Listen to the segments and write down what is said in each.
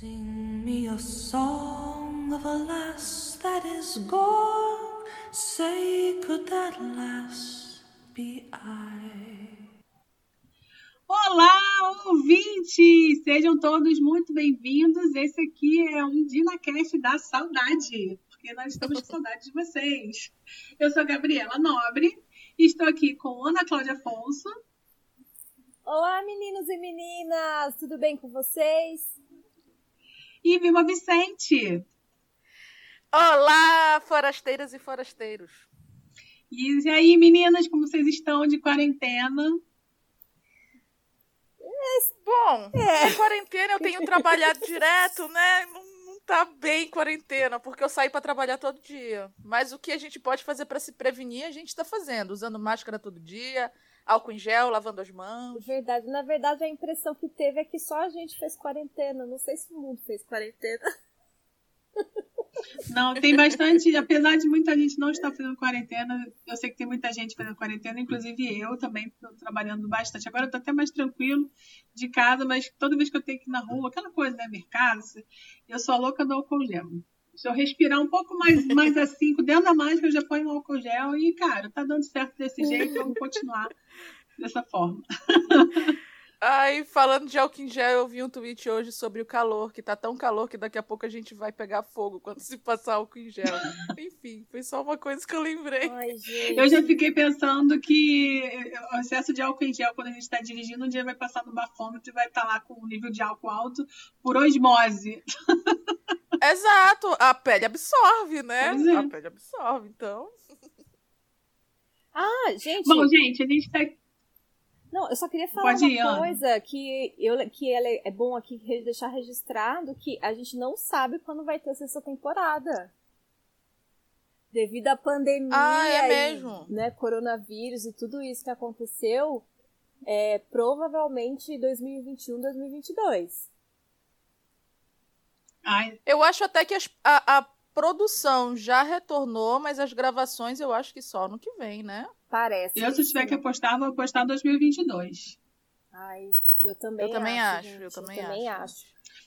Sing me a song of a lass that is gone. Say, could that lass be I? Olá, ouvintes! Sejam todos muito bem-vindos. Esse aqui é um DinaCast da saudade, porque nós estamos com saudade de vocês. Eu sou a Gabriela Nobre e estou aqui com Ana Cláudia Afonso. Olá, meninos e meninas! Tudo bem com vocês? E Vilma Vicente. Olá, forasteiras e forasteiros. E aí, meninas, como vocês estão de quarentena? Bom, é. quarentena eu tenho trabalhado direto, né? Não, não tá bem quarentena, porque eu saí para trabalhar todo dia. Mas o que a gente pode fazer para se prevenir, a gente tá fazendo, usando máscara todo dia, álcool em gel, lavando as mãos. Verdade, na verdade a impressão que teve é que só a gente fez quarentena, não sei se o mundo fez quarentena. Não, tem bastante, apesar de muita gente não estar fazendo quarentena, eu sei que tem muita gente fazendo quarentena, inclusive eu também estou trabalhando bastante. Agora eu tô até mais tranquilo de casa, mas toda vez que eu tenho que ir na rua, aquela coisa, né, mercado, eu sou a louca do álcool gel. Se eu respirar um pouco mais, mais assim, dentro da máscara, eu já ponho um álcool gel e, cara, tá dando certo desse jeito, vamos continuar dessa forma. Ai, falando de álcool em gel, eu vi um tweet hoje sobre o calor, que tá tão calor que daqui a pouco a gente vai pegar fogo quando se passar álcool em gel. Enfim, foi só uma coisa que eu lembrei. Ai, eu já fiquei pensando que o excesso de álcool em gel, quando a gente tá dirigindo, um dia vai passar no bafômetro e vai estar tá lá com um nível de álcool alto por osmose. Exato, a pele absorve, né? É. A pele absorve, então. Ah, gente. Bom, gente, a gente tá não, eu só queria falar Pode uma ir, coisa que, eu, que ela é bom aqui deixar registrado que a gente não sabe quando vai ter essa temporada. Devido à pandemia ah, é e, mesmo? né, coronavírus e tudo isso que aconteceu, é provavelmente 2021, 2022. Ai. Eu acho até que as, a, a produção já retornou, mas as gravações eu acho que só no que vem, né? Parece. Eu, se tiver que apostar, vou apostar 2022. Ai, eu também eu também acho. acho eu também, eu também acho. acho.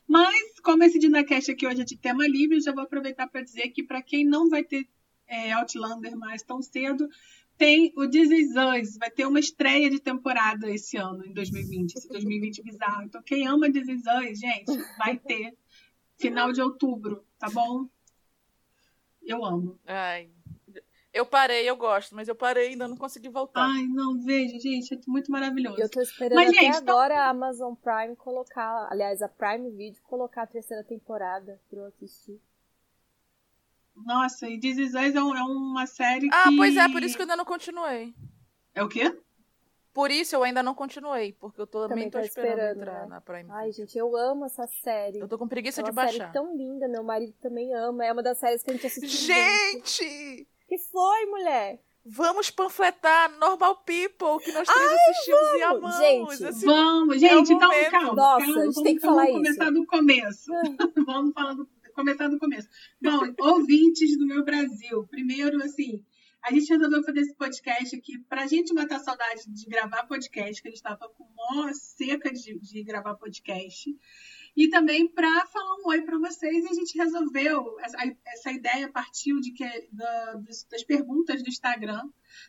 Mas, como esse Dinacast aqui hoje é de tema livre, eu já vou aproveitar para dizer que, para quem não vai ter é, Outlander mais tão cedo, tem o This Is Us. Vai ter uma estreia de temporada esse ano, em 2020. Esse 2020 bizarro. Então, quem ama This Is Us, gente, vai ter final de outubro, tá bom? Eu amo. Ai, eu parei, eu gosto, mas eu parei e ainda não consegui voltar. Ai, não, veja, gente, é muito maravilhoso. Eu tô esperando Mas, até gente, agora a Amazon Prime colocar, aliás, a Prime Video colocar a terceira temporada pra eu assistir. Nossa, e This Is Us é, um- é uma série que... Ah, pois é, por isso que eu ainda não continuei. É o quê? Por isso eu ainda não continuei, porque eu tô- também, Também tô tá esperando, esperando, entrar né? na Prime. Ai, gente, eu amo essa série. Eu tô com preguiça é de uma série baixar. tão linda, meu marido também ama. É uma das séries que a gente assistiu. Gente! Que foi, mulher? Vamos panfletar Normal People, que nós três assistimos e vamos! amamos. Gente, Esse- Vamos, é gente, o então momento. calma. Nossa, calma, a gente vamos, tem que vamos falar começar isso. do começo. vamos falar do, começar do começo. Bom, ouvintes do meu Brasil, primeiro, assim, a gente resolveu fazer esse podcast aqui pra gente matar a saudade de gravar podcast, que a gente tava com mó seca de, de gravar podcast. E também para falar um oi para vocês, e a gente resolveu, essa, essa ideia partiu de que, da, das perguntas do Instagram,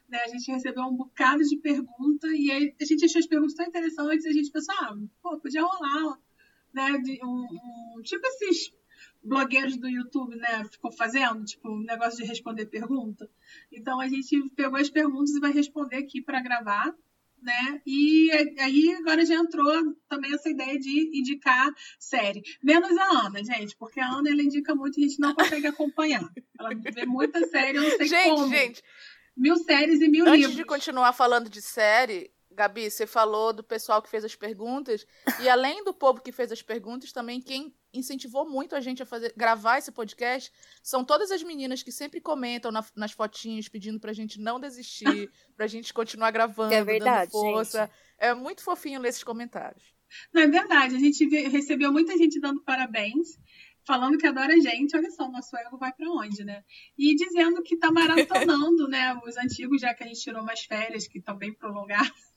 né? A gente recebeu um bocado de pergunta e aí a gente achou as perguntas tão interessantes a gente pensou, ah, pô, podia rolar, né? de um, um- tipo esses blogueiros do YouTube, né? Ficam fazendo, tipo, um negócio de responder pergunta. Então a gente pegou as perguntas e vai responder aqui para gravar, né? E aí agora já entrou também essa ideia de indicar série. Menos a Ana, gente, porque a Ana ela indica muito e a gente não consegue acompanhar. Ela vê muita série, eu não sei Gente, como. gente, Mil séries e mil antes livros. de continuar falando de série, Gabi, você falou do pessoal que fez as perguntas, e além do povo que fez as perguntas, também quem incentivou muito a gente a fazer, gravar esse podcast são todas as meninas que sempre comentam na- nas fotinhas pedindo pra gente não desistir, pra gente continuar gravando, É verdade, dando força. É muito fofinho ler esses comentários. Não, é verdade, a gente recebeu muita gente dando parabéns, falando que adora a gente. Olha só, o nosso ego vai pra onde, né? E dizendo que tá maratonando, né? Os antigos, já que a gente tirou umas férias que estão bem prolongadas.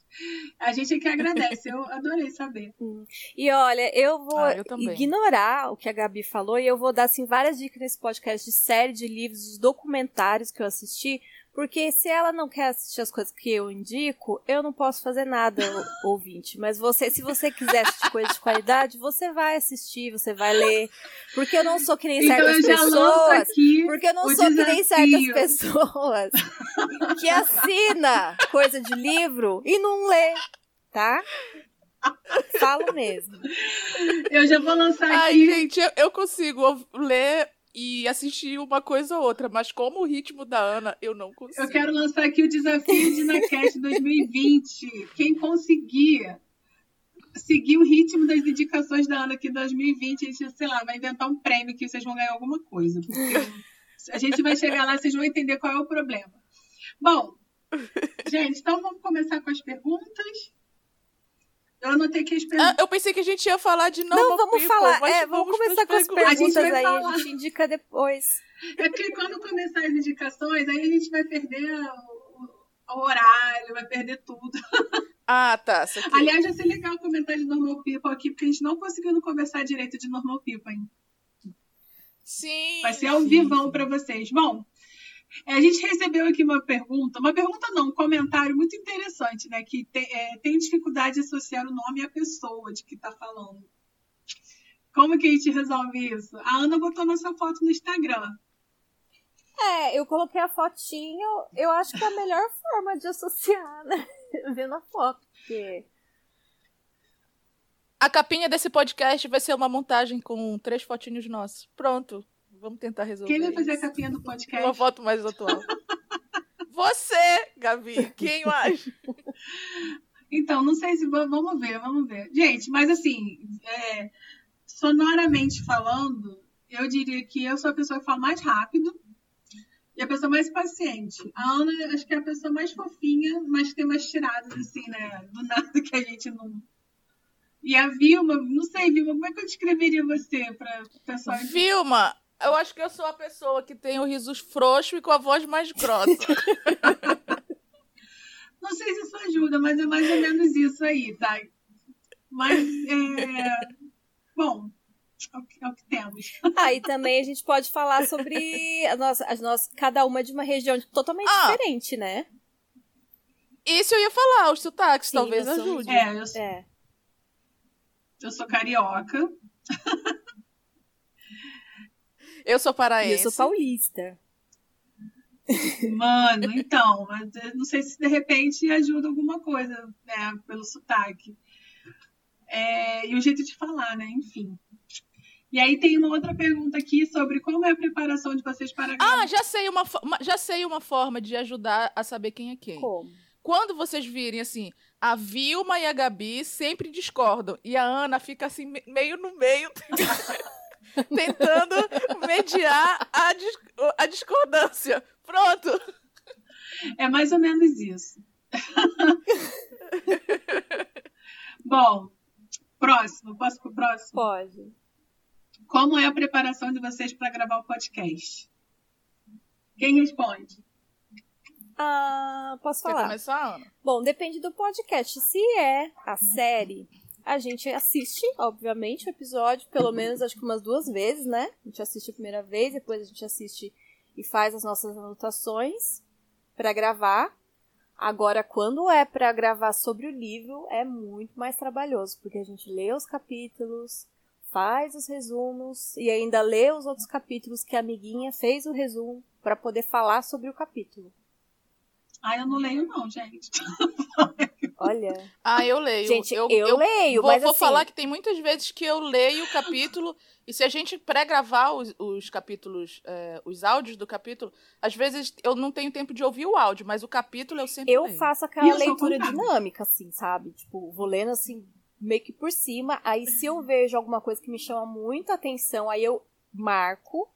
A gente é que agradece, eu adorei saber. E olha, eu vou Ah, eu ignorar o que a Gabi falou e eu vou dar assim várias dicas nesse podcast de série, de livros, de documentários que eu assisti, porque se ela não quer assistir as coisas que eu indico, eu não posso fazer nada, ouvinte. Mas você, se você quiser assistir coisas de qualidade, você vai assistir, você vai ler, porque eu não sou que nem Então certas pessoas. aqui Porque eu não sou que nem certas desafio. pessoas que assina coisa de livro e não lê, tá? Falo mesmo. Eu já vou lançar Ai, aqui. gente, eu, eu consigo ler e assistir uma coisa ou outra, mas como o ritmo da Ana, eu não consigo. Eu quero lançar aqui o desafio de NaCast 2020. Quem conseguir seguir o ritmo das indicações da Ana aqui em 2020, a gente, sei lá, vai inventar um prêmio que vocês vão ganhar alguma coisa. Porque a gente vai chegar lá, vocês vão entender qual é o problema. Bom, gente, então vamos começar com as perguntas. Eu anotei aqui as Ah, perguntas. eu pensei que a gente ia falar de Não, normal vamos people, falar. É, vamos pras começar com as perguntas. A aí, falar. a gente indica depois. É porque quando começar as indicações, aí a gente vai perder o, o horário, vai perder tudo. Ah, tá. Aliás, vai ser legal comentar de Normal People aqui, porque a gente não conseguiu não conversar direito de Normal People ainda. Sim. Vai ser ao sim, vivão para vocês. Bom, a gente recebeu aqui uma pergunta, uma pergunta não, um comentário muito interessante, né? Que te- é, tem dificuldade de associar o nome à pessoa de que está falando. Como que a gente resolve isso? A Ana botou nossa foto no Instagram. É, eu coloquei a fotinho, eu acho que é a melhor forma de associar, né? Vendo a foto, porque... A capinha desse podcast vai ser uma montagem com três fotinhos nossos. Pronto. Vamos tentar resolver. Quem vai fazer a isso. capinha do Uma podcast? foto mais atual. Você, Gabi. Quem mais? Então, não sei se. va- Vamos ver, vamos ver. Gente, mas assim, é, sonoramente falando, eu diria que eu sou a pessoa que fala mais rápido e a pessoa mais paciente. A Ana, acho que é a pessoa mais fofinha, mas tem umas tiradas, assim, né? Do nada que a gente não. E a Vilma, não sei, Vilma, como é que eu descreveria você para o pessoal? Vilma, eu acho que eu sou a pessoa que tem o riso frouxo e com a voz mais grossa. Não sei se isso ajuda, mas é mais ou menos isso aí, tá? Mas, é... bom, é o que, é o que temos. Ah, e também a gente pode falar sobre a nossa, as nossas, cada uma de uma região totalmente Ah. diferente, né? Isso eu ia falar, os sotaques, Sim, talvez ajude. É, eu sou, É. eu sou carioca. Eu sou E eu paraense. sou paulista. Mano, então, mas não sei se de repente ajuda alguma coisa, né, pelo sotaque. É, e o jeito de falar, né, enfim. E aí tem uma outra pergunta aqui sobre como é a preparação de vocês para Ah, já sei, uma, já sei uma forma de ajudar a saber quem é quem. Como? Quando vocês virem assim, a Vilma e a Gabi sempre discordam. E a Ana fica assim, me- meio no meio, tentando mediar a, dis- a discordância. Pronto. É mais ou menos isso. Bom, próximo, posso pro próximo? Pode. Como é a preparação de vocês para gravar o podcast? Quem responde? Ah, posso Quer falar? começar, Ana? Bom, depende do podcast. Se é a série, a gente assiste, obviamente, o episódio, pelo menos acho que umas duas vezes, né? A gente assiste a primeira vez, depois a gente assiste e faz as nossas anotações pra gravar. Agora, quando é pra gravar sobre o livro, é muito mais trabalhoso, porque a gente lê os capítulos, faz os resumos e ainda lê os outros capítulos que a amiguinha fez o resumo pra poder falar sobre o capítulo. Ah, eu não leio não, gente. Olha, Ah, eu leio. gente, eu, eu, eu leio, vou, mas vou assim, falar que tem muitas vezes que eu leio o capítulo e se a gente pré-gravar os, os capítulos, é, os áudios do capítulo, às vezes eu não tenho tempo de ouvir o áudio, mas o capítulo eu sempre Eu leio. faço aquela eu leitura dinâmica, assim, sabe? Tipo, vou lendo assim, meio que por cima. Aí, se eu vejo alguma coisa que me chama muita atenção, aí eu marco,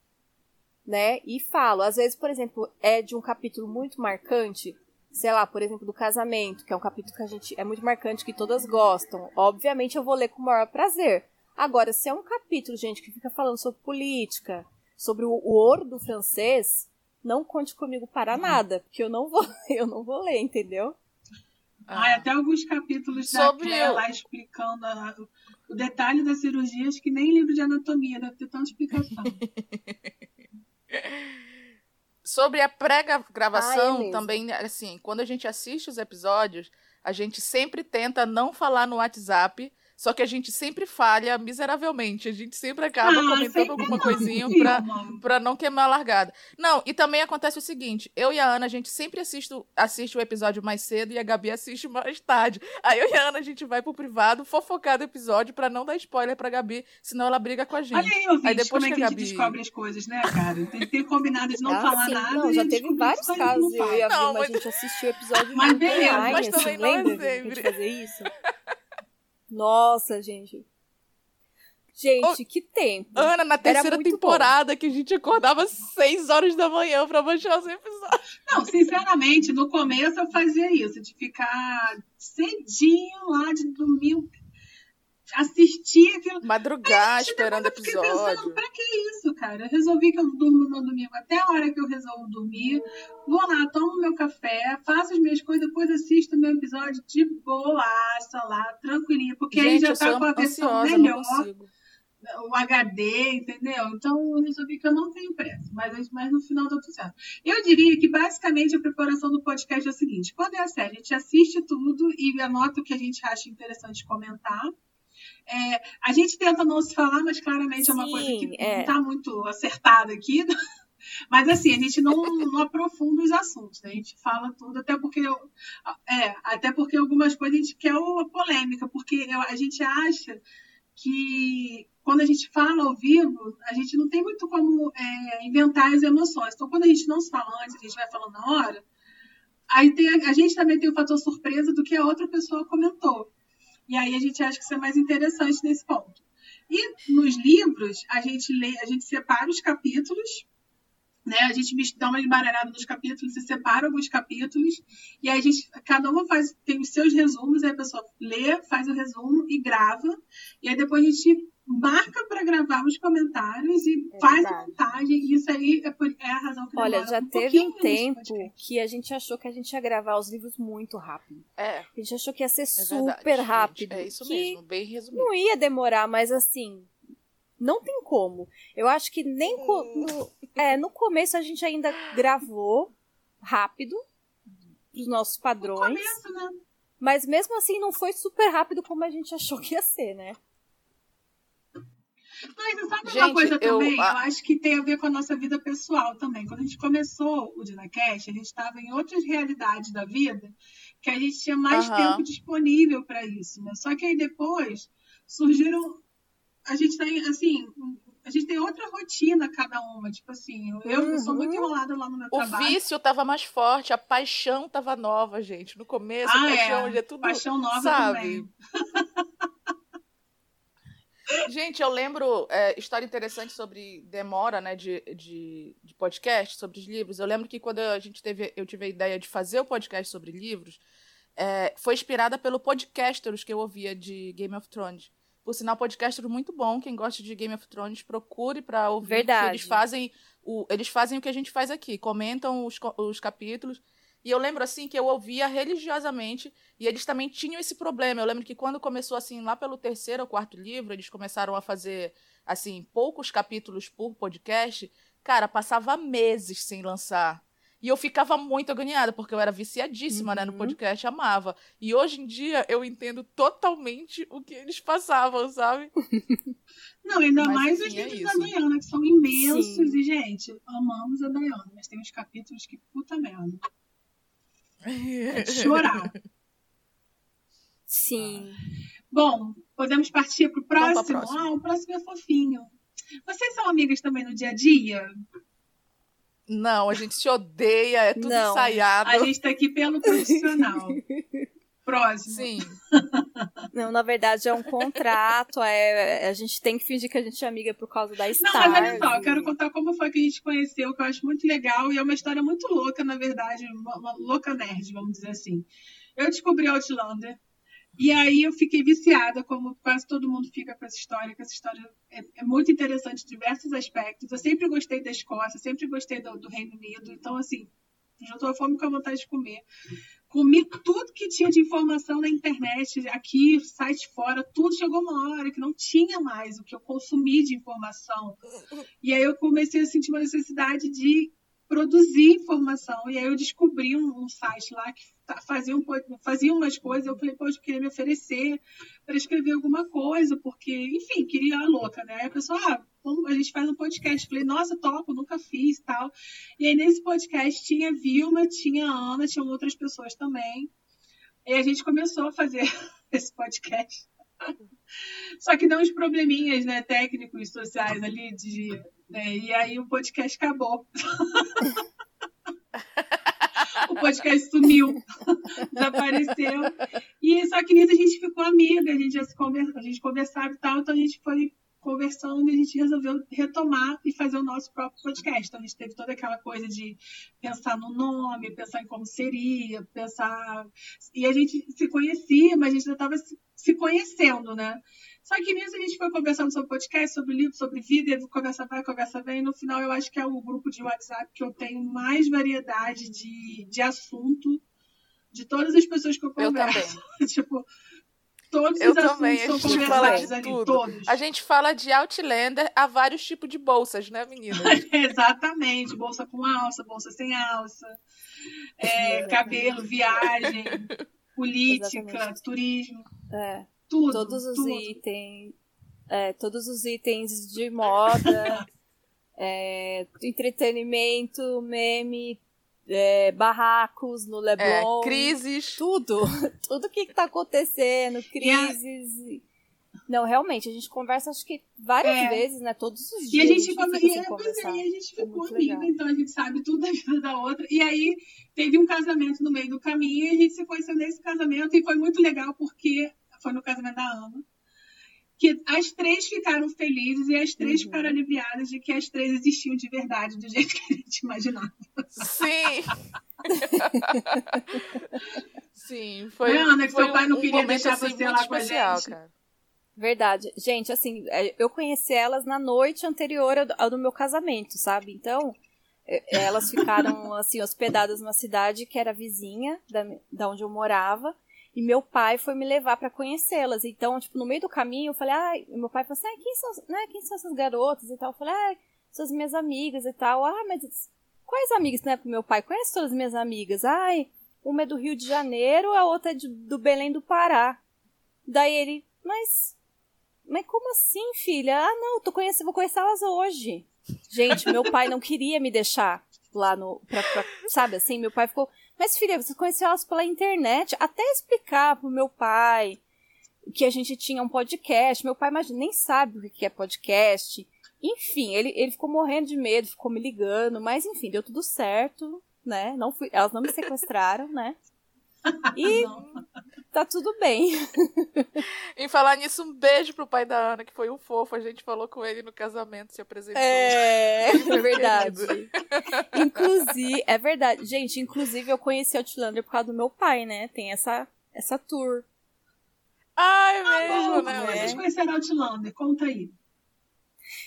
né? E falo. Às vezes, por exemplo, é de um capítulo muito marcante, sei lá, por exemplo, do casamento, que é um capítulo que a gente é muito marcante, que todas gostam. Obviamente, eu vou ler com o maior prazer. Agora, se é um capítulo, gente, que fica falando sobre política, sobre o, o ouro do francês, não conte comigo para nada, porque eu não vou, eu não vou ler, entendeu? Ai, até alguns capítulos Sobre da Claire lá explicando a- o detalhe das cirurgias que nem livro de anatomia deve ter tanta explicação. Sobre a Ah, é pré-gravação, também, assim, quando a gente assiste os episódios, a gente sempre tenta não falar no WhatsApp, só que a gente sempre falha miseravelmente. A gente sempre acaba Ah, comentando alguma não, coisinha pra, pra não queimar a largada. Não, e também acontece o seguinte: eu e a Ana, a gente sempre assiste, assiste o episódio mais cedo e a Gabi assiste mais tarde. Aí eu e a Ana, a gente vai pro privado fofocar do episódio pra não dar spoiler pra Gabi, senão ela briga com a gente. Olha aí, ouvinte, Aí depois como é que que a a gente Gabi- descobre as coisas, né, cara? Tem que ter combinado de não Ah, falar sim, nada. Não, já teve vários casos. não Eu e a Não, mas- a gente assistiu o episódio Mas beleza, online, mas assim, também não lembra é de a gente sempre. fazer isso? Nossa, gente. Gente, que tempo. Ana, na terceira muito bom. temporada, que a gente acordava às 6 horas da manhã pra baixar os episódios. Não, sinceramente, no começo eu fazia isso, de ficar cedinho lá, de dormir, assistir aquilo. Madrugar, esperando fiquei episódio. Pensando, pra que isso, cara? Eu resolvi que eu durmo no domingo até a hora que eu resolvo dormir. Vou lá, tomo meu café, faço as minhas coisas, depois assisto meu episódio de boaça lá, tranquilinha, porque aí Gente, já eu tá com a versão melhor. o HD, entendeu? Então eu resolvi que eu não tenho pressa, mas, mas no final deu tudo certo. Eu diria que basicamente a preparação do podcast é o seguinte: quando é a série, a gente assiste tudo e anota o que a gente acha interessante comentar. É, a gente tenta não se falar, mas claramente é uma Sim, coisa que é. não está muito acertada aqui. Mas assim, a gente não, não aprofunda os assuntos, né? a gente fala tudo, até porque eu- é, até porque algumas coisas a gente quer a polêmica, porque eu- a gente acha que quando a gente fala ao vivo, a gente não tem muito como é, inventar as emoções. Então, quando a gente não se fala antes, a gente vai falando na hora, aí tem, a gente também tem o fator surpresa do que a outra pessoa comentou. E aí a gente acha que isso é mais interessante nesse ponto. E nos livros, a gente lê, a gente separa os capítulos, né? A gente dá uma embaralhada nos capítulos, se separa alguns capítulos, e aí a gente, cada uma faz, tem os seus resumos, aí a pessoa lê, faz o resumo e grava, e aí depois a gente marca para gravar os comentários e É faz a verdade. montagem, e isso aí é, por- é a razão que Olha, já um teve um tempo que a gente achou que a gente ia gravar os livros muito rápido. É, A gente achou que ia ser é super verdade, rápido. gente. É isso que mesmo, bem resumido. não ia demorar, mas assim, não tem como. Eu acho que nem co- no, é, no começo a gente ainda gravou rápido pros nossos No padrões, começo, né? mas mesmo assim não foi super rápido como a gente achou que ia ser, né? Mas você sabe uma Gente, coisa eu- também? Eu, acho que tem a ver com a nossa vida pessoal também. Quando a gente começou o DinaCast, a gente estava em outras realidades da vida que a gente tinha mais tempo disponível para isso, né? Só que aí depois surgiram. A gente tem, assim. A gente tem outra rotina cada uma. Tipo assim, eu, eu sou muito Uhum. enrolada lá no meu O trabalho. vício tava mais forte, a paixão tava nova, gente. No começo, a Ah, paixão é. é tudo. Paixão nova sabe? também. Gente, eu lembro é, história interessante sobre demora, né, de, de, de podcast, sobre os livros. Eu lembro que quando a gente teve, eu tive a ideia de fazer o podcast sobre livros, é, foi inspirada pelo podcasters que eu ouvia de Game of Thrones. Por sinal, podcaster muito bom. Quem gosta de Game of Thrones, procure para ouvir. Verdade. Eles fazem, o, eles fazem o que a gente faz aqui, comentam os, os capítulos. E eu lembro assim que eu ouvia religiosamente e eles também tinham esse problema. Eu lembro que quando começou assim, lá pelo terceiro ou quarto livro, eles começaram a fazer assim, poucos capítulos por podcast. Cara, passava meses sem lançar. E eu ficava muito agoniada, porque eu era viciadíssima, né, no Uhum. podcast, amava. E hoje em dia eu entendo totalmente o que eles passavam, sabe? Não, ainda Mas, mais os é livros da isso. Dayana, que são imensos. Sim. E, gente, amamos a Dayana, mas tem uns capítulos que puta merda. É de chorar. Sim. Bom, podemos partir para o próximo? Ah, o próximo é fofinho. Vocês são amigas também no dia a dia? Não, a gente se odeia, é tudo Não. ensaiado. A gente está aqui pelo profissional. Próximo. Sim. Não, na verdade é um contrato, é, a gente tem que fingir que a gente é amiga por causa da Não, Star. mas olha só, eu quero contar como foi que a gente conheceu, que eu acho muito legal e é uma história muito louca, na verdade, uma, uma louca nerd, vamos dizer assim. Eu descobri Outlander e aí eu fiquei viciada, como quase todo mundo fica com essa história, que essa história é, é muito interessante diversos aspectos. Eu sempre gostei da Escócia, sempre gostei do, do Reino Unido, então assim, juntou a fome com a vontade de comer. comi tudo que tinha de informação na internet, aqui, site fora, tudo chegou uma hora que não tinha mais o que eu consumi de informação. E aí eu comecei a sentir uma necessidade de produzir informação. E aí eu descobri um, um site lá que fazia, um, fazia umas coisas. Eu falei, poxa, eu queria me oferecer para escrever alguma coisa, porque, enfim, queria a louca, né? Aí a pessoa, ah, a gente faz um podcast. Eu falei, nossa, topo, nunca fiz tal. E aí nesse podcast tinha Vilma, tinha Ana, tinham outras pessoas também. E a gente começou a fazer esse podcast. Só que deu uns probleminhas, né, técnicos, sociais ali de né? E aí o podcast acabou. o podcast sumiu, desapareceu. E só que nisso a gente ficou amiga, a gente já se conversa, a gente conversava e tal, então a gente foi conversando e a gente resolveu retomar e fazer o nosso próprio podcast. Então a gente teve toda aquela coisa de pensar no nome, pensar em como seria, pensar. E a gente se conhecia, mas a gente já estava se conhecendo, né? Só que nisso a gente foi conversando sobre podcast, sobre livro, sobre vida, e conversa vai, conversa vem. E no final eu acho que é o grupo de WhatsApp que eu tenho mais variedade de, de assunto de todas as pessoas que eu converso. Eu tipo, todos eu os também. assuntos são conversados ali, tudo. todos. A gente fala de Outlander a vários tipos de bolsas, né, menina? Exatamente. Bolsa com alça, bolsa sem alça, é, cabelo, viagem, política, Exatamente. turismo. É. Tudo. Todos os tudo. itens. É, todos os itens de moda, é, entretenimento, meme, é, barracos no Leblon. É, crises. Tudo. Tudo que está acontecendo, crises. Não, realmente, a gente conversa acho que várias é. vezes, né? Todos os dias. E a gente, a gente, e, é, e a gente ficou amiga, então a gente sabe tudo da vida da outra. E aí teve um casamento no meio do caminho e a gente se conheceu nesse casamento e foi muito legal porque foi no casamento da Ana, que as três ficaram felizes e as três uhum. ficaram aliviadas de que as três existiam de verdade, do jeito que a gente imaginava. Sim! Sim, foi. Não, Ana, que foi seu pai não um, queria um deixar assim, você lá especial, com a gente. Cara. Verdade. Gente, assim, é, eu conheci elas na noite anterior ao do meu casamento, sabe? Então, elas ficaram, assim, hospedadas numa cidade que era vizinha da, da onde eu morava. E meu pai foi me levar para conhecê-las. Então, tipo, no meio do caminho, eu falei, ah, meu pai falou assim, ah, quem são, né, quem são essas garotas e tal? Eu falei, ah, são as minhas amigas e tal. Ah, mas quais amigas, né? Meu pai conhece todas as minhas amigas. Ai, uma é do Rio de Janeiro, a outra é de, do Belém do Pará. Daí ele, mas, mas como assim, filha? Ah, não, tô conhecendo, vou conhecer elas hoje. Gente, meu pai não queria me deixar lá no, pra, pra, sabe assim, meu pai ficou, mas, filha, você conheceu elas pela internet. Até explicar pro meu pai que a gente tinha um podcast. Meu pai imagina, nem sabe o que é podcast. Enfim, ele, ele ficou morrendo de medo, ficou me ligando, mas enfim, deu tudo certo, né? Não fui, elas não me sequestraram, né? E tá tudo bem. em falar nisso, um beijo pro pai da Ana, que foi um fofo. A gente falou com ele no casamento, se apresentou. É, é verdade. inclusive, é verdade. Gente, inclusive eu conheci Outlander por causa do meu pai, né? Tem essa, essa tour. Ah, é mesmo, ah, né? Vocês conheceram Outlander? Conta aí.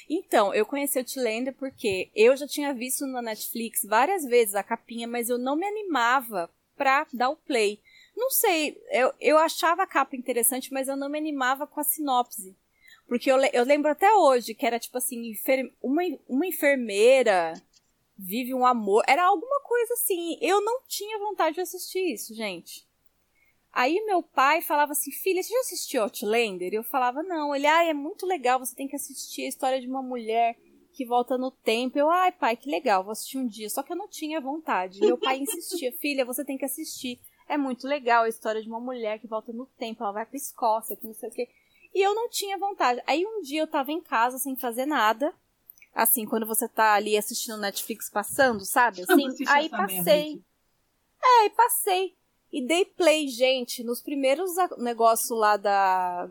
Então, eu conheci Outlander porque eu já tinha visto na Netflix várias vezes a capinha, mas eu não me animava pra dar o play. Não sei, eu, eu achava a capa interessante, mas eu não me animava com a sinopse. Porque eu, eu lembro até hoje que era tipo assim, enfer, uma, uma enfermeira vive um amor. Era alguma coisa assim. Eu não tinha vontade de assistir isso, gente. Aí meu pai falava assim, filha, você já assistiu Outlander? Eu falava, não. Ele, ah, é muito legal, você tem que assistir a história de uma mulher que volta no tempo. Eu, ai, pai, que legal, vou assistir um dia. Só que eu não tinha vontade. Meu pai insistia, filha, você tem que assistir. É muito legal a história de uma mulher que volta no tempo, ela vai pra Escócia, que não sei o quê. E eu não tinha vontade. Aí um dia eu tava em casa sem fazer nada. Assim, quando você tá ali assistindo Netflix passando, sabe? Assim, aí passei. É, e passei. E dei play, gente, nos primeiros negócios lá da.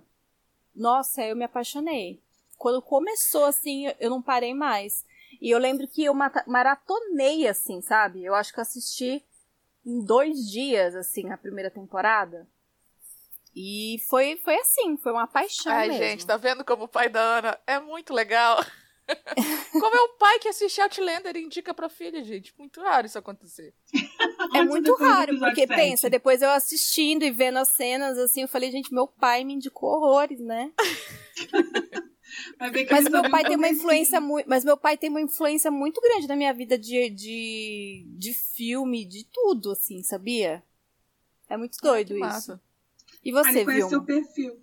Nossa, eu me apaixonei. Quando começou, assim, eu não parei mais. E eu lembro que eu maratonei, assim, sabe? Eu acho que eu assisti em dois dias, assim, a primeira temporada. E foi, foi assim, foi uma paixão Ai, mesmo. gente, tá vendo como o pai da Ana é muito legal? Como é o pai que assiste Outlander e indica pra filha, gente? Muito raro isso acontecer. É muito raro, porque pensa, depois eu assistindo e vendo as cenas, assim, eu falei, gente, meu pai me indicou horrores, né? Mas ele meu pai tem uma influência muito. Mas meu pai tem uma influência muito grande na minha vida de, de, de filme, de tudo, assim, sabia? É muito doido Ah, que isso. massa. Ah, E você, conhece viu? seu perfil.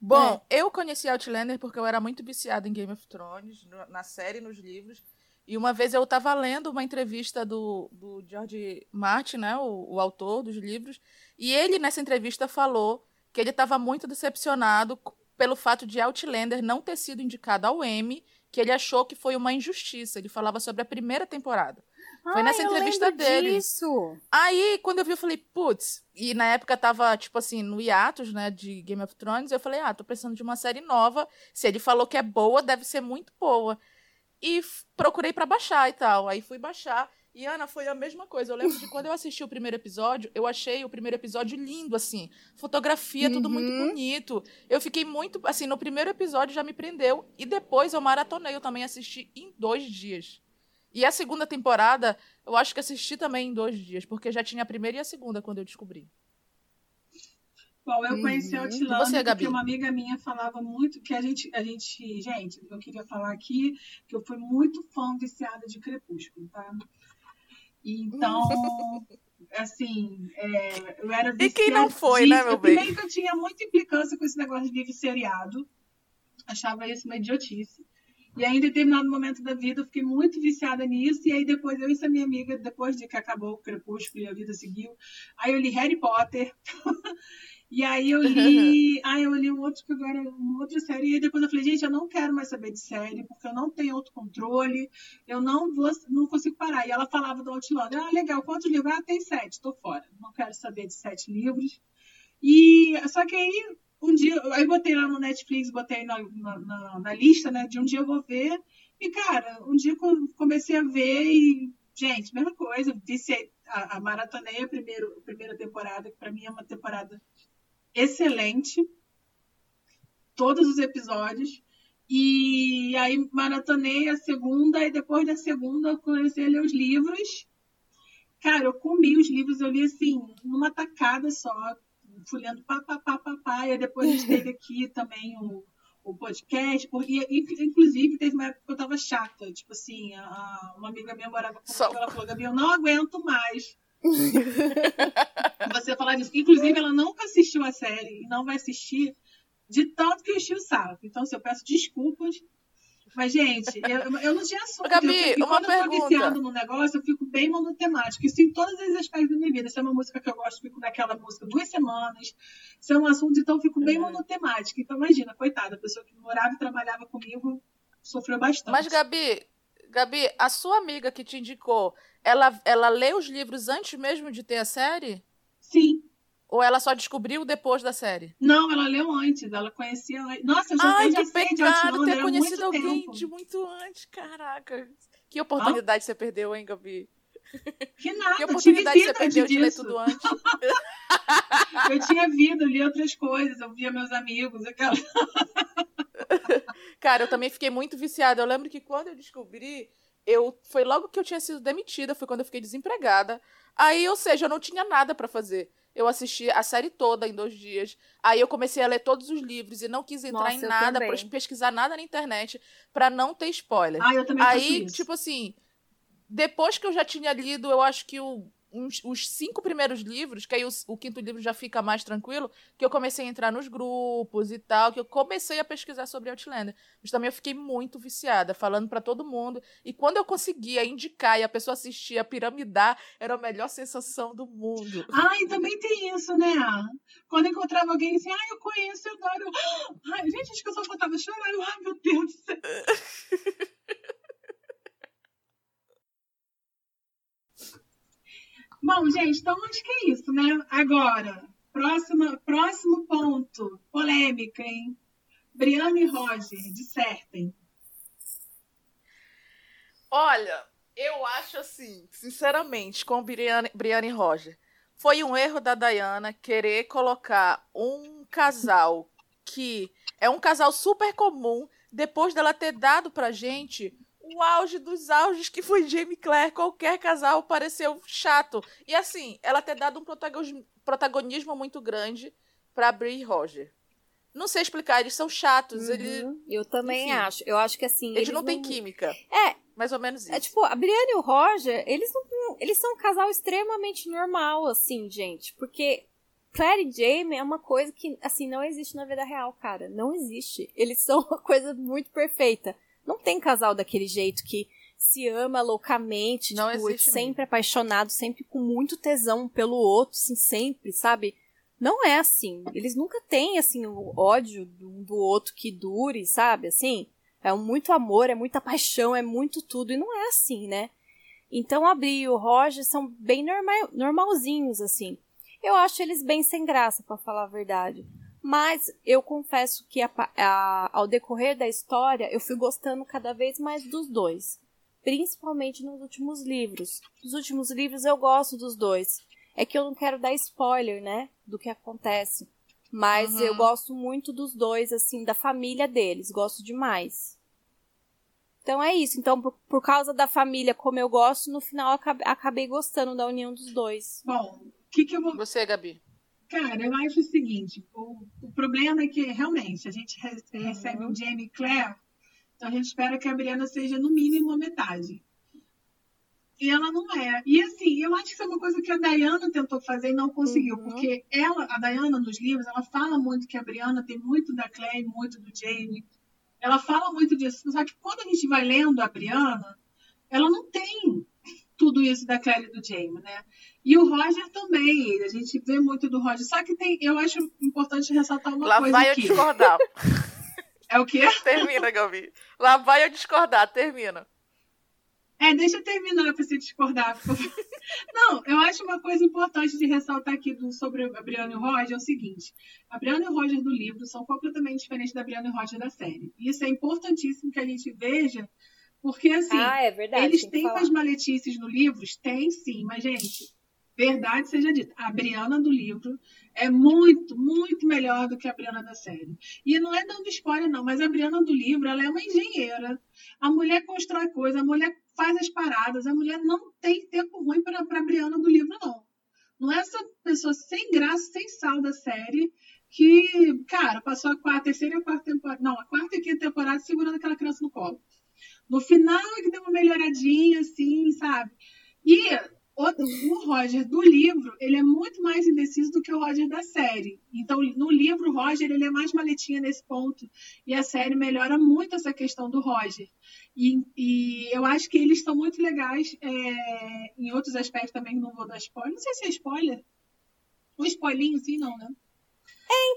Bom, eu conheci Outlander porque eu era muito viciada em Game of Thrones, na série, nos livros. E uma vez eu estava lendo uma entrevista do, do George Martin, né, o, o autor dos livros, e ele nessa entrevista falou que ele estava muito decepcionado pelo fato de Outlander não ter sido indicado ao Emmy, que ele achou que foi uma injustiça. Ele falava sobre a primeira temporada. Foi nessa entrevista dele. Disso. Aí, quando eu vi, eu falei, putz, e na época tava, tipo assim, no hiatus, né, de Game of Thrones, eu falei, ah, tô precisando de uma série nova. Se ele falou que é boa, deve ser muito boa. E procurei pra baixar e tal. Aí fui baixar. E, Ana, foi a mesma coisa. Eu lembro de quando eu assisti o primeiro episódio, eu achei o primeiro episódio lindo, assim. Fotografia, tudo muito Uhum. bonito. Eu fiquei muito, assim, no primeiro episódio já me prendeu. E depois eu maratonei, eu também assisti em dois dias. E a segunda temporada, eu acho que assisti também em dois dias, porque já tinha a primeira e a segunda quando eu descobri. Bom, eu conheci Uhum. Outlander E você, porque uma amiga minha falava muito que a gente, a gente, gente, eu queria falar aqui que eu fui muito fã viciada de Crepúsculo, tá? Então, assim, é, eu era E quem não foi, né, meu bem? Primeiro que eu tinha muita implicância com esse negócio de seriado, achava isso uma idiotice. E aí, em determinado momento da vida, eu fiquei muito viciada nisso. E aí, depois, eu e essa minha amiga, depois de que acabou o Crepúsculo e a vida seguiu, aí eu li Harry Potter. e aí eu li. aí eu li um outro que agora, uma outra série. E depois eu falei, gente, eu não quero mais saber de série, porque eu não tenho autocontrole, eu não vou, não consigo parar. E ela falava do Outlander. Ah, legal, quantos livros? Ah, tem sete, tô fora. Não quero saber de sete livros. E só que aí um dia, aí botei lá no Netflix, botei na, na, na- lista, né? De um dia eu vou ver. E, cara, um dia eu comecei a ver e, gente, mesma coisa, viciei, a, a maratonei a, primeiro, a primeira temporada, que pra mim é uma temporada excelente. Todos os episódios. E aí maratonei a segunda, e depois da segunda eu comecei a ler os livros. Cara, eu comi os livros, eu li assim, numa tacada só, fui lendo pá, pá, pá, pá, pá, e depois a gente teve aqui também o, o podcast, porque, inclusive teve uma época que eu tava chata, tipo assim, a- a- uma amiga minha morava comigo, Só- ela falou, Gabi, eu não aguento mais você falar disso. Inclusive, ela nunca assistiu a série e não vai assistir de tanto que eu enchi o saco. Então, assim, eu peço desculpas. Mas, gente, eu, eu não tinha assunto. Gabi, eu, e uma quando eu tô pergunta. viciando no negócio, eu fico bem monotemática. Isso em todos os aspectos da minha vida. Se é uma música que eu gosto, eu fico naquela música duas semanas. Se é um assunto, então eu fico bem monotemática. Então, imagina, coitada, a pessoa que morava e trabalhava comigo sofreu bastante. Mas, Gabi, Gabi, a sua amiga que te indicou, ela, ela lê os livros antes mesmo de ter a série? Sim. Ou ela só descobriu depois da série? Não, ela leu antes, ela conhecia. Nossa, eu já, Ai, eu já que sei pecado ter há conhecido alguém tempo. de muito antes, caraca. Que oportunidade você perdeu, hein, Gabi? Que nada, Que oportunidade você perdeu antes de ler disso. tudo antes? Eu tinha vida, eu li outras coisas, eu via meus amigos, aquela. Cara, eu também fiquei muito viciada. Eu lembro que quando eu descobri, eu foi logo que eu tinha sido demitida, foi quando eu fiquei desempregada. Aí, ou seja, eu não tinha nada pra fazer. Eu assisti a série toda em dois dias. Aí eu comecei a ler todos os livros e não quis entrar Nossa, em nada, pes- pesquisar nada na internet pra não ter spoiler. Ah, eu também Aí, tipo assim, depois que eu já tinha lido, eu acho que o- uns- os cinco primeiros livros, que aí o, o quinto livro já fica mais tranquilo, que eu comecei a entrar nos grupos e tal, que eu comecei a pesquisar sobre Outlander. Mas também eu fiquei muito viciada, falando pra todo mundo. E quando eu conseguia indicar e a pessoa assistia piramidar, era a melhor sensação do mundo. Ah, e também tem isso, né? Quando eu encontrava alguém assim, ah, eu conheço, eu adoro. Ai, gente, acho que eu só faltava chorar. Eu, Ai, meu Deus do céu. Bom, gente, então acho que é isso, né? Agora, próxima, próximo ponto. Polêmica, hein? Briana e Roger, dissertem. Olha, eu acho assim, sinceramente, com Brianna, Brianna e Roger, foi um erro da Diana querer colocar um casal que é um casal super comum depois dela ter dado pra gente o auge dos auges que foi Jamie Claire, qualquer casal pareceu chato. E assim, ela ter dado um protagonismo muito grande pra Brie e Roger. Não sei explicar, eles são chatos. Uhum, ele... Eu também Enfim. acho. Eu acho que assim. Eles, não têm química. É. Mais ou menos isso. É tipo, a Brienne e o Roger, eles não. Eles são um casal extremamente normal, assim, gente. Porque Claire e Jamie é uma coisa que, assim, não existe na vida real, cara. Não existe. Eles são uma coisa muito perfeita. Não tem casal daquele jeito que se ama loucamente, Não tipo, existe sempre apaixonado, sempre com muito tesão pelo outro, assim, sempre, sabe? Não é assim. Eles nunca têm, assim, o ódio um do outro que dure, sabe? Assim, é muito amor, é muita paixão, é muito tudo. E não é assim, né? Então a Bri e o Roger são bem normal, normalzinhos, assim. Eu acho eles bem sem graça, para falar a verdade. Mas eu confesso que a, a, ao decorrer da história, eu fui gostando cada vez mais dos dois. Principalmente nos últimos livros. Nos últimos livros eu gosto dos dois. É que eu não quero dar spoiler, né? Do que acontece. Mas Uhum. eu gosto muito dos dois, assim, da família deles. Gosto demais. Então é isso. Então, por, por causa da família como eu gosto, no final eu acabei, acabei gostando da união dos dois. Bom, o que, que eu vou. Você, Gabi. Cara, eu acho o seguinte: o, o problema é que realmente a gente re- recebe um Jamie Claire, então a gente espera que a Brianna seja no mínimo a metade. E ela não é. E assim, eu acho que isso é uma coisa que a Diana tentou fazer e não conseguiu, Uhum. porque ela, a Diana nos livros, ela fala muito que a Brianna tem muito da Claire, muito do Jamie. Ela fala muito disso. Só que quando a gente vai lendo a Brianna, ela não tem tudo isso da Claire e do Jamie, né? E o Roger também, a gente vê muito do Roger. Só que tem, eu acho importante ressaltar uma Lá coisa vai eu aqui. discordar. É o quê? Termina, Gabi. Lá vai eu discordar. Termina. É, deixa eu terminar para você discordar. Não, eu acho uma coisa importante de ressaltar aqui do, sobre a Brianna e o Roger é o seguinte: a Brianna e o Roger do livro são completamente diferentes da Brianna e o Roger da série. E isso é importantíssimo que a gente veja, porque assim, ah, é verdade. eles têm umas maletices no livro? Tem sim, mas, gente, verdade seja dita, a Brianna do livro é muito, muito melhor do que a Brianna da série. E não é dando spoiler, não, mas a Brianna do livro, ela é uma engenheira. A mulher constrói coisa, a mulher faz as paradas, a mulher não tem tempo ruim para a Brianna do livro, não. Não é essa pessoa sem graça, sem sal da série, que, cara, passou a quarta, a terceira e a quarta temporada. Não, a quarta e a quinta temporada segurando aquela criança no colo. No final é que deu uma melhoradinha, assim, sabe? E outro, o Roger do livro, ele é muito mais indeciso do que o Roger da série. Então, no livro, o Roger ele é mais maletinha nesse ponto. E a série melhora muito essa questão do Roger. E, e eu acho que eles são muito legais é, em outros aspectos também, não vou dar spoiler. Não sei se é spoiler. Um spoilinho, sim, não, né?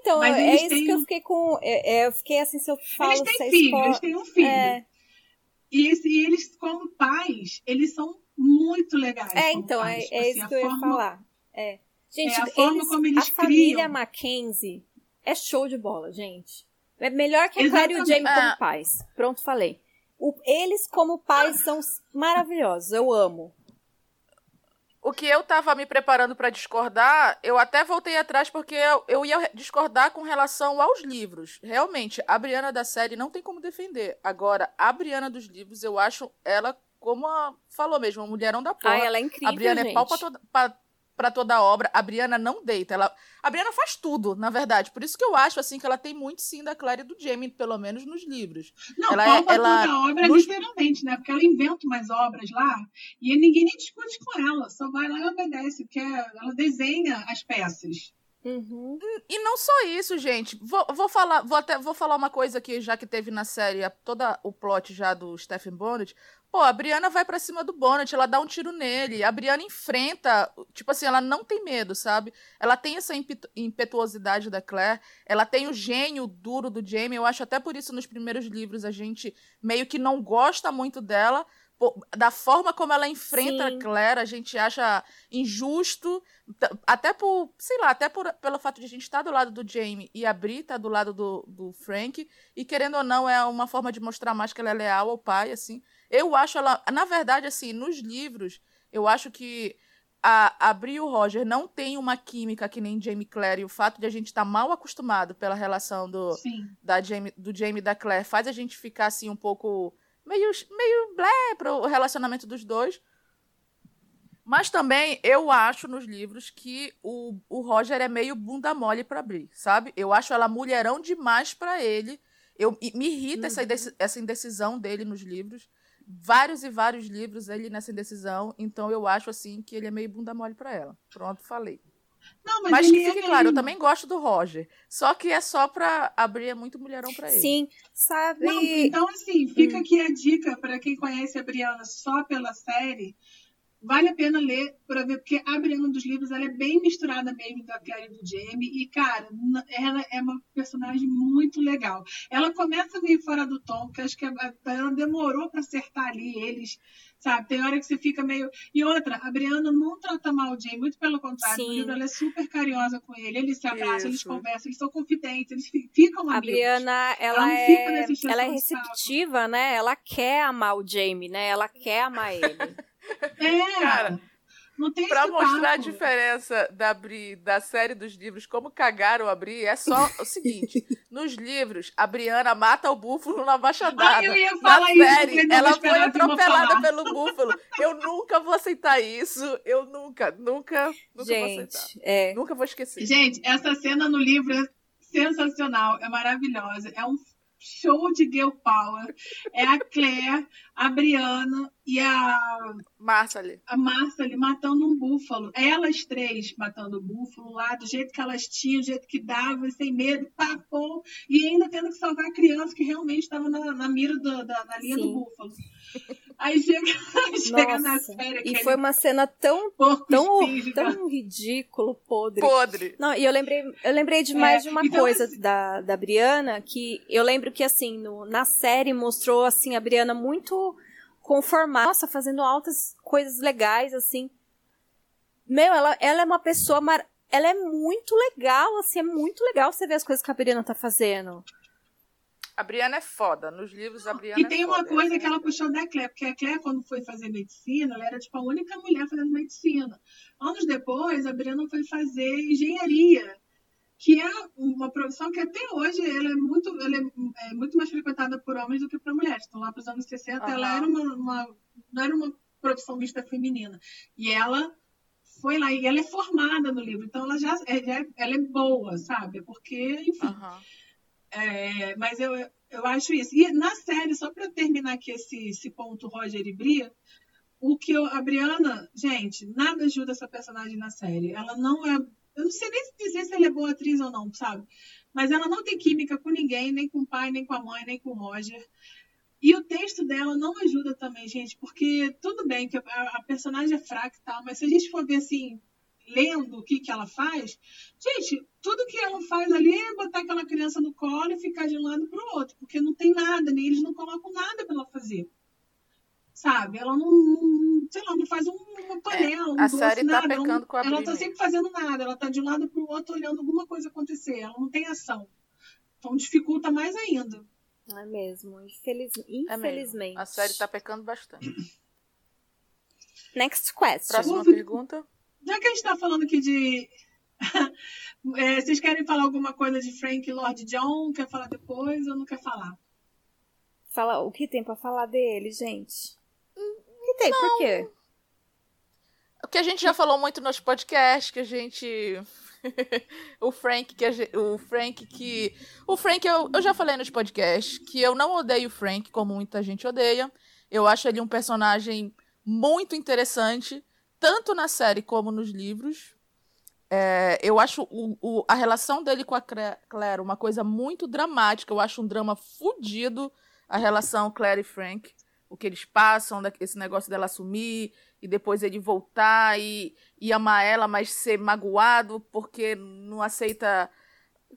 Então, Mas é isso têm que eu fiquei com. é- é, eu fiquei assim, se eu falo. eles têm é filho, eles têm um filho. É, E, esse- e eles, como pais, eles são muito legais. é, então, é, é Assim, isso que eu ia forma- falar. É. Gente, É, a forma eles, como eles a família criam. Mackenzie é show de bola, gente. É melhor que a e o. Jamie como É. pais. Pronto, falei. O- eles como pais são maravilhosos, eu amo. O que eu tava me preparando pra discordar, eu até voltei atrás porque eu, eu ia discordar com relação aos livros. Realmente, a Briana da série não tem como defender. Agora, a Briana dos livros, eu acho ela, como a falou mesmo, uma mulherão da porra. Ai, ela é incrível, a Briana gente. é pau pra toda, pra, pra toda a obra. A Briana não deita. Ela, a Briana faz tudo, na verdade. Por isso que eu acho assim que ela tem muito sim da Claire e do Jamie, pelo menos nos livros. Não, Ela ela, é- ela- toda a obra, nos- literalmente, né? Porque ela inventa umas obras lá e ninguém nem discute com ela. Só vai lá e obedece, porque ela desenha as peças. Uhum. E não só isso, gente. Vou, vou falar, vou até vou falar uma coisa que já que teve na série toda o plot já do Stephen Bonnet. Pô, a Brianna vai pra cima do Bonnet, ela dá um tiro nele. A Brianna enfrenta, tipo assim, ela não tem medo, sabe? Ela tem essa impetu- impetuosidade da Claire, ela tem o gênio duro do Jamie. Eu acho até por isso nos primeiros livros a gente meio que não gosta muito dela, da forma como ela enfrenta Sim. a Claire, a gente acha injusto, até por, sei lá, até por, pelo fato de a gente estar do lado do Jamie e a Bri tá do lado do, do Frank, e querendo ou não, é uma forma de mostrar mais que ela é leal ao pai, assim. Eu acho ela, na verdade, assim, nos livros, eu acho que a, a Bri e o Roger não tem uma química que nem Jamie Claire, e o fato de a gente estar tá mal acostumado pela relação do, da Jamie, do Jamie e da Claire faz a gente ficar assim um pouco meio, meio blé pro relacionamento dos dois. Mas também eu acho nos livros que o, o Roger é meio bunda mole pra Bri, sabe? Eu acho ela mulherão demais para ele. Eu, me irrita uhum. essa, essa indecisão dele nos livros vários e vários livros ele nessa indecisão, então eu acho assim que ele é meio bunda mole para ela. Pronto, falei. Não, mas, mas que fique é claro, eu também gosto do Roger. Só que é só pra abrir é muito mulherão pra ele. Sim, sabe? Não, então, assim, fica hum. aqui a dica para quem conhece a Briana só pela série vale a pena ler para ver, porque a Brianna dos livros ela é bem misturada mesmo da Claire e do Jamie, e, cara, ela é uma personagem muito legal. Ela começa meio fora do tom, porque acho que ela demorou para acertar ali eles, sabe? Tem hora que você fica meio. E outra, a Brianna não trata mal o Jamie, muito pelo contrário, no livro ela é super carinhosa com ele, eles se abraçam, Isso. eles conversam, eles são confidentes, eles ficam amigos. A Brianna, ela, ela é, ela é receptiva, né? Ela quer amar o Jamie, né? Ela quer amar ele. É, cara. Não tem pra mostrar papo. a diferença da Bri, da série dos livros, como cagaram a Bri, é só o seguinte: nos livros, a Briana mata o búfalo na baixadada. eu ia falar na isso, série, ela foi atropelada pelo búfalo. Eu nunca vou aceitar isso. Eu nunca, nunca, nunca Gente, vou aceitar. É... Nunca vou esquecer. Gente, essa cena no livro é sensacional, é maravilhosa. É um show de girl power. É a Claire, a Briana e a Marcely. A Marcely matando um búfalo. Elas três matando o búfalo lá, do jeito que elas tinham, do jeito que dava, sem medo, papou, e ainda tendo que salvar a criança que realmente estava na, na mira do, da, na linha Sim. do búfalo. Aí chega, chega na série. E foi uma cena tão, tão, tão ridículo, podre. Podre. Não, e eu lembrei, eu lembrei de mais é, de uma então, coisa assim, da, da Briana, que eu lembro que, assim, no, na série mostrou, assim, a Briana muito conformada, nossa, fazendo altas coisas legais, assim. Meu, ela, ela é uma pessoa, mar... ela é muito legal, assim, é muito legal você ver as coisas que a Briana tá fazendo. A Briana é foda. Nos livros, a Briana E tem é uma coisa que ela puxou da Claire, porque a Claire, quando foi fazer medicina, ela era tipo a única mulher fazendo medicina. Anos depois, a Briana foi fazer engenharia, que é uma profissão que até hoje ela é muito, ela é, é muito mais frequentada por homens do que por mulheres. Então, lá para os anos 60, uhum. ela era uma, uma, não era uma profissão vista feminina. E ela foi lá, e ela é formada no livro, então ela já, é, já ela é boa, sabe? Porque, enfim. Uhum. É, mas eu, eu acho isso. E na série, só para terminar aqui esse, esse ponto Roger e Bria, o que eu, a Briana, gente, nada ajuda essa personagem na série. Ela não é. Eu não sei nem dizer se ela é boa atriz ou não, sabe? Mas ela não tem química com ninguém, nem com o pai, nem com a mãe, nem com o Roger. E o texto dela não ajuda também, gente, porque tudo bem que a, a personagem é fraca e tal, mas se a gente for ver assim, lendo o que, que ela faz, gente, tudo que ela faz ali é botar aquela criança no colo e ficar de um lado para o outro, porque não tem nada, nem eles não colocam nada para ela fazer. Sabe? Ela não, não, sei lá, não faz um, uma panela, é, a doce, série tá nada. pecando com a Ela tá sempre fazendo nada, ela tá de um lado para o outro olhando alguma coisa acontecer, ela não tem ação. Então dificulta mais ainda. É mesmo, Infeliz... infelizmente. É a série tá pecando bastante. Next question. Próxima pergunta. Já que a gente tá falando aqui de. é, vocês querem falar alguma coisa de Frank Lord John? Quer falar depois ou não quer falar? Fala, o que tem para falar dele, gente? O que tem? Não. Por quê? O que a gente já falou muito nos podcasts, que a gente. o Frank, que gente... o Frank que. O Frank, eu, eu já falei nos podcasts que eu não odeio o Frank, como muita gente odeia. Eu acho ele um personagem muito interessante tanto na série como nos livros. É, eu acho o, o, a relação dele com a Claire uma coisa muito dramática. Eu acho um drama fudido a relação Claire e Frank. O que eles passam, esse negócio dela sumir e depois ele voltar e, e amar ela, mas ser magoado porque não aceita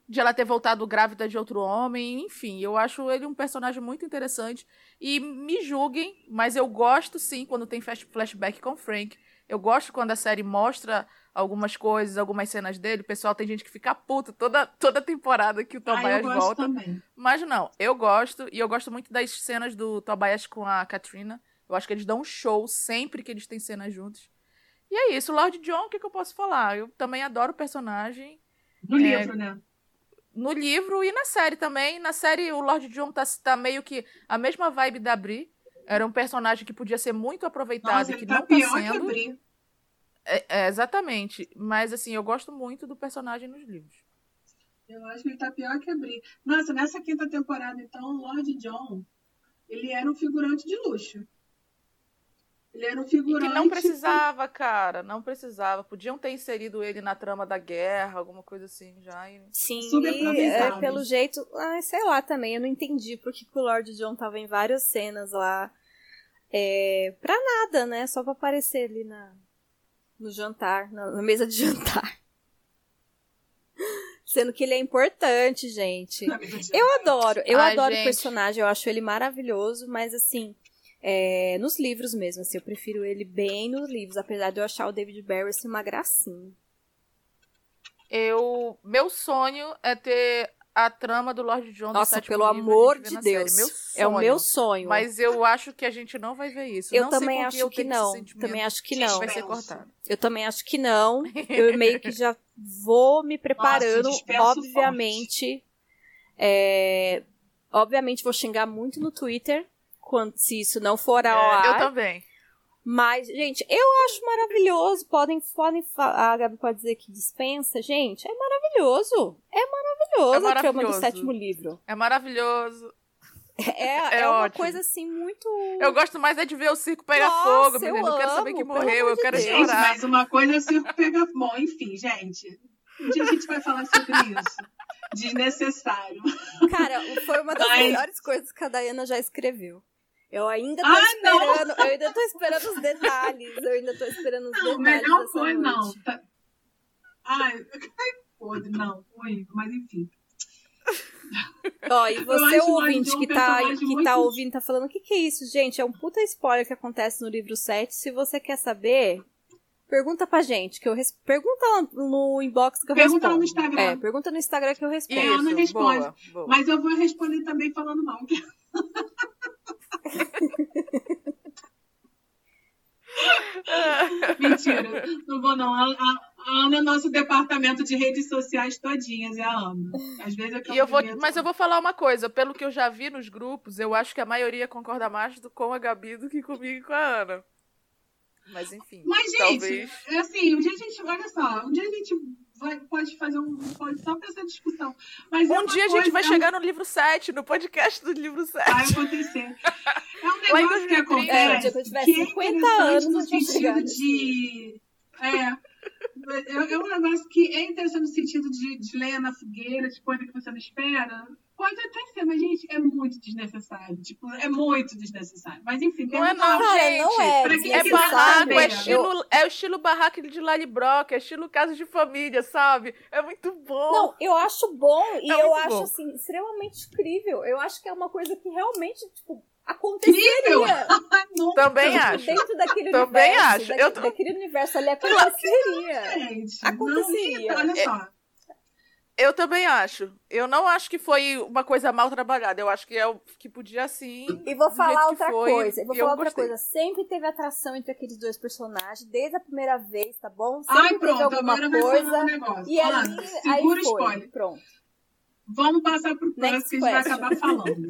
de ela ter voltado grávida de outro homem. Enfim, eu acho ele um personagem muito interessante. E me julguem, mas eu gosto sim quando tem flashback com Frank. Eu gosto quando a série mostra algumas coisas, algumas cenas dele. O pessoal tem gente que fica puto toda, toda temporada que o ah, Tobias ah, volta. Também. Mas não, eu gosto. E eu gosto muito das cenas do Tobias com a Katrina. Eu acho que eles dão um show sempre que eles têm cenas juntos. E é isso, Lord John, o que, que eu posso falar? Eu também adoro o personagem. No é, livro, né? No livro e na série também. Na série, o Lord John tá, tá meio que a mesma vibe da Bri. Era um personagem que podia ser muito aproveitado Nossa, e que tá não pior tá sendo. Que a Bri. É, é, exatamente. Mas assim, eu gosto muito do personagem nos livros. Eu acho que ele tá pior que a Bri. Nossa, nessa quinta temporada, então, o Lord John, ele era um figurante de luxo. Ele era um figurante. E que não precisava, cara. Não precisava. Podiam ter inserido ele na trama da guerra, alguma coisa assim já. E... Sim, e, é, pelo jeito. Ah, sei lá também. Eu não entendi porque que o Lord John tava em várias cenas lá. É, pra nada, né? Só pra aparecer ali na, no jantar, na, na mesa de jantar. Sendo que ele é importante, gente. Eu adoro, eu Ai, adoro gente. o personagem, eu acho ele maravilhoso, mas assim, é, nos livros mesmo, assim, eu prefiro ele bem nos livros, apesar de eu achar o David Barry assim, uma gracinha. Eu. Meu sonho é ter a trama do Lord John Nossa, pelo livro, amor de Deus. série. Meu É o sonho. meu sonho. Mas eu acho que a gente não vai ver isso. eu não também acho eu que não. Também acho que não. vai ser cortado. Eu também acho que não. Eu meio que já vou me preparando, suspenso obviamente. É, obviamente vou xingar muito no Twitter quando se isso não for ao É, eu ar. também. Mas, gente, eu acho maravilhoso. Podem, podem a Gabi pode dizer que dispensa. Gente, é maravilhoso. É maravilhoso É a trama do maravilhoso. sétimo livro. É maravilhoso. É, É é, uma ótimo. coisa assim muito. Eu gosto mais é de ver o circo pegar Nossa, fogo, eu menino. Eu quero saber amo, que pelo morreu, eu quero. Gente, chorar. mas uma coisa é o circo pega. Bom, enfim, gente. Um dia a gente vai falar sobre isso. Desnecessário. Cara, foi uma das Mas- melhores coisas que a Dayana já escreveu. Eu ainda tô Ah, esperando, eu ainda tô esperando os detalhes, eu ainda tô esperando os Não, detalhes. melhor foi, noite. não. Tá- Ai, ai, podre, não, foi, mas enfim. Ó, e Eu você, ouvinte, que John um tá, personagem que muito- tá ouvindo, tá falando, o que que é isso, gente? É um puta spoiler que acontece no livro 7. Se você quer saber, pergunta pra gente, que eu res... pergunta lá no inbox que eu Pergunta lá respondo. no Instagram. É, pergunta no Instagram que eu respondo. E Ana Isso, responde. boa, boa. Mas eu vou responder também falando mal. Mentira, não vou não. A, a- Ana é nosso departamento de redes sociais todinhas, é a Ana. Às vezes eu E eu vou, mas eu vou falar uma coisa, pelo que eu já vi nos grupos, eu acho que a maioria concorda mais com a Gabi do que comigo e com a Ana. Mas enfim. Mas, gente, talvez. assim, um dia a gente, olha só, um dia a gente vai, pode fazer um pode só pra essa discussão. Mas é Um uma dia a gente vai é um- chegar no livro 7, no podcast do livro 7. Vai acontecer. É um negócio que 2030. acontece. É, que é 50 interessante no sentido de. É. É é um negócio que é interessante no sentido de, de lenha na fogueira, de coisa que você não espera. Pode até ser, mas, gente, é muito desnecessário. Tipo, é muito desnecessário. Mas, enfim, tem Não é não, Cara, gente. não é. Pra quem É barraco, é estilo, é o estilo barraco de Lali Brock, é estilo casa de família, sabe? É muito bom. Não, eu acho bom e É eu acho, bom. assim, extremamente incrível. Eu acho que é uma coisa que realmente, tipo, aconteceria. Incrível! Não, Também Tipo, acho. Dentro daquele Também universo. acho. daqui- Eu tô- Daquele universo ali aconteceria. gente. Aconteceria. Não, olha só. Eu também acho. Eu não acho que foi uma coisa mal trabalhada. Eu acho que é o que podia sim. E vou falar outra foi, coisa. Eu vou eu falar outra gostei. coisa. Sempre teve atração entre aqueles dois personagens, desde a primeira vez, tá bom? Sempre Ai, teve pronto, alguma agora vai falar um coisa. negócio. E ali, Ana, aí segura o foi. spoiler. Pronto. Vamos passar pro próximo Next que a gente vai acabar falando.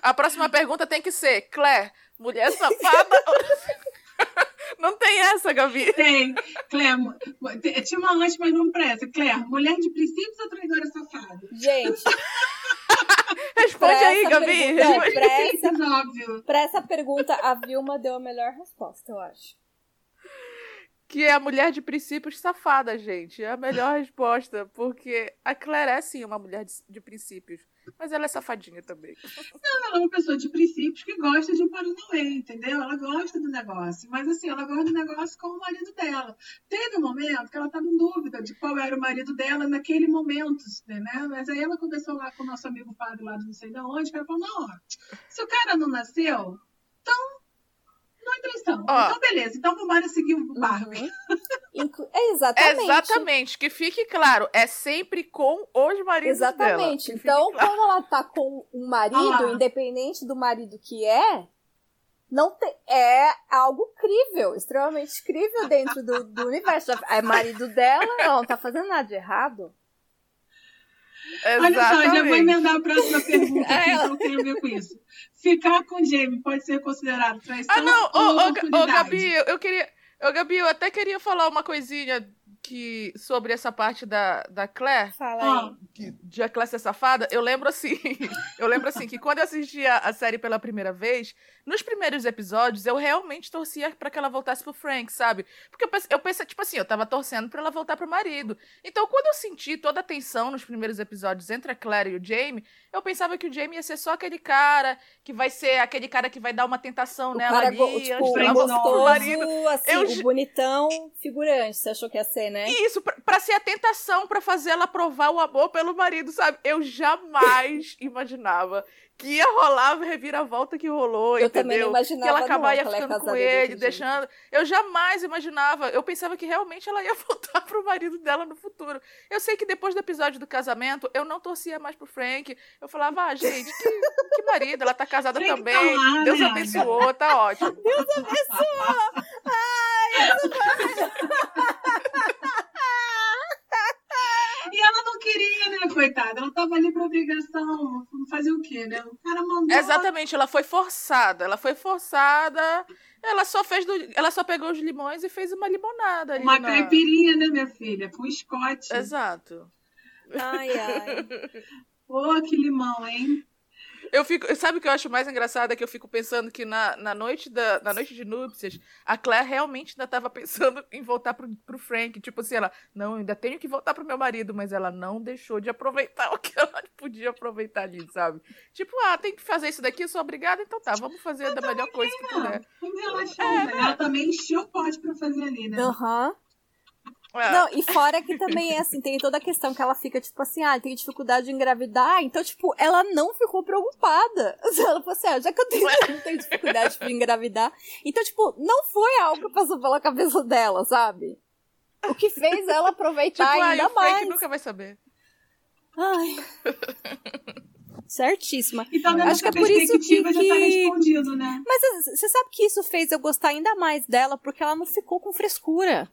A próxima pergunta tem que ser: Claire, mulher safada? não tem essa, Gabi. Tem. Claire, tinha uma antes, mas vamos pra essa. Claire, mulher de princípios ou traidora safada? Gente, Responde aí, Gabi. pergunta- Não, Responde. pra essa, Princípios, óbvio. pra essa pergunta, a Vilma deu a melhor resposta, eu acho. Que é a mulher de princípios safada, gente. É a melhor resposta. Porque a Claire é sim uma mulher de, de princípios. Mas ela é safadinha também. Ela é uma pessoa de princípios que gosta de um paranauê, entendeu? Ela gosta do negócio. Mas assim, ela gosta do negócio com o marido dela. Teve um momento que ela estava em dúvida de qual era o marido dela naquele momento, né? Mas aí ela conversou lá com o nosso amigo padre lá de não sei de onde, que ela falou, não, se o cara não nasceu, não é traição. Ó. Então beleza, então vamos seguir o barco. Uhum. Inclu- é exatamente. Exatamente. Que fique claro, é sempre com os maridos dela. Exatamente. Fique Então, claro. quando ela tá com um marido, Ah independente do marido que é, não tem, é algo crível, extremamente crível dentro do, do universo. É marido dela, ela não tá fazendo nada de errado. Olha só, já vou Exatamente. emendar a próxima pergunta, É, que ela- então tem a ver com isso. Ficar com o Jamie pode ser considerado traição Ah, não, ou ô, Ga- ô, oportunidade? Gabi, eu, eu queria. Ô, Gabi, eu até queria falar uma coisinha que, sobre essa parte da, da Claire. Fala Ah, que- de A Classe é Safada, eu lembro assim, eu lembro assim, que quando eu assistia a série pela primeira vez, nos primeiros episódios, eu realmente torcia pra que ela voltasse pro Frank, sabe? Porque eu pensei, eu pensei, tipo assim, eu tava torcendo pra ela voltar pro marido. Então, quando eu senti toda a tensão nos primeiros episódios entre a Claire e o Jamie, eu pensava que o Jamie ia ser só aquele cara, que vai ser aquele cara que vai dar uma tentação O nela cara, ali, go- antes tipo, dela o voltar pro marido. gostoso, assim, Eu o bonitão figurante, você achou que ia ser, né? Isso, pra, pra ser a tentação pra fazer ela provar o amor pelo marido, sabe? Eu jamais imaginava que ia rolar a reviravolta que rolou, Eu também entendeu? não imaginava, que ela acabaria ficando com ele, jeito. deixando. Eu jamais imaginava. Eu pensava que realmente ela ia voltar pro marido dela no futuro. Eu sei que depois do episódio do casamento, eu não torcia mais pro Frank. Eu falava, ah, gente, que, que marido, ela tá casada Frank também. tá lá, Deus né? abençoou, tá ótimo. E ela não queria, né, coitada? Ela tava ali por obrigação. Fazer o quê, né? O cara mandou. Exatamente, ela foi forçada. Ela foi forçada. Ela só fez do, ela só pegou os limões e fez uma limonada ali Uma na- caipirinha, né, minha filha? Com Scott. Exato. Ai, ai. Pô, que limão, hein? Eu fico, sabe o que eu acho mais engraçado é que eu fico pensando que na, na noite da na noite de núpcias, a Claire realmente ainda tava pensando em voltar pro, pro Frank, tipo assim, ela, não, ainda tenho que voltar pro meu marido, mas ela não deixou de aproveitar o que ela podia aproveitar ali, sabe? Tipo, ah, tem que fazer isso daqui, eu sou obrigada, então tá, vamos fazer da melhor coisa que puder. Vamos relaxar. né? Ela também encheu o pote pra fazer ali, né? Aham. É. Não, e fora que também é assim, tem toda a questão que ela fica, tipo assim, ah, tem dificuldade de engravidar, então, tipo, ela não ficou preocupada. Ela falou assim, ah, já que eu tenho, não tenho dificuldade de engravidar. Então, tipo, não foi algo que passou pela cabeça dela, sabe? O que fez ela Tipo, aproveitar ah, ainda o Frank mais. nunca vai saber. Ai. Certíssima. Então, Acho que é por isso que- já tá respondido, né? Mas você sabe que isso fez eu gostar ainda mais dela, porque ela não ficou com frescura.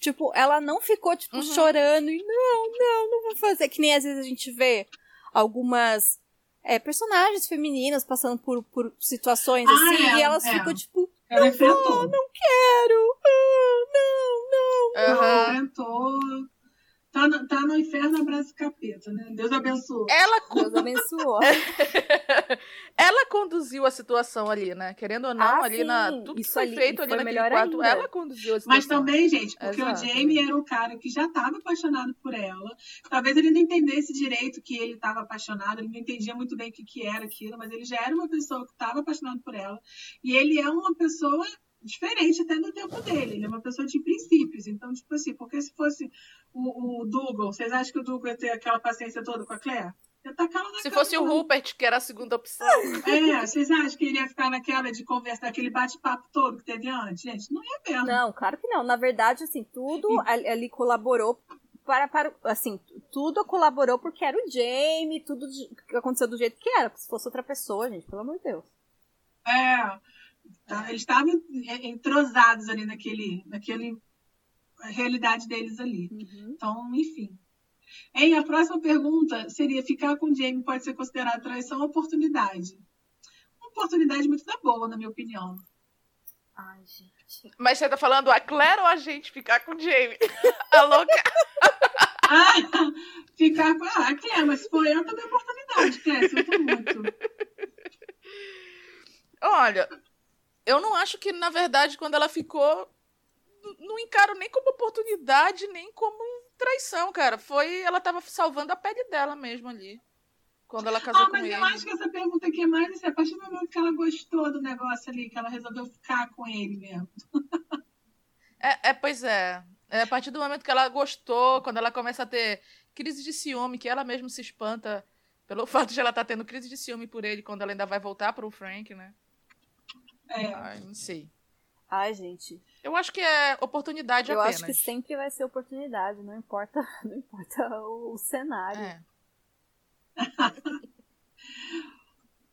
Tipo, ela não ficou, tipo, Uhum. chorando e não, não, não vou fazer. Que nem às vezes a gente vê algumas é, personagens femininas passando por, por situações Ah, assim, é, e elas é. ficam, tipo, Ela enfrentou. não quero, ah, não, não. Ela Aham. enfrentou. Tá no, tá no inferno, abraço capeta, né? Deus abençoe. Ela Deus abençoou. ela conduziu a situação ali, né? Querendo ou não, Ah, ali na. sim. Tudo que Isso foi ali feito ali foi naquele melhor quarto, ainda. ela conduziu a situação. Mas também, gente, porque Exato. o Jamie era o cara que já estava apaixonado por ela. Talvez ele não entendesse direito que ele estava apaixonado, ele não entendia muito bem o que, que era aquilo, mas ele já era uma pessoa que estava apaixonado por ela. E ele é uma pessoa diferente até do tempo dele. Ele é uma pessoa de princípios. Então, tipo assim, porque se fosse o, o Dougal, vocês acham que o Dougal ia ter aquela paciência toda com a Claire? Se fosse o. Rupert, que era a segunda opção. É, vocês acham que ele ia ficar naquela de conversa, aquele bate-papo todo que teve antes? Gente, não ia mesmo. Não, claro que não. Na verdade, assim, tudo ali, ali colaborou para, para. Assim, tudo colaborou porque era o Jamie, tudo aconteceu do jeito que era. Se fosse outra pessoa, gente, pelo amor de Deus. É, tá, eles estavam en- entrosados ali naquele, naquele a realidade deles ali. Uhum. Então, enfim. Hein, a próxima pergunta seria: ficar com o Jamie pode ser considerado traição ou oportunidade? Uma oportunidade muito da boa, na minha opinião. Ai, gente. Mas você tá falando a Claire ou a gente ficar com o Jamie? A louca. Ah, ficar com. Ah, Clé, mas se for eu, também é oportunidade, Clé, sinto muito. Olha, eu não acho que, na verdade, quando ela ficou. Não encaro nem como oportunidade, nem como traição, cara. Foi. Ela tava salvando a pele dela mesmo ali. Quando ela casou Ah, com mas ele. eu acho que essa pergunta aqui é mais assim, a partir do momento que ela gostou do negócio ali, que ela resolveu ficar com ele mesmo. É, é, pois é. É a partir do momento que ela gostou, quando ela começa a ter crise de ciúme, que ela mesma se espanta pelo fato de ela estar tendo crise de ciúme por ele quando ela ainda vai voltar pro Frank, né? É. Ai, não sei. Ai, gente. Eu acho que é oportunidade eu apenas. acho que sempre vai ser oportunidade, não importa, não importa o, o cenário. É.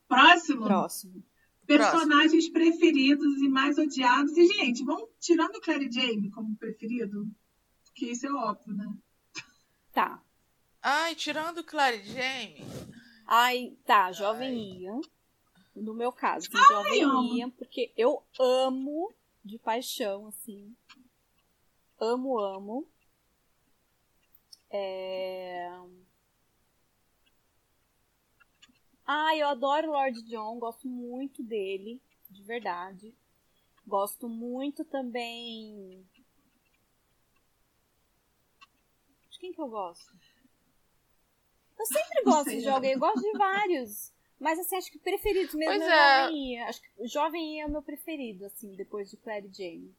Próximo? Próximo. Personagens preferidos e mais odiados. E, gente, vamos tirando o Clary Jane como preferido, porque isso é óbvio, né? Tá. Ai, tirando Clary Jane. Ai, tá, Jovem Ian. No meu caso, assim, Jovem amo. Ian, porque eu amo de paixão, assim. Amo, amo. É... Ah, eu adoro Lord John, gosto muito dele, de verdade. Gosto muito também. De quem que eu gosto? Eu sempre gosto de alguém, eu gosto de vários. Mas assim, acho que preferidos mesmo Pois é é. Jovem Ian. Acho que o Jovem Ian é o meu preferido, assim, depois de Claire e Jamie.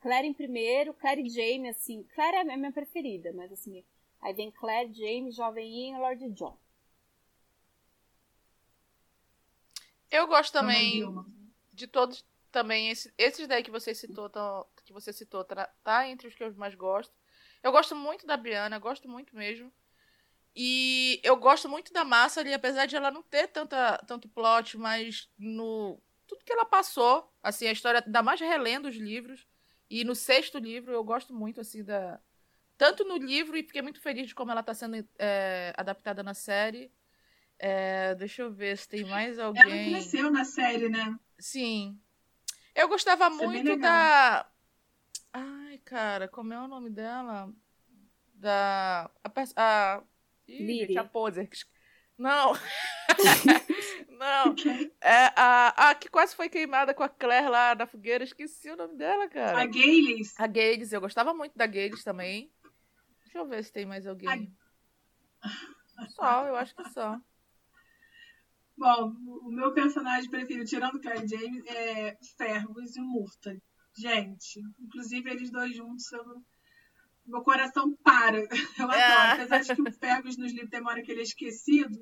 Claire em primeiro, Claire e Jamie, assim. Claire é a minha preferida, mas assim. Aí vem Claire, Jamie, Jovem Ian e Lord John. Eu gosto também de todos também esse- esses daí que você citou tão- que você citou tá, tá entre os que eu mais gosto eu gosto muito da Brianna gosto muito mesmo e eu gosto muito da Massa ali apesar de ela não ter tanta tanto plot mas no tudo que ela passou assim a história ainda mais relendo os livros e no sexto livro eu gosto muito assim da tanto no livro e fiquei muito feliz de como ela está sendo é, adaptada na série É, deixa eu ver se tem mais Ela alguém cresceu na série, né? Sim. Eu gostava Isso é muito legal. da. Ai, cara, como é o nome dela? Da. A. a... Ih, Lily. gente, a poser. Não. Não. É a, a que quase foi queimada com a Claire lá na fogueira. Esqueci o nome dela, cara. A Gaylis. A Gales. Eu gostava muito da Gales também. Deixa eu ver se tem mais alguém. Só, eu acho que só. Bom, o meu personagem preferido, tirando o Claire James, é Fergus e o Murta. Gente, inclusive eles dois juntos, eu não- meu coração para. Eu adoro. Ah. Apesar de que o Fergus nos livros hora que ele é esquecido,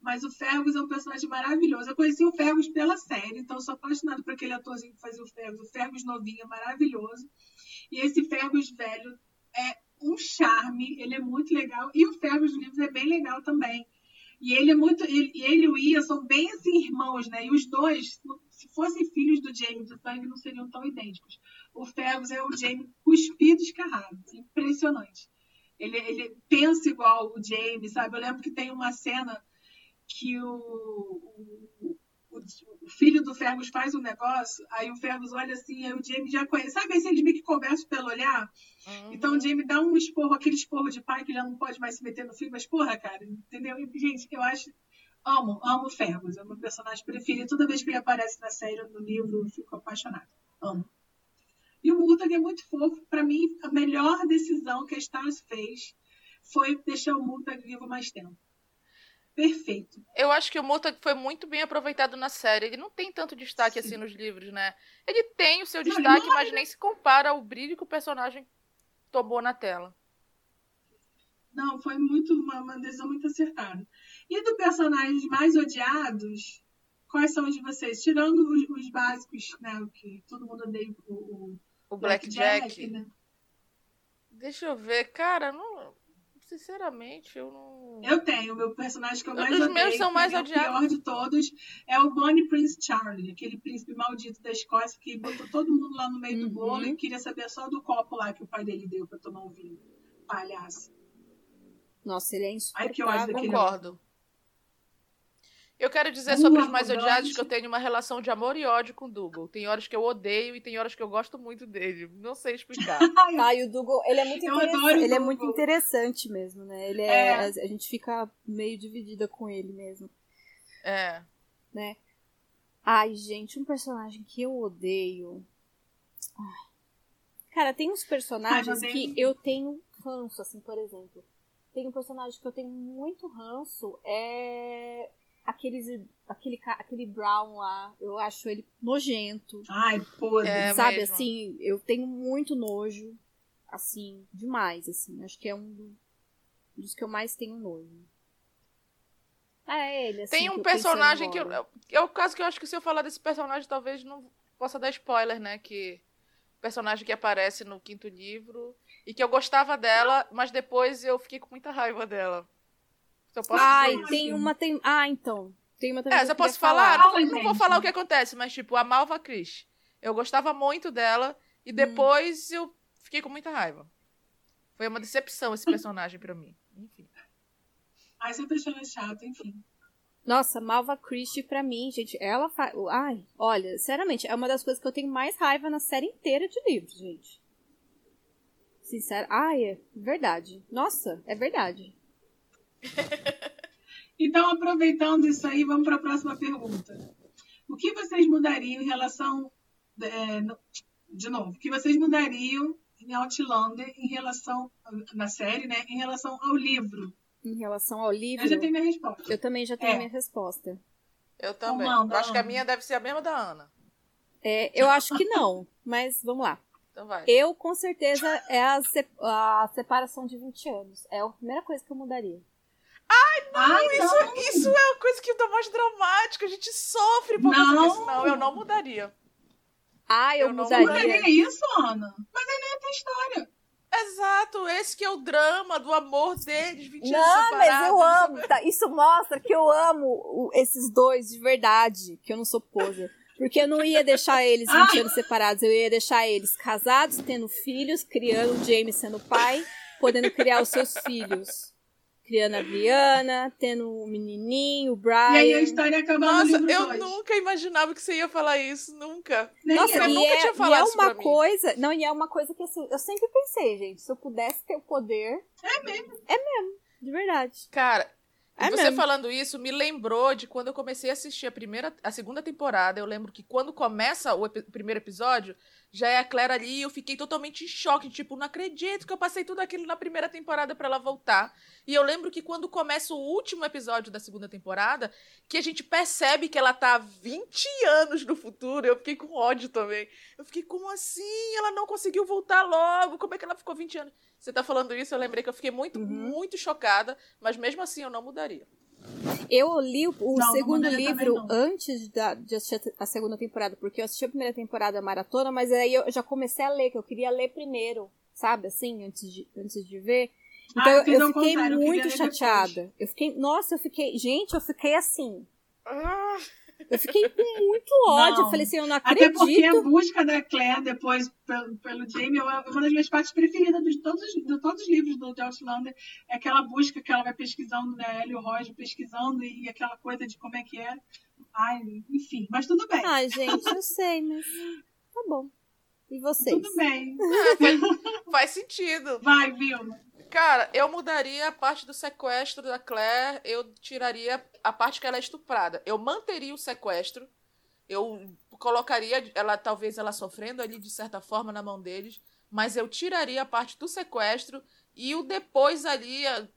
mas o Fergus é um personagem maravilhoso. Eu conheci o Fergus pela série, então sou apaixonada por aquele atorzinho que fazia o Fergus. O Fergus novinho é maravilhoso. E esse Fergus velho é um charme, ele é muito legal. E o Fergus livros é bem legal também. E ele é muito. Ele, e ele e o Ian são bem assim irmãos, né? E os dois, se fossem filhos do James do sangue, não seriam tão idênticos. O Fergus é o James cuspido escarrado. Impressionante. Ele, ele pensa igual o James, sabe? Eu lembro que tem uma cena que o, o, o- filho do Fergus faz um negócio, aí o Fergus olha assim, aí o James já conhece. Sabe assim, eles meio que conversam pelo olhar? Então o Jamie dá um esporro, aquele esporro de pai que já não pode mais se meter no filme, mas porra, cara, entendeu? E, gente, eu acho. Amo, amo o Fergus, é o meu personagem preferido. Toda vez que ele aparece na série ou no livro, eu fico apaixonada. Amo. E o Murtag é muito fofo. Pra mim, a melhor decisão que a Stars fez foi deixar o Murtag vivo mais tempo. Perfeito. Eu acho que o Murtag foi muito bem aproveitado na série. Ele não tem tanto destaque Sim. assim nos livros, né? Ele tem o seu Não, destaque, morre, mas nem se compara ao brilho que o personagem tomou na tela. Não, foi muito uma, uma decisão muito acertada. E do personagens mais odiados, quais são os de vocês? Tirando os, os básicos, né? O que todo mundo odeia o, o O Blackjack. Blackjack, né? Deixa eu ver, cara, não. Sinceramente, eu não. Eu tenho, o meu personagem que eu Os mais meus odeio, são que mais é odiados. o pior de todos, é o Bonnie Prince Charlie, aquele príncipe maldito da Escócia que botou todo mundo lá no meio do Uhum. bolo e queria saber só do copo lá que o pai dele deu pra tomar um vinho. Palhaço. Nossa, ele é Ai, que ódio insuportável. daquele Concordo. Eu quero dizer sobre os mais odiados que eu tenho uma relação de amor e ódio com o Dougal. Tem horas que eu odeio e tem horas que eu gosto muito dele. Não sei explicar. E o Dougal, ele é muito interessante. Ele é muito interessante mesmo, né? Ele é, É. A, gente fica meio dividida com ele mesmo, É. né? Ai, gente, um personagem que eu odeio. Ai. Cara, tem uns personagens Ai, eu que eu tenho ranço, assim, por exemplo. Tem um personagem que eu tenho muito ranço, é aqueles, aquele, aquele Brown lá. Eu acho ele nojento. Ai, podre. É, Sabe, mesmo. assim, eu tenho muito nojo, assim, demais, assim. Acho que é um do- dos que eu mais tenho nojo. Ah, é ele, assim. Tem que um pensando personagem que eu, é o caso que eu acho que se eu falar desse personagem talvez não possa dar spoiler, né? Que personagem que aparece no quinto livro e que eu gostava dela, mas depois eu fiquei com muita raiva dela. Eu posso Ai, dizer isso. tem uma, tem... Ah, então. Tem uma também É, que eu posso falar, Fala, não, não vou falar o que acontece, mas tipo, a Malva Cris. Eu gostava muito dela Hum. e depois eu fiquei com muita raiva. Foi uma decepção esse personagem pra mim. Enfim. Aí você deixou ela chata, enfim. Nossa, Malva Christie, pra mim, gente, ela faz. Ai, olha, sinceramente, é uma das coisas que eu tenho mais raiva na série inteira de livros, gente. Sincero. Ai, é verdade. Nossa, é verdade. Então, aproveitando isso aí, vamos para a próxima pergunta. O que vocês mudariam em relação. é, de novo, o que vocês mudariam em Outlander em relação. na série, né? Em relação ao livro? Em relação ao livro, Eu já tenho minha resposta. eu também já tenho É. minha resposta. Eu também. manda, eu acho que a minha deve ser a mesma da Ana. É, eu acho que não, mas vamos lá. Então vai. Eu, com certeza, é a, se- a separação de 20 anos. É a primeira coisa que eu mudaria. Ai, não! Isso, isso é uma coisa que dá mais dramática. A gente sofre por causa Não. disso. Não, eu não mudaria. Ah, eu, Eu não mudaria. mudaria isso, Ana? Mas aí não é tua história. Exato, esse que é o drama do amor deles, 20 anos Não, mas separados. eu amo. tá? Isso mostra que eu amo esses dois de verdade, que eu não sou poser. Porque eu não ia deixar eles 20 anos separados, eu ia deixar eles casados, tendo filhos, criando o James sendo pai, podendo criar os seus filhos. Criando a Brianna, tendo o menininho, o E Brian. aí a história acaba no Nossa, livro eu dois. nunca imaginava que você ia falar isso, nunca. Nem Nossa, eu. E nunca é, tinha e falado é isso uma pra mim. coisa. Não, e é uma coisa que assim, eu sempre pensei, gente, se eu pudesse ter o poder. É mesmo. É mesmo, de verdade. Cara, e É você mesmo. falando isso me lembrou de quando eu comecei a assistir a primeira, a segunda temporada. Eu lembro que quando começa o, o primeiro episódio, já é a Claire ali eu fiquei totalmente em choque. Tipo, não acredito que eu passei tudo aquilo na primeira temporada pra ela voltar. E eu lembro que quando começa o último episódio da segunda temporada, que a gente percebe que ela tá 20 anos no futuro, eu fiquei com ódio também. Eu fiquei, como assim? Ela não conseguiu voltar logo? Como é que ela ficou 20 anos? Você tá falando isso, eu lembrei que eu fiquei muito, Uhum. muito chocada, mas mesmo assim eu não mudaria. Eu li o, o Não, segundo livro antes da, de assistir a segunda temporada, porque eu assisti a primeira temporada maratona, mas aí eu já comecei a ler, que eu queria ler primeiro, sabe, assim, antes de, antes de ver. Então Ah, eu eu, eu fiquei eu muito depois. chateada. Eu fiquei, nossa, eu fiquei, gente, eu fiquei assim. Ah, Eu fiquei com muito ódio. Não. Eu falei assim, eu não Até porque a acredito. busca da Claire depois pelo, pelo Jamie é uma das minhas partes preferidas de todos, os- de todos os livros do The Outlander. É aquela busca que ela vai pesquisando, né? Ela e o Roger pesquisando e aquela coisa de como é que é. Ai, enfim, mas tudo bem. Ai, gente, eu sei, mas tá bom. E vocês? tudo bem. faz sentido. Vai, Vilma. Cara, eu mudaria a parte do sequestro da Claire, eu tiraria a parte que ela é estuprada. Eu manteria o sequestro, eu colocaria ela, talvez ela sofrendo ali de certa forma na mão deles, mas eu tiraria a parte do sequestro e o depois ali, a,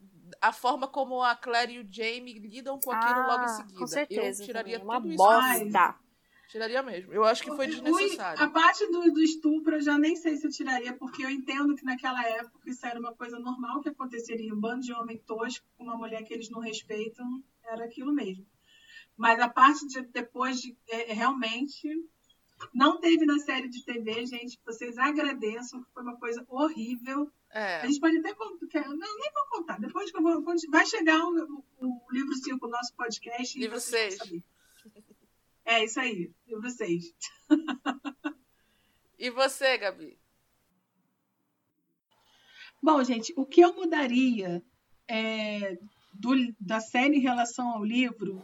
a forma como a Claire e o Jamie lidam com aquilo logo em seguida. Ah, Com certeza. Eu tiraria também. tudo uma isso. bosta. Tiraria mesmo. Eu acho que foi desnecessário. A parte do, do estupro eu já nem sei se eu tiraria, porque eu entendo que naquela época isso era uma coisa normal que aconteceria. Um bando de homem tosco com uma mulher que eles não respeitam, era aquilo mesmo. Mas a parte de depois de é, realmente não teve na série de TV, gente. Vocês agradeçam, foi uma coisa horrível. É. A gente pode até contar. Não, nem vou contar. Depois que eu vou. Vai chegar o, o, o livro 5, o nosso podcast. e Livro vocês vão seis. saber. É isso aí, livro 6. E você, Gabi? Bom, gente, o que eu mudaria é, do- da série em relação ao livro,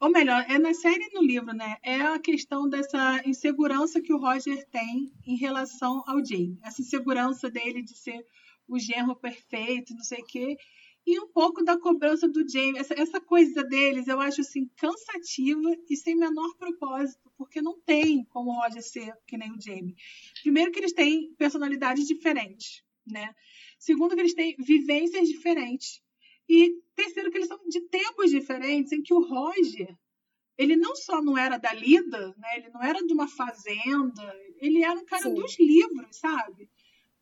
ou melhor, é na série e no livro, né? É a questão dessa insegurança que o Roger tem em relação ao Jamie. Essa insegurança dele de ser o genro perfeito, não sei o quê. E um pouco da cobrança do Jamie. Essa, essa coisa deles eu acho assim cansativa e sem menor propósito, porque não tem como o Roger ser que nem o Jamie. Primeiro que eles têm personalidades diferentes, né? Segundo que eles têm vivências diferentes. E terceiro que eles são de tempos diferentes em que o Roger, ele não só não era da lida, né? Ele não era de uma fazenda, ele era um cara Sim. dos livros, sabe?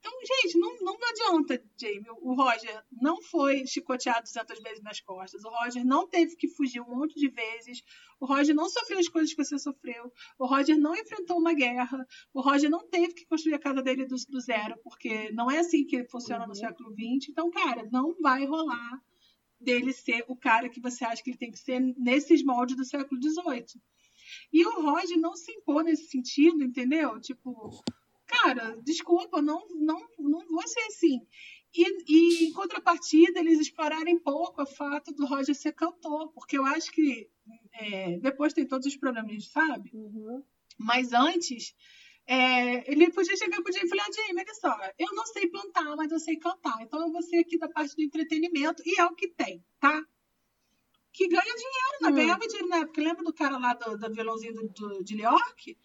Então, gente, não, não adianta, Jamie. O Roger não foi chicoteado 200 vezes nas costas. O Roger não teve que fugir um monte de vezes. O Roger não sofreu as coisas que você sofreu. O Roger não enfrentou uma guerra. O Roger não teve que construir a casa dele do, do zero, porque não é assim que funciona no século XX. Então, cara, não vai rolar. dele ser o cara que você acha que ele tem que ser nesses moldes do século XVIII. E o Roger não se impôs nesse sentido, entendeu? Tipo, cara, desculpa, não, não, não vou ser assim. E, e, em contrapartida, eles explorarem pouco o fato do Roger ser cantor, porque eu acho que é, depois tem todos os problemas, sabe? Uhum. Mas antes, é, ele podia chegar pro Jamie e falar, Jamie, olha só, eu não sei plantar, mas eu sei cantar. Então eu vou ser aqui da parte do entretenimento, e é o que tem, tá? Que ganha dinheiro, né? Hum. Ganhava dinheiro na época. Lembra do cara lá do, do violãozinho do, do, de New York?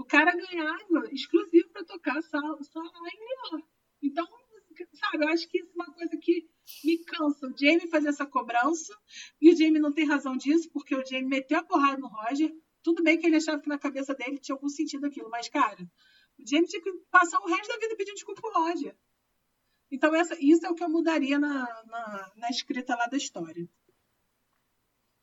O cara ganhava exclusivo para tocar só, só lá em York. Então, sabe, eu acho que isso é uma coisa que me cansa. O Jamie fazer essa cobrança, e o Jamie não tem razão disso, porque o Jamie meteu a porrada no Roger. Tudo bem que ele achava que na cabeça dele tinha algum sentido aquilo, mas, cara, o Jamie tinha que passar o resto da vida pedindo desculpa pro Roger. Então, essa, isso é o que eu mudaria na, na, na escrita lá da história.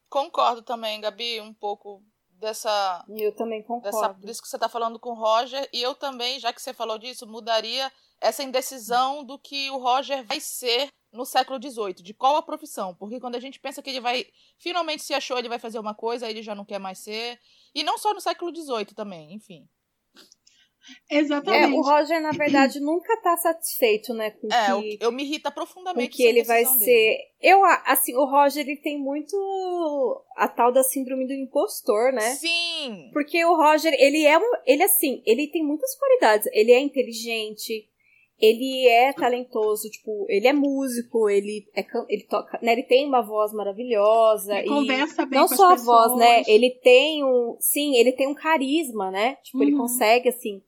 Concordo também, Gabi, um pouco dessa. Eu também concordo. Dessa, disso que você está falando com o Roger. E eu também, já que você falou disso, mudaria essa indecisão do que o Roger vai ser no século XVIII, de qual a profissão. Porque quando a gente pensa que ele vai. Finalmente se achou, ele vai fazer uma coisa, aí ele já não quer mais ser. E não só no século XVIII também, enfim. Exatamente. É, o Roger, na verdade, nunca tá satisfeito, né, com É, que, eu, me irrita com profundamente que essa ele vai decisão ser. dele. Eu, assim, o Roger, ele tem muito a tal da síndrome do impostor, né? Sim! Porque o Roger, ele é um. Ele, assim, ele tem muitas qualidades. Ele é inteligente, ele é talentoso, tipo, ele é músico, ele é ele toca, né? Ele tem uma voz maravilhosa. Ele e conversa bem não com as só a pessoas. voz, né? Ele tem um. Sim, ele tem um carisma, né? Tipo, ele Uhum. consegue, assim.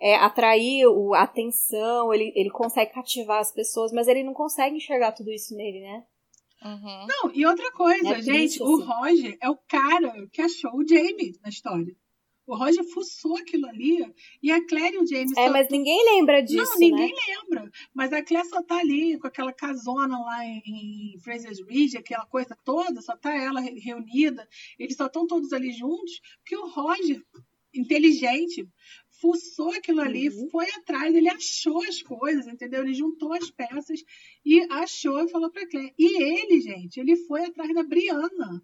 É, atrair o, a atenção, ele, ele consegue cativar as pessoas, mas ele não consegue enxergar tudo isso nele, né? Uhum. Não, e outra coisa, É gente, triste, o assim. Roger é o cara que achou o Jamie na história. O Roger fuçou aquilo ali e a Claire e o Jamie É, só... mas ninguém lembra disso, Não, ninguém né? lembra. Mas a Claire só tá ali com aquela casona lá em, em Fraser's Ridge, aquela coisa toda, só tá ela re- reunida. Eles só estão todos ali juntos, porque o Roger, inteligente, fuçou aquilo ali, Uhum. foi atrás, ele achou as coisas, entendeu? Ele juntou as peças e achou e falou pra Claire. E ele, gente, ele foi atrás da Brianna.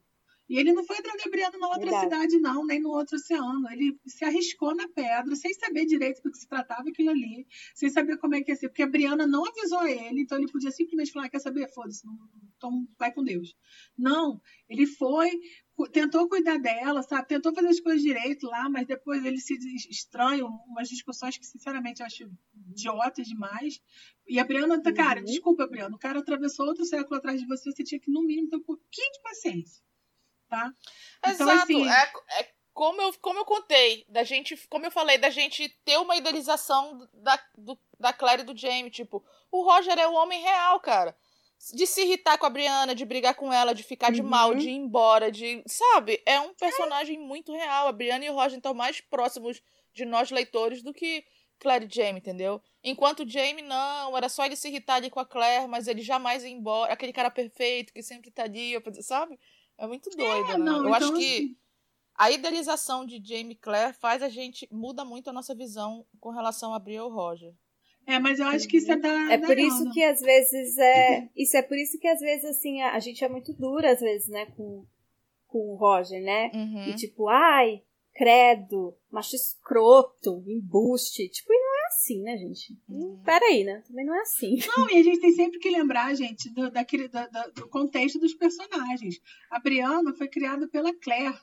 E ele não foi atrás da Brianna na outra Verdade. cidade, não, nem no outro oceano. Ele se arriscou na pedra, sem saber direito do que se tratava aquilo ali, sem saber como é que ia ser, porque a Brianna não avisou ele, então ele podia simplesmente falar: quer saber? Foda-se, então vai com Deus. Não, ele foi, tentou cuidar dela, sabe? Tentou fazer as coisas direito lá, mas depois ele se des- estranha, umas discussões que, sinceramente, eu acho idiotas demais. E a Brianna, tá, cara, Uhum. desculpa, Brianna, o cara atravessou outro século atrás de você, você tinha que, no mínimo, ter um pouquinho de paciência. Tá? Então, Exato. assim- É, é como, eu, como eu contei, da gente, como eu falei, da gente ter uma idealização da, do, da Claire e do Jamie. Tipo, o Roger é o homem real, cara. De se irritar com a Brianna, de brigar com ela, de ficar de Uhum. mal, de ir embora, de. Sabe? É um personagem muito real. A Brianna e o Roger estão mais próximos de nós leitores do que Claire e Jamie, entendeu? Enquanto Jamie, não, era só ele se irritar ali com a Claire, mas ele jamais ia embora. Aquele cara perfeito que sempre tá ali, sabe? É muito doido, É, né? não, Eu acho então, que assim, a idealização de Jamie Claire faz a gente muda muito a nossa visão com relação a Bria e o Roger. É, mas eu acho que isso é da. É da por isso Ana. que às vezes é. Isso é por isso que às vezes, assim, a, a gente é muito dura, às vezes, né, com, com o Roger, né? Uhum. E tipo, ai, credo, macho escroto, embuste. Tipo, e não é assim, né, gente? Uhum. Peraí, né? Também não é assim. Não, e a gente tem sempre que lembrar, gente, do, daquele, da- da- do contexto dos personagens. A Brianna foi criada pela Claire,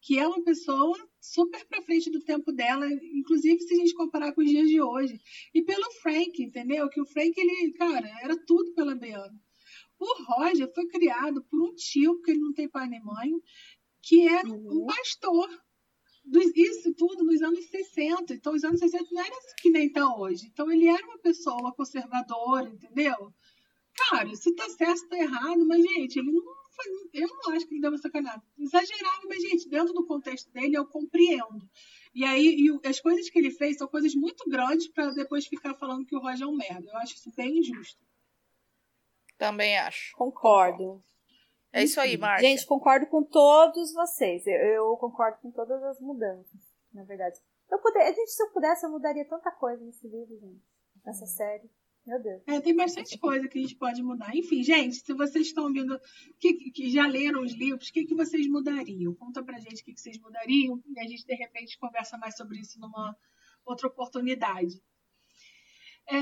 que é uma pessoa super pra frente do tempo dela, inclusive se a gente comparar com os dias de hoje. E pelo Frank, entendeu? Que o Frank, ele, cara, era tudo pela Brianna. O Roger foi criado por um tio, porque ele não tem pai nem mãe, que era um Uhum. pastor. Dos- isso tudo nos anos 60. Então, os anos 60 não era que nem tá hoje. Então, ele era uma pessoa conservadora, entendeu? Cara, se tá certo, tá errado, mas, gente, ele não. Eu não acho que ele deu uma sacanagem. Exagerado, mas, gente, dentro do contexto dele, eu compreendo. E aí, e as coisas que ele fez são coisas muito grandes pra depois ficar falando que o Roger é um merda. Eu acho isso bem injusto. Também acho. Concordo. É isso aí, Márcia. Gente, concordo com todos vocês. Eu, eu concordo com todas as mudanças, na verdade. Eu puder, gente, se eu pudesse, eu mudaria tanta coisa nesse livro, gente. Nessa série. Meu Deus. É, tem bastante coisa que a gente pode mudar. Enfim, gente, se vocês estão ouvindo, que, que já leram os livros, o que, que vocês mudariam? Conta pra gente o que, que vocês mudariam e a gente, de repente, conversa mais sobre isso numa outra oportunidade. É,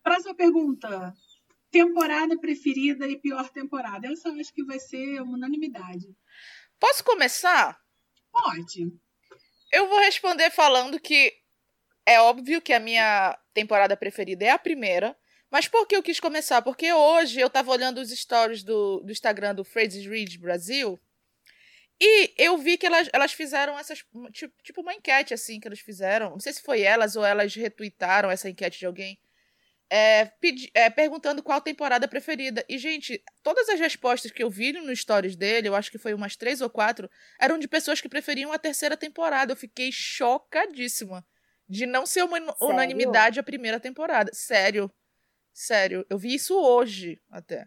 próxima pergunta. Temporada preferida e pior temporada? Essa eu acho que vai ser uma unanimidade. Posso começar? Pode. Eu vou responder falando que é óbvio que a minha temporada preferida é a primeira. Mas por que eu quis começar? Porque hoje eu tava olhando os stories do, do Instagram do Phrases Read Brasil. E eu vi que elas, elas fizeram essas. Tipo, tipo uma enquete, assim, que elas fizeram. Não sei se foi elas ou elas retweetaram essa enquete de alguém. É, pedi, é, perguntando qual temporada preferida. E, gente, todas as respostas que eu vi no stories dele, eu acho que foi umas três ou quatro, eram de pessoas que preferiam a terceira temporada. Eu fiquei chocadíssima de não ser uma Sério? unanimidade a primeira temporada. Sério. Sério. Eu vi isso hoje, até.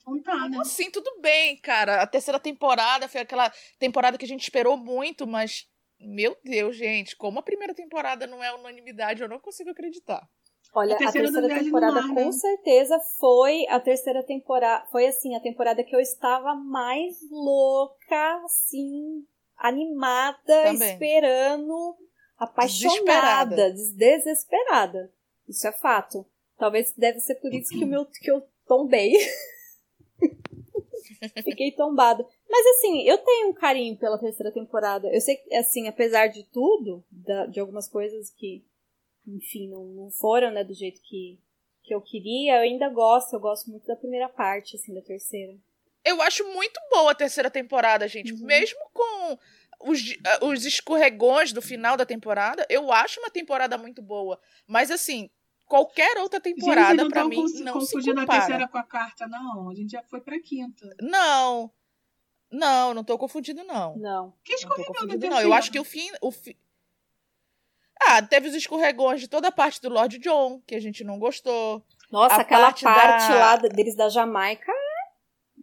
Então tá, né? Assim, tudo bem, cara. A terceira temporada foi aquela temporada que a gente esperou muito, mas. Meu Deus, gente, como a primeira temporada não é unanimidade, eu não consigo acreditar. Olha, A a terceira terceira, Viagem no temporada Mar, com né? certeza foi a terceira temporada. Foi assim, a temporada que eu estava mais louca, assim, animada, Também. esperando, apaixonada, des- desesperada. Isso é fato. Talvez deve ser por isso que, o meu, que eu tombei. Fiquei tombada. Mas assim, eu tenho um carinho pela terceira temporada. Eu sei que, assim, apesar de tudo, da- de algumas coisas que, enfim, não, não foram, né, do jeito que, que eu queria, eu ainda gosto. Eu gosto muito da primeira parte, assim, da terceira. Eu acho muito boa a terceira temporada, gente. Uhum. Mesmo com os, ah, os escorregões do final da temporada, eu acho uma temporada muito boa. Mas assim, qualquer outra temporada, não estão mim, cons- não se confundindo a compara. terceira com a quarta, não. A gente já foi pra quinta. Não. Não, não tô confundindo, não. Não. Que Não escorregão terceira? não. Eu acho que o fim. O fi... Ah, teve os escorregões de toda a parte do Lord John, que a gente não gostou. Nossa, A aquela parte parte, da- lá deles da Jamaica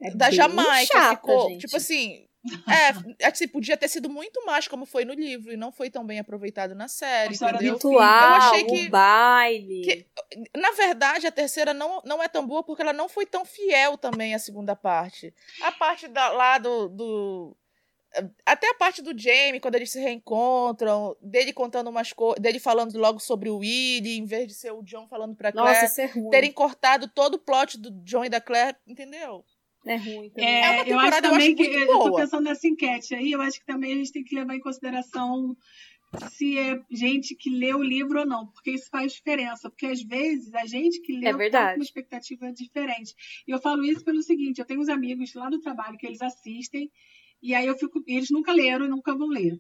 é da Jamaica chata, ficou. gente. Tipo assim. É, assim, podia ter sido muito mais como foi no livro e não foi tão bem aproveitado na série, entendeu? ritual, Eu achei que- o baile. que- Na verdade, a terceira não, não é tão boa porque ela não foi tão fiel também à segunda parte. A parte da, lá do, do- Até a parte do Jamie, quando eles se reencontram, dele contando umas coisas, dele falando logo sobre o Willie, em vez de ser o John falando pra Nossa, Claire. isso é ruim. Terem cortado todo o plot do John e da Claire, entendeu? É ruim também. É, É uma eu acho temporada, eu também acho que muito eu tô boa. pensando nessa enquete aí, eu acho que também a gente tem que levar em consideração se é gente que lê o livro ou não, porque isso faz diferença, porque às vezes a gente que lê É tá verdade. com uma expectativa diferente. E eu falo isso pelo seguinte, eu tenho uns amigos lá do trabalho que eles assistem e aí eu fico, eles nunca leram e nunca vão ler.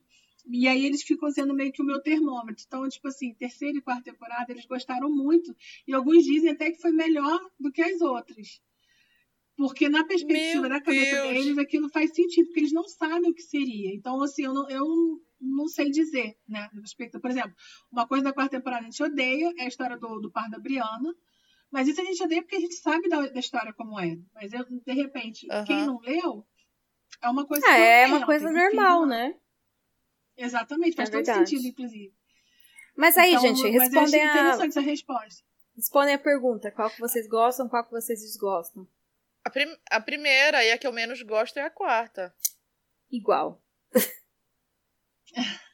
E aí eles ficam sendo meio que o meu termômetro. Então, tipo assim, terceira e quarta temporada eles gostaram muito e alguns dizem até que foi melhor do que as outras. Porque na perspectiva Meu da cabeça Deus. deles, aquilo faz sentido, porque eles não sabem o que seria. Então, assim, eu não, eu não sei dizer, né? por exemplo, uma coisa da quarta temporada a gente odeia é a história do, do par da Briana. Mas isso a gente odeia porque a gente sabe da, da história como é. Mas eu, de repente, quem não leu, é uma coisa Ah, é uma coisa normal, não- né? Exatamente, faz É todo sentido, inclusive. Mas aí, Então, gente, respondem a, interessante essa resposta. respondem a pergunta. Qual que vocês gostam, qual que vocês desgostam? A, prim- a primeira e a que eu menos gosto é a quarta. Igual.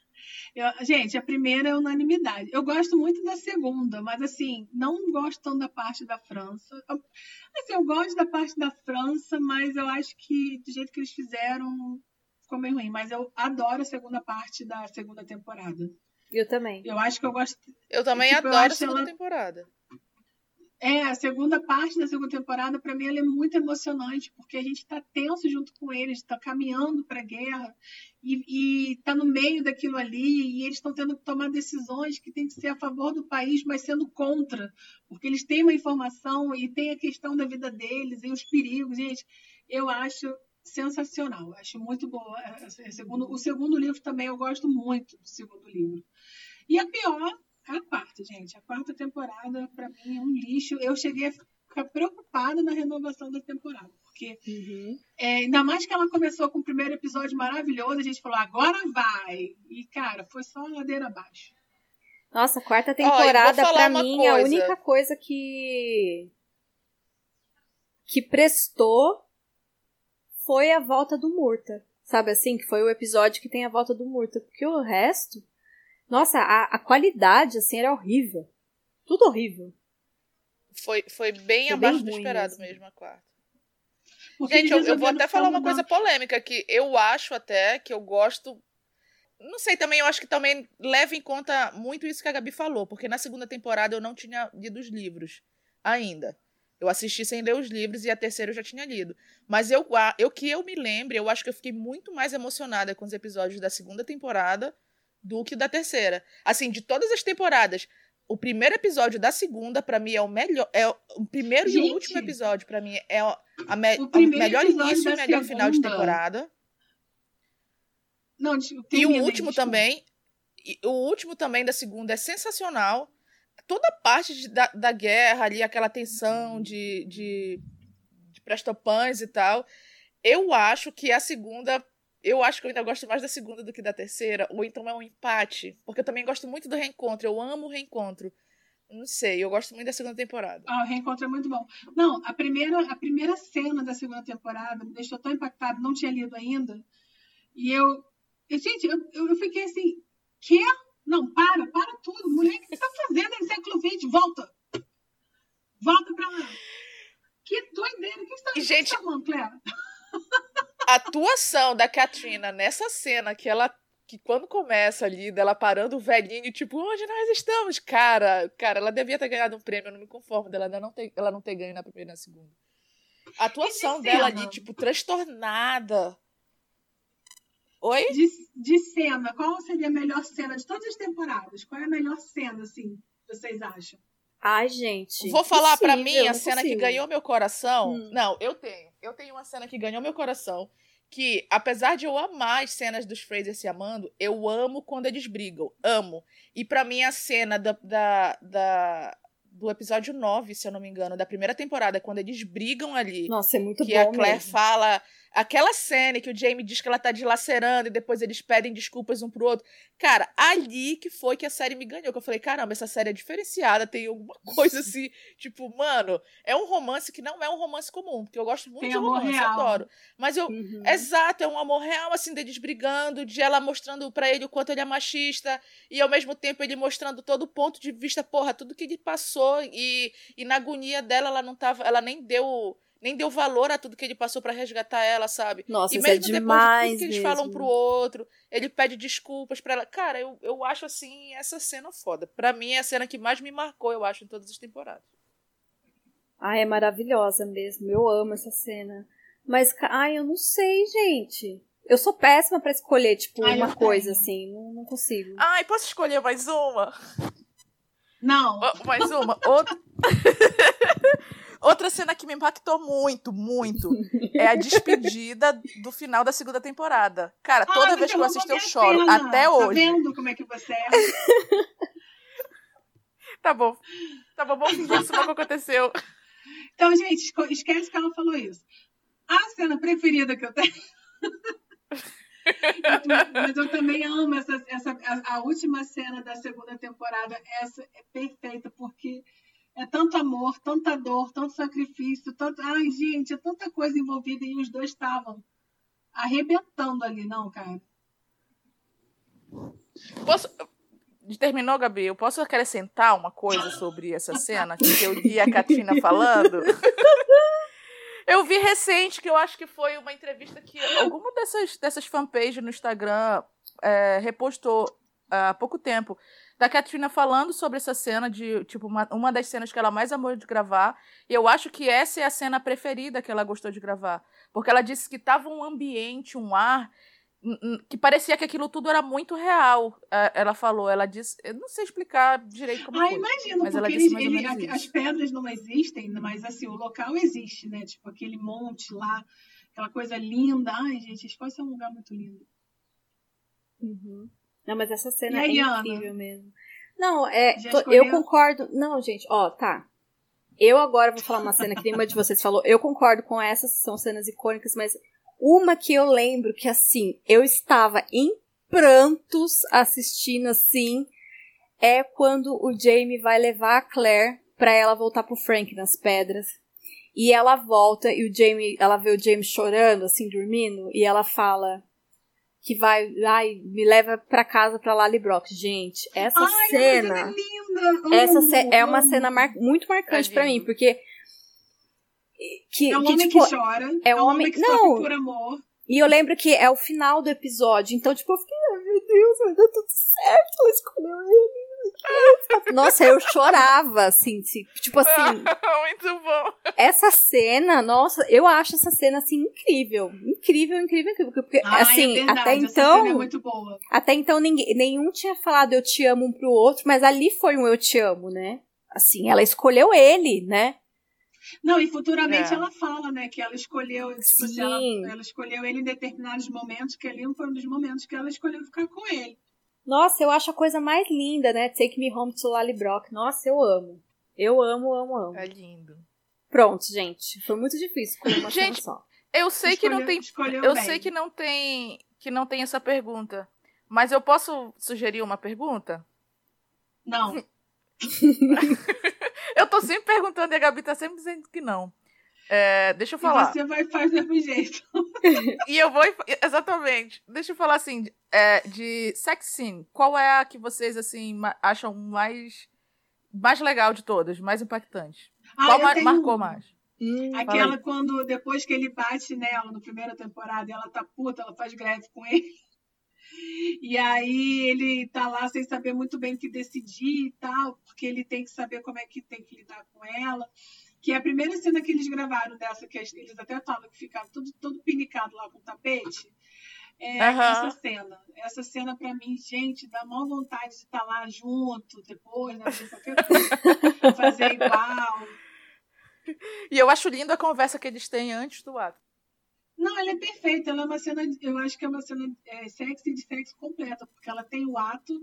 Eu- gente, a primeira é unanimidade. Eu gosto muito da segunda, mas assim, não gosto tão da parte da França. Eu- Assim, eu gosto da parte da França, mas eu acho que do jeito que eles fizeram ficou meio ruim. Mas eu adoro a segunda parte da segunda temporada. Eu também. Eu acho que eu gosto. Eu também Tipo, eu adoro a acho segunda ela- temporada. É, a segunda parte da segunda temporada, pra mim, ela é muito emocionante, porque a gente tá tenso junto com eles, tá caminhando pra guerra e, e tá no meio daquilo ali, e eles estão tendo que tomar decisões que tem que ser a favor do país, mas sendo contra, porque eles têm uma informação e tem a questão da vida deles e os perigos. Gente, eu acho sensacional, acho muito a- a- a segundo- O segundo livro também eu gosto muito do segundo livro. E a pior a quarta, gente. A quarta temporada, pra mim, é um lixo. Eu cheguei a ficar preocupada na renovação da temporada, porque Uhum. é, ainda mais que ela começou com o primeiro episódio maravilhoso, a gente falou, agora vai. E, cara, foi só ladeira abaixo. Nossa, a quarta temporada, pra uma mim, a coisa. única coisa que. que prestou foi a volta do Murta. Sabe assim? Que foi o episódio que tem a volta do Murta. Porque o resto. Nossa, a, a qualidade, assim, era horrível. Tudo horrível. Foi, foi bem Foi abaixo bem do esperado mesmo. mesmo a quarta. Porque Gente, eu, eu vou até falar uma coisa polêmica, que eu acho até que eu gosto. Não sei, também eu acho que também leva em conta muito isso que a Gabi falou, porque na segunda temporada eu não tinha lido os livros ainda. Eu assisti sem ler os livros e a terceira eu já tinha lido. Mas eu, eu que eu me lembre, eu acho que eu fiquei muito mais emocionada com os episódios da segunda temporada do que da terceira. Assim, de todas as temporadas, o primeiro episódio da segunda, pra mim, é o melhor. É o o primeiro e Gente! o último episódio, pra mim, é o, a me- O o melhor início e da melhor final de temporada. Não, tipo, E o último desculpa. também. e o último também da segunda é sensacional. Toda a parte de- da, da guerra ali, aquela tensão de, de, de prestopães e tal. Eu acho que a segunda. Eu acho que eu ainda gosto mais da segunda do que da terceira. Ou então é um empate. Porque eu também gosto muito do reencontro. Eu amo o reencontro. Não sei, eu gosto muito da segunda temporada. Ah, o reencontro é muito bom. Não, a primeira, a primeira cena da segunda temporada me deixou tão impactada, não tinha lido ainda. E eu. gente, eu, eu fiquei assim, quê? Não, para, para tudo. Mulher, o que você tá fazendo em século XX? Volta! Volta pra lá. Que doideira. O que você tá, que gente- você tá falando, Cléo? A atuação da Katrina nessa cena que ela. Que quando começa ali, dela parando o velhinho, tipo, onde nós estamos? Cara, cara, ela devia ter ganhado um prêmio, eu não me conformo dela não ter, ela não ter ganho na primeira e na segunda. A atuação de dela cena? ali, tipo, transtornada. Oi? De, de cena, qual seria a melhor cena de todas as temporadas? Qual é a melhor cena, assim, vocês acham? Ai, gente. Vou falar pra impossível, mim a cena que ganhou meu coração. Hum. Não, eu tenho. Eu tenho uma cena que ganhou meu coração. Que, apesar de eu amar as cenas dos Fraser se amando, eu amo quando eles brigam. Amo. E pra mim a cena da, da, da- do episódio 9, se eu não me engano, da primeira temporada, quando eles brigam ali. Nossa, é muito que bom a Claire mesmo. fala. Aquela cena que o Jamie diz que ela tá dilacerando e depois eles pedem desculpas um pro outro. Cara, ali que foi que a série me ganhou. Que eu falei, caramba, essa série é diferenciada, tem alguma coisa assim. tipo, mano, é um romance que não é um romance comum, porque eu gosto muito Tem de romance, real. adoro. Mas eu. Uhum. Exato, é um amor real, assim, deles brigando, de ela mostrando pra ele o quanto ele é machista, e ao mesmo tempo ele mostrando todo o ponto de vista, porra, tudo que ele passou, e, e na agonia dela, ela não tava, ela nem deu, nem deu valor a tudo que ele passou pra resgatar ela, sabe? Nossa, e isso é mesmo depois de demais tudo que eles mesmo. falam um pro outro, ele pede desculpas pra ela. Cara, eu, eu acho, assim, essa cena foda. Pra mim é a cena que mais me marcou, eu acho, em todas as temporadas. Ai, é maravilhosa mesmo. Eu amo essa cena. Mas, ai, eu não sei, gente. Eu sou péssima pra escolher, tipo, Ai, uma coisa tenho. assim. Não, não consigo. Ai, posso escolher mais uma? Não, Ó, Mais uma. Outra... Outra cena que me impactou muito, muito, é a despedida do final da segunda temporada. Cara, toda Ah, vez você que eu roubou assisto eu choro, até Tá hoje. vendo como é que você é? Tá bom. Tá bom, vamos fingir que isso nunca aconteceu. Então, gente, esquece que ela falou isso. A cena preferida que eu tenho. Mas eu também amo essa, essa a, a última cena da segunda temporada. Essa é perfeita, porque é tanto amor, tanta dor, tanto sacrifício, tanto. Ai, gente, é tanta coisa envolvida e os dois estavam arrebentando ali, não, cara. Posso... Terminou, Gabi? Eu posso acrescentar uma coisa sobre essa cena que eu vi a Katina falando? Eu vi recente, que eu acho que foi uma entrevista que alguma dessas, dessas fanpages no Instagram é, repostou há pouco tempo, da Katrina falando sobre essa cena de, tipo, uma, uma das cenas que ela mais amou de gravar. E eu acho que essa é a cena preferida que ela gostou de gravar. Porque ela disse que tava um ambiente, um ar que parecia que aquilo tudo era muito real. Ela falou, ela disse, eu não sei explicar direito como Ah, foi. imagino, Mas ela porque disse eles, mais ou ele- as pedras não existem, mas assim, o local existe, né? Tipo, aquele monte lá, aquela coisa linda. Ai, gente, a Escócia é um lugar muito lindo. Uhum. Não, mas essa cena aí, é Ana? incrível mesmo. Não, é. Tô- eu concordo. Não, gente, ó, tá. Eu agora vou falar uma cena que nenhuma de vocês falou. Eu concordo com essas, são cenas icônicas, mas uma que eu lembro que, assim, eu estava em prantos assistindo assim. é quando o Jamie vai levar a Claire pra ela voltar pro Frank nas pedras. E ela volta e o Jamie, ela vê o Jamie chorando, assim, dormindo, e ela fala que vai, ai, me leva pra casa pra Lali Brock. Gente, essa Ai, cena, é linda! essa é uma cena mar- muito marcante É pra mim, porque que, É um que, homem tipo, que chora. é É um homem- que não. por amor. E eu lembro que é o final do episódio, então, tipo, eu fiquei, ai meu Deus, vai dar tudo certo, ela escolheu ele. Nossa, eu chorava, assim, se- tipo assim, Muito bom. essa cena, nossa, eu acho essa cena, assim, incrível. Incrível, incrível, incrível. Porque, Ai, assim, é verdade, até essa então, cena é muito boa. até então ninguém, nenhum tinha falado eu te amo um pro outro, mas ali foi um eu te amo, né? Assim, ela escolheu ele, né? Não, e futuramente É. ela fala, né, que ela escolheu, tipo, ela, ela escolheu ele em determinados momentos, que ali foi um dos momentos que ela escolheu ficar com ele. Nossa, eu acho a coisa mais linda, né? Take Me Home to Lally Brock. Nossa, eu amo. Eu amo, amo, amo. É lindo. Pronto, gente. Foi muito difícil escolher uma Gente, só. Eu sei que não Escolheu- tem. escolheu Eu bem. sei que não tem. Que não tem essa pergunta. Mas eu posso sugerir uma pergunta? Não, Eu tô sempre perguntando e a Gabi tá sempre dizendo que não. É, deixa eu e falar. você vai fazer do jeito. E eu vou. Exatamente. Deixa eu falar assim: é, de sex scene, qual é a que vocês assim acham mais. Mais legal de todas, mais impactante? Ah, qual ma- tenho marcou mais? Hum, Aquela quando, depois que ele bate nela na primeira temporada, e ela tá puta, ela faz greve com ele. E aí ele tá lá sem saber muito bem o que decidir e tal, porque ele tem que saber como é que tem que lidar com ela. Que é a primeira cena que eles gravaram dessa, que eles até falam que ficava tudo, todo pinicado lá com tapete. É Aham. essa cena. Essa cena, pra mim, gente, dá maior vontade de estar lá junto depois, né? fazer qualquer coisa, fazer igual. E eu acho lindo a conversa que eles têm antes do ato. Não, ela é perfeita. Ela é uma cena, eu acho que é uma cena é, sexy de sexo completa, porque ela tem o ato,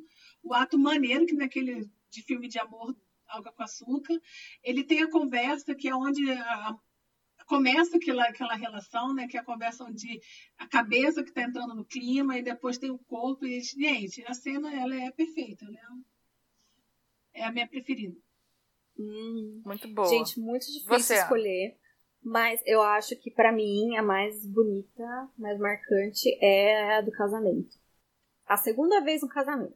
o ato maneiro, que naquele de filme de amor, Alga com Açúcar. Ele tem a conversa, que é onde a- começa aquela, aquela relação, né? Que é a conversa onde a cabeça que está entrando no clima, e depois tem o corpo. E, gente, a cena ela é perfeita. Ela é, é a minha preferida. hum. Muito boa. Gente, muito difícil Você, Ana? escolher. Mas eu acho que pra mim a mais bonita, mais marcante é a do casamento. A segunda vez no casamento.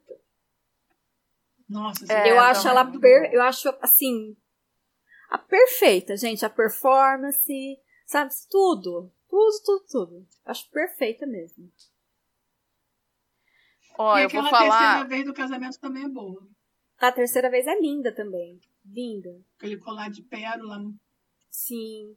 Nossa, É, eu então acho ela per... eu acho assim a perfeita, gente, a performance, sabe, tudo, tudo, tudo, tudo. Acho perfeita mesmo. Ó, e eu vou falar. terceira vez do casamento também é boa. A terceira vez é linda também. Linda. Aquele colar de pérola. Sim.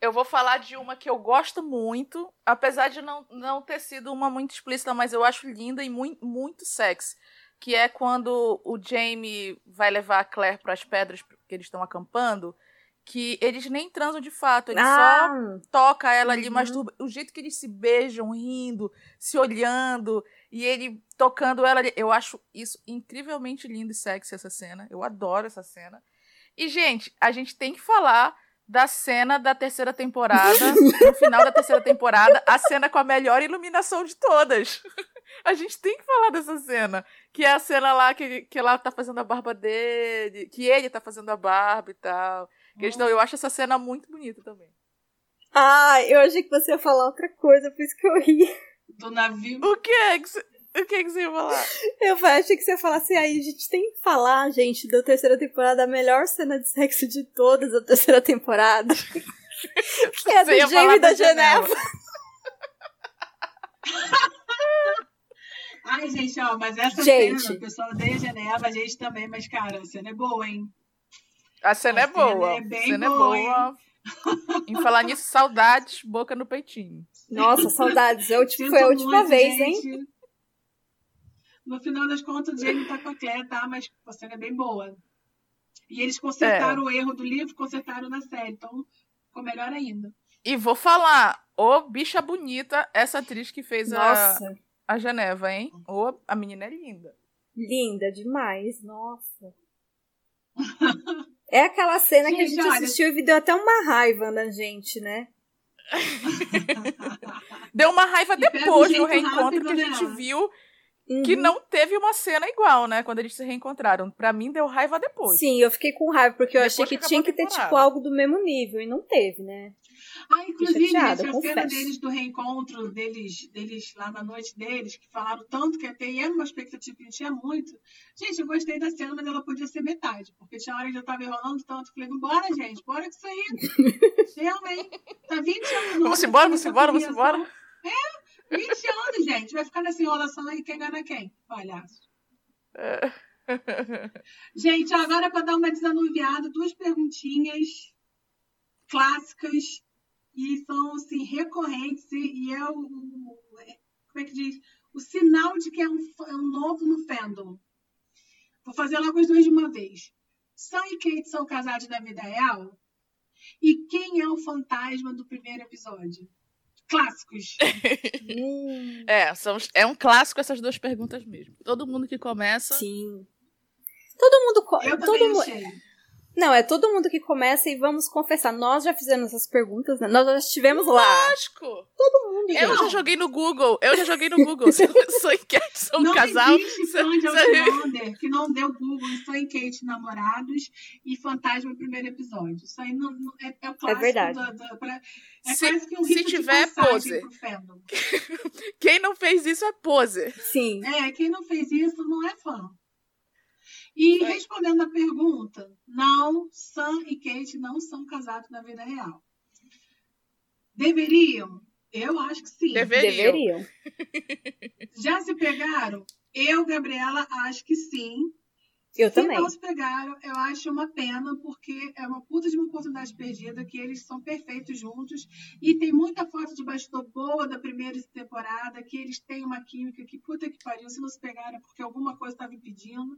Eu vou falar de uma que eu gosto muito, apesar de não, não ter sido uma muito explícita, mas eu acho linda e muito, muito sexy. Que é quando o Jamie vai levar a Claire para as pedras que eles estão acampando, que eles nem transam de fato, ele só Ah, toca ela ali, Uhum. masturba. O jeito que eles se beijam, rindo, se olhando, e ele tocando ela ali. Eu acho isso incrivelmente lindo e sexy, essa cena. Eu adoro essa cena. E, gente, a gente tem que falar da cena da terceira temporada, no final da terceira temporada, a cena com a melhor iluminação de todas. A gente tem que falar dessa cena. Que é a cena lá que, que ela tá fazendo a barba dele, que ele tá fazendo a barba e tal. Que eles tão- eu acho essa cena muito bonita também. ah, eu achei que você ia falar outra coisa, por isso que eu ri. do navio. O que é que você, o que é que você ia falar? Eu achei que você ia falar assim, aí a gente tem que falar, gente, da terceira temporada, a melhor cena de sexo de todas da terceira temporada. que é do Jamie da, da Geneva. Geneva. Ai, gente, ó, mas essa Gente. cena, o pessoal odeia Geneva, a gente também, mas, cara, a cena é boa, hein? A cena A é cena boa. é bem a cena boa, é boa. em falar nisso, saudades, boca no peitinho. Nossa, saudades. Eu, tipo, Sinto foi a última muito, vez, hein? gente. No final das contas, o Jamie tá com a Claire, tá? Mas a cena é bem boa. E eles consertaram É. o erro do livro, consertaram na série, então ficou melhor ainda. E vou falar, ô bicha bonita, essa atriz que fez a, Nossa, a Geneva, hein? Ô, a menina é linda. linda demais. Nossa. É aquela cena que a Gente, olha- assistiu e deu até uma raiva na gente, né? Deu uma raiva depois jeito reencontro que a né? gente viu que Uhum. não teve uma cena igual, né? Quando eles se reencontraram. Pra mim, deu raiva depois. Sim, eu fiquei com raiva, porque eu Depois achei que que tinha a que ter, temporada. tipo, algo do mesmo nível, e não teve, né? Ah, inclusive, chateada, gente, a cena deles do reencontro deles, deles lá na noite deles, que falaram tanto que até era uma expectativa que a gente tinha muito. Gente, eu gostei da cena, mas ela podia ser metade, porque tinha hora que já tava enrolando tanto. Eu falei, vambora, gente, bora com isso aí. Realmente. Tá 20 anos. Vamos longe, embora, vamos embora, vamos embora. 20 anos, gente. Vai ficar nessa enrolação aí, quem gana quem? Palhaço. É. Gente, agora para dar uma desanuviada, duas perguntinhas clássicas e são assim recorrentes e, e é o, o- como é que diz o sinal de que é um, é um novo no fandom. Vou fazer logo as duas de uma vez. Sam e Kate são casados na vida real? E quem é o fantasma do primeiro episódio? Clássicos. Hum, É, são, é um clássico essas duas perguntas mesmo. Todo mundo que começa. sim. Todo mundo. Eu todo também mu- achei. Não, é todo mundo que começa e vamos confessar. Nós já fizemos essas perguntas, né? Nós já estivemos lá. Lógico! Todo mundo, Eu gente. já joguei no Google. Eu já joguei no Google. Sou, sou enquete, sou um não casal. existe fã de Outlander que não deu Google em Sam e Kate namorados e Fantasma no primeiro episódio. Isso aí não, não- é, é o clássico verdade. da, da- pra- é Se- quase que um se rito tiver, de passagem pose. pro fandom. Quem não fez isso é pose. Sim. É, quem não fez isso não é fã. E Foi. respondendo a pergunta, não, Sam e Kate não são casados na vida real. Deveriam? Eu acho que sim. Deveriam. Deveriam. Já se pegaram? Eu, Gabriela, acho que sim. Eu Se também. não se pegaram, eu acho uma pena, porque é uma puta de uma oportunidade perdida, que eles são perfeitos juntos. E tem muita foto de bastidor boa da primeira temporada, que eles têm uma química que puta que pariu, se não se pegaram é porque alguma coisa estava impedindo.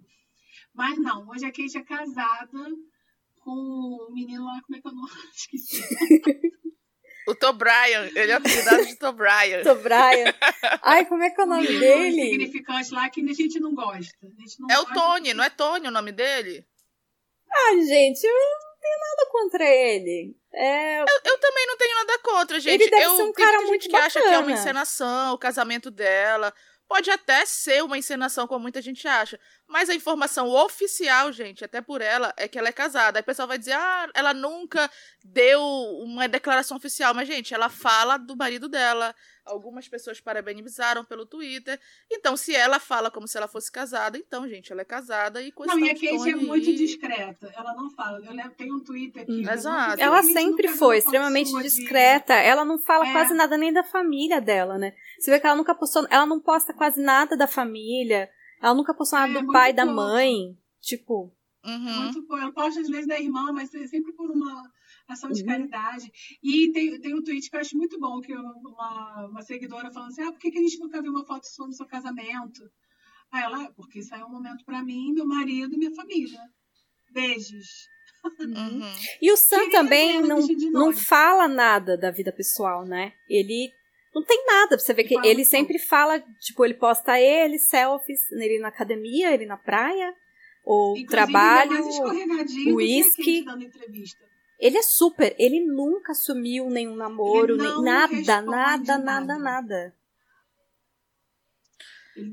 Mas não, hoje a Kate é casada com o menino lá, como é que eu não esqueci. O Tobrian. Ele é apelidado de Tobrian. Tô Brian. Ai, como é que é o O nome dele? significante lá que a gente não gosta. A gente não É o gosta Tony, não é Tony o nome dele? Ai, gente, eu não tenho nada contra ele. É, Eu também não tenho nada contra, gente. Ele deve eu, ser um cara muita gente muito que acha que é uma bacana. encenação, o casamento dela. Pode até ser uma encenação, como muita gente acha. Mas a informação oficial, gente, até por ela, é que ela é casada. Aí o pessoal vai dizer, ah, ela nunca deu uma declaração oficial. Mas, gente, ela fala do marido dela. Algumas pessoas parabenizaram pelo Twitter. Então, se ela fala como se ela fosse casada, então, gente, ela é casada e questão Não, e a Kate é muito e- discreta. Ela não fala. Eu lembro, tem um Twitter aqui. Exato. ela sempre foi extremamente sua de- discreta. Ela não fala É. quase nada nem da família dela, né? Você vê que ela nunca postou. Ela não posta quase nada da família. Ela nunca postou nada É, do pai, da pouco. mãe. Tipo, Uhum. Muito bom. Ela posta às vezes da irmã, mas é sempre por uma ação de Uhum. caridade. E tem, tem um tweet que eu acho muito bom, que eu- uma, uma seguidora falando assim, ah, por que, que a gente nunca viu uma foto sua no seu casamento? Aí ela, "Ah, porque isso aí é um momento pra mim, meu marido e minha família. Beijos. Uhum. E o Sam também não, não fala nada da vida pessoal, né? Ele não tem nada. Você vê que ele sempre fala, tipo, ele posta ele, selfies, ele na academia, ele na praia, ou Inclusive, trabalho. ele é Ele é super, ele nunca assumiu nenhum namoro, nem nada, nada, nada, nada. nada.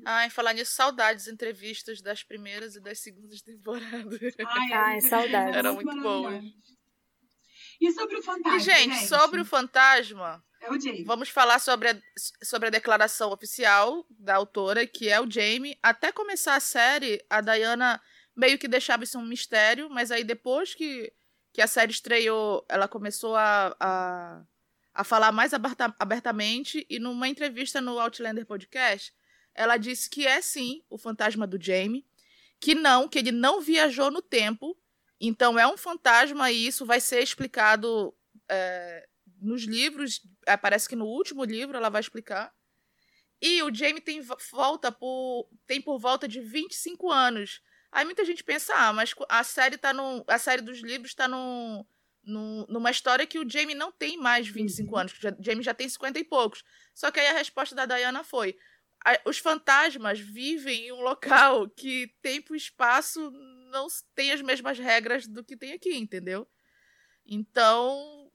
Ai, falar nisso, saudades entrevistas das primeiras e das segundas temporadas. Ai, Ai, as saudades. Era muito maravilhosas. E sobre o fantasma? E, gente, sobre o fantasma, É o vamos falar sobre a, sobre a declaração oficial da autora, que é o Jamie. Até começar a série, a Diana meio que deixava isso um mistério, mas aí depois que, que a série estreou, ela começou a, a, a falar mais aberta- abertamente, e numa entrevista no Outlander Podcast, ela disse que é sim o fantasma do Jamie, que não, que ele não viajou no tempo, então é um fantasma e isso vai ser explicado é, nos livros, é, parece que no último livro ela vai explicar. E o Jamie tem vo- volta por tem por volta de 25 anos. Aí muita gente pensa, ah, mas a série tá no a série dos livros tá no, no, numa história que o Jamie não tem mais 25 Uhum. anos, que o Jamie já tem 50 e poucos. Só que aí a resposta da Diana foi: a- os fantasmas vivem em um local que tempo e espaço não tem as mesmas regras do que tem aqui, entendeu? Então,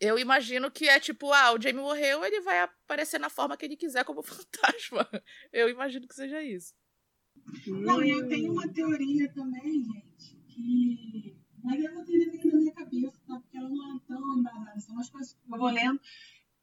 Eu imagino que é tipo, ah, o Jamie morreu, ele vai aparecer na forma que ele quiser como fantasma. Eu imagino que seja isso. Não, eu tenho uma teoria também, gente, que. Mas eu vou ter aqui na minha cabeça, tá? Porque ela não é tão embasada, são umas coisas que eu vou lendo.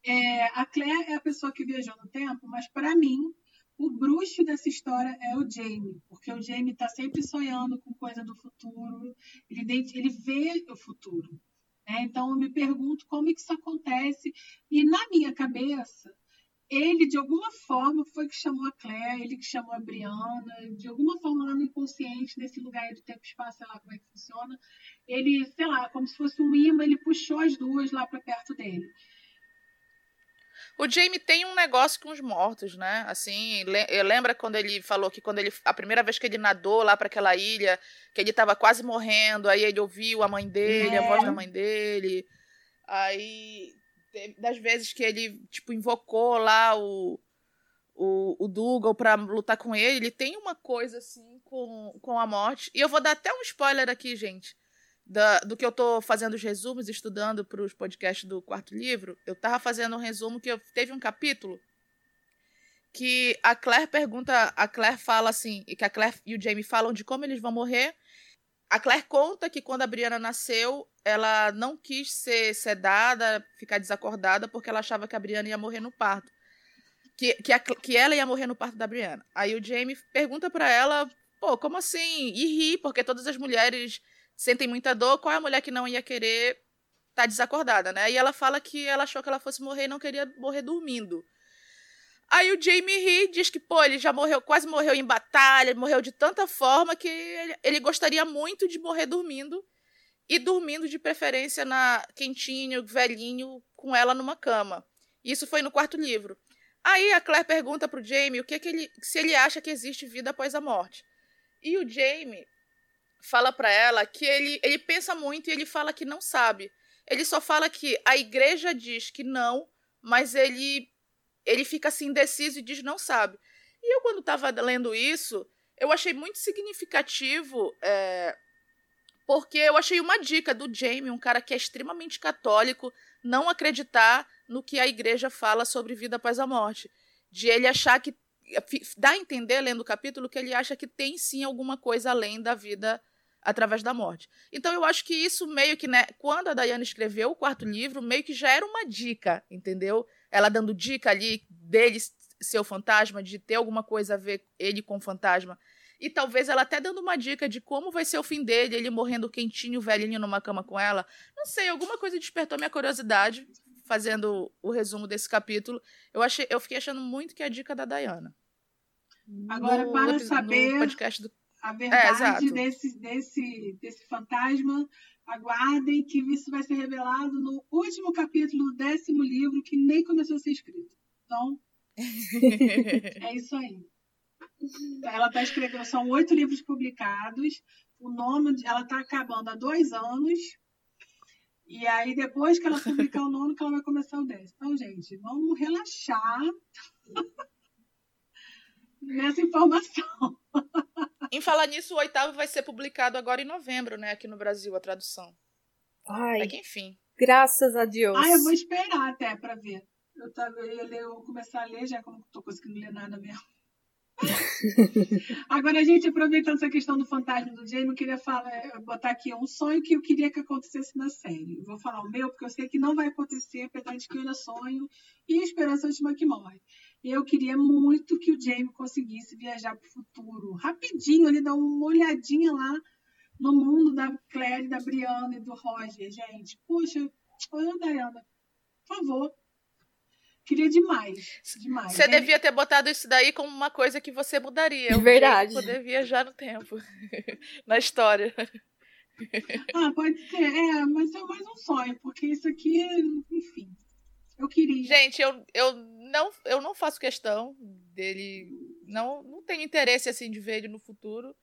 É, a Claire é a pessoa que viajou no tempo, mas para mim, o bruxo dessa história é o Jamie, porque o Jamie está sempre sonhando com coisa do futuro, ele, ele vê o futuro. Né? Então, eu me pergunto como é que isso acontece. E na minha cabeça, ele, de alguma forma, foi que chamou a Claire, ele que chamou a Brianna, de alguma forma lá no inconsciente, nesse lugar do tempo e espaço, sei lá como é que funciona. Ele, sei lá, como se fosse um imã, ele puxou as duas lá para perto dele. O Jamie tem um negócio com os mortos, né? Assim, lembra quando ele falou que quando ele a primeira vez que ele nadou lá para aquela ilha, que ele tava quase morrendo, aí ele ouviu a mãe dele, é. a voz da mãe dele. Aí das vezes que ele tipo invocou lá o o, o Dougal para lutar com ele, ele tem uma coisa assim com, com a morte. E eu vou dar até um spoiler aqui, gente da, do que eu tô fazendo os resumos, estudando para os podcasts do quarto livro, eu tava fazendo um resumo que eu, teve um capítulo que a Claire pergunta, a Claire fala assim, e que a Claire e o Jamie falam de como eles vão morrer. A Claire conta que quando a Brianna nasceu, ela não quis ser sedada, ficar desacordada, porque ela achava que a Brianna ia morrer no parto. Que, que, a, que ela ia morrer no parto da Brianna. Aí o Jamie pergunta para ela, pô, como assim? E ri, porque todas as mulheres sentem muita dor, qual é a mulher que não ia querer estar tá desacordada, né? E ela fala que ela achou que ela fosse morrer e não queria morrer dormindo. Aí o Jamie Lee diz que, pô, ele já morreu, quase morreu em batalha, morreu de tanta forma que ele, ele gostaria muito de morrer dormindo. E dormindo de preferência na quentinho, velhinho, com ela numa cama. Isso foi no quarto livro. Aí a Claire pergunta pro Jamie o que, que ele, se ele acha que existe vida após a morte. E o Jamie fala para ela que ele, ele pensa muito e ele fala que não sabe. Ele só fala que a igreja diz que não, mas ele ele fica assim indeciso e diz não sabe. E eu quando estava lendo isso, eu achei muito significativo, é, porque eu achei uma dica do Jamie, um cara que é extremamente católico, não acreditar no que a igreja fala sobre vida após a morte. De ele achar que dá a entender, lendo o capítulo, que ele acha que tem sim alguma coisa além da vida através da morte. Então eu acho que isso meio que, né, quando a Diana escreveu o quarto livro, meio que já era uma dica, entendeu? Ela dando dica ali dele ser o fantasma, de ter alguma coisa a ver ele com o fantasma. E talvez ela até dando uma dica de como vai ser o fim dele, ele morrendo quentinho, velhinho numa cama com ela. Não sei, alguma coisa despertou minha curiosidade fazendo o resumo desse capítulo. Eu achei, eu fiquei achando muito que é a dica da Diana. Agora, no, para saber no podcast do a verdade é, desse, desse, desse fantasma. Aguardem que isso vai ser revelado no último capítulo do décimo livro, que nem começou a ser escrito. Então, é isso aí. Ela está escrevendo, são oito livros publicados. O nono, ela está acabando há dois anos. E aí, depois que ela publicar o nono, que ela vai começar o décimo. Então, gente, vamos relaxar nessa informação. Em falar nisso, o oitavo vai ser publicado agora em novembro, né? Aqui no Brasil, a tradução. Ai. É que enfim. Graças a Deus. Ah, eu vou esperar até pra ver. Eu, tava, eu ia ler, eu vou começar a ler, já que eu não tô conseguindo ler nada mesmo. Agora, a gente, aproveitando essa questão do fantasma do Jamie, eu queria falar, botar aqui um sonho que eu queria que acontecesse na série. Vou falar o meu, porque eu sei que não vai acontecer, apesar de que eu ainda sonho, e a esperança última que morre. Eu queria muito que o Jamie conseguisse viajar para o futuro, rapidinho, ele dar uma olhadinha lá no mundo da Claire, da Brianna e do Roger, gente. Puxa, olha, Diana, por favor. Queria demais, demais. Você devia ter botado isso daí como uma coisa que você mudaria. De verdade. Poder viajar no tempo, na história. Ah, pode ser. É, mas é mais um sonho, porque isso aqui, enfim, eu queria. Gente, eu, eu, não, eu não faço questão dele. Não, não tenho interesse assim de ver ele no futuro.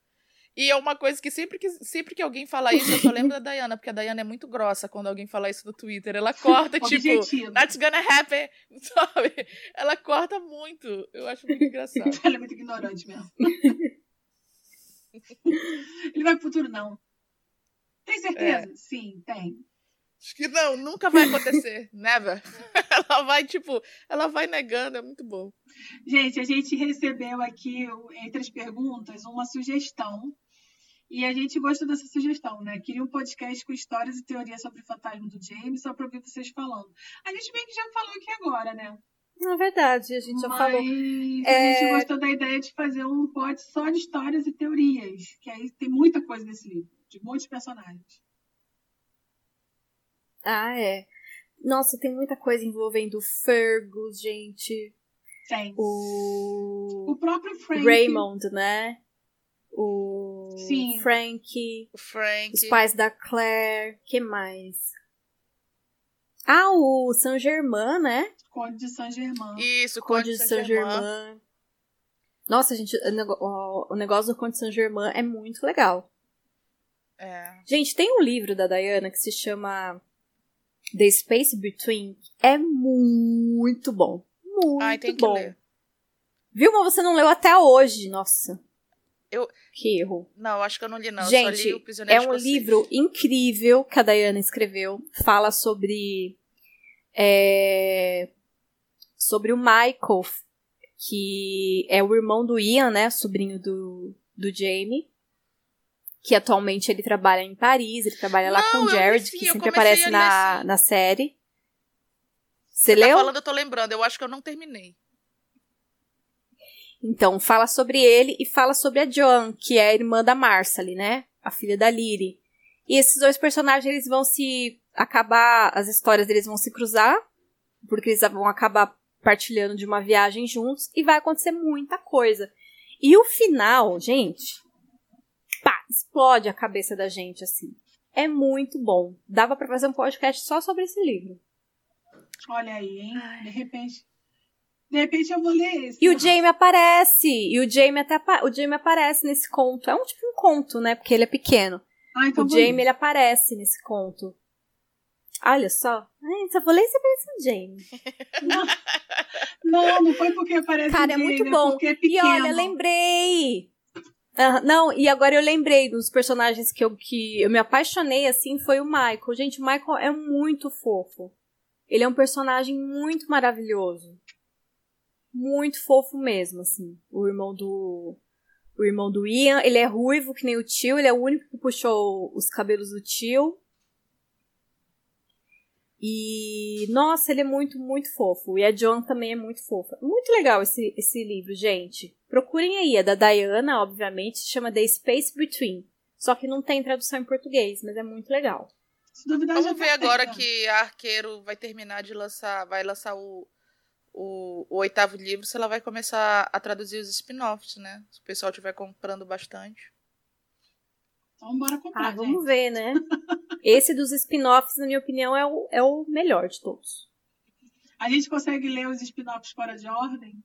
E é uma coisa que sempre que, sempre que alguém fala isso, eu só lembro da Diana, porque a Diana é muito grossa quando alguém fala isso no Twitter. Ela corta, tipo, that's gonna happen, sabe? Ela corta muito. Eu acho muito engraçado. Ela é muito ignorante mesmo. Ele vai pro futuro, não. Tem certeza? É. Sim, tem. Acho que não, nunca vai acontecer. Never. Ela vai, tipo, ela vai negando, é muito bom. Gente, a gente recebeu aqui, entre as perguntas, uma sugestão. E a gente gostou dessa sugestão, né? Queria um podcast com histórias e teorias sobre o fantasma do James, só pra ouvir vocês falando. A gente bem que já falou aqui agora, né? Na verdade, a gente já Mas falou. a gente É- gostou da ideia de fazer um pod só de histórias e teorias. Que aí tem muita coisa nesse livro, de muitos personagens. Ah, é. Nossa, tem muita coisa envolvendo o Fergus, gente. Tem. O. O próprio Frank. Raymond, né? O. Sim. Frank. O Frank. Os pais da Claire. que mais? Ah, o Saint Germain, né? Conde de Saint-Germain. Isso, Conde de Saint Germain. Nossa, gente, o negócio do Conde de Saint Germain é muito legal. É. Gente, tem um livro da Diana que se chama The Space Between. É muito bom. Muito Ai, tem que bom. ler. Viu, mas você não leu até hoje. Nossa. Eu- Que erro. Não, acho que eu não li, não. Gente, li é um livro incrível que a Diana escreveu. Fala sobre. é, sobre o Michael, que é o irmão do Ian, né? Sobrinho do, do Jamie. Que atualmente ele trabalha em Paris, ele trabalha lá Não, com o Jared, que sempre aparece na, na série. Você Tá leu? falando, eu tô lembrando. Eu acho que eu não terminei. Então, fala sobre ele e fala sobre a Joan, que é a irmã da Marcely, né? A filha da Lyri. E esses dois personagens, eles vão se acabar, as histórias deles vão se cruzar, porque eles vão acabar partilhando de uma viagem juntos e vai acontecer muita coisa. E o final, gente, pá, explode a cabeça da gente assim. É muito bom. Dava pra fazer um podcast só sobre esse livro. Olha aí, hein? De repente. De repente eu vou ler esse. E o Jamie aparece. E o Jamie até o Jamie aparece nesse conto. É um tipo um conto, né? Porque ele é pequeno. Ah, então o. Jamie ele aparece nesse conto. Olha só. Ai, só vou ler se aparece o Jamie. Não, não foi porque aparece Cara, é o Jamie, muito bom. é E olha, lembrei. Ah, não, e agora eu lembrei dos personagens que eu, que eu me apaixonei assim foi o Michael. Gente, o Michael é muito fofo. Ele é um personagem muito maravilhoso. Muito fofo mesmo, assim. O irmão do. O irmão do Ian, ele é ruivo que nem o tio, ele é o único que puxou os cabelos do tio. E, nossa, ele é muito, muito fofo. E a Joan também é muito fofa. Muito legal esse, esse livro, gente. Procurem aí. É da Diana, obviamente. Se chama The Space Between. Só que não tem tradução em português, mas é muito legal. Se duvidar, Vamos já ver tá agora que a Arqueiro vai terminar de lançar, vai lançar o, o, o oitavo livro, se ela vai começar a traduzir os spin-offs, né? Se o pessoal estiver comprando bastante. Então bora comprar, Ah, vamos gente. ver, né? Esse dos spin-offs, na minha opinião, é o, é o melhor de todos. A gente consegue ler os spin-offs fora de ordem?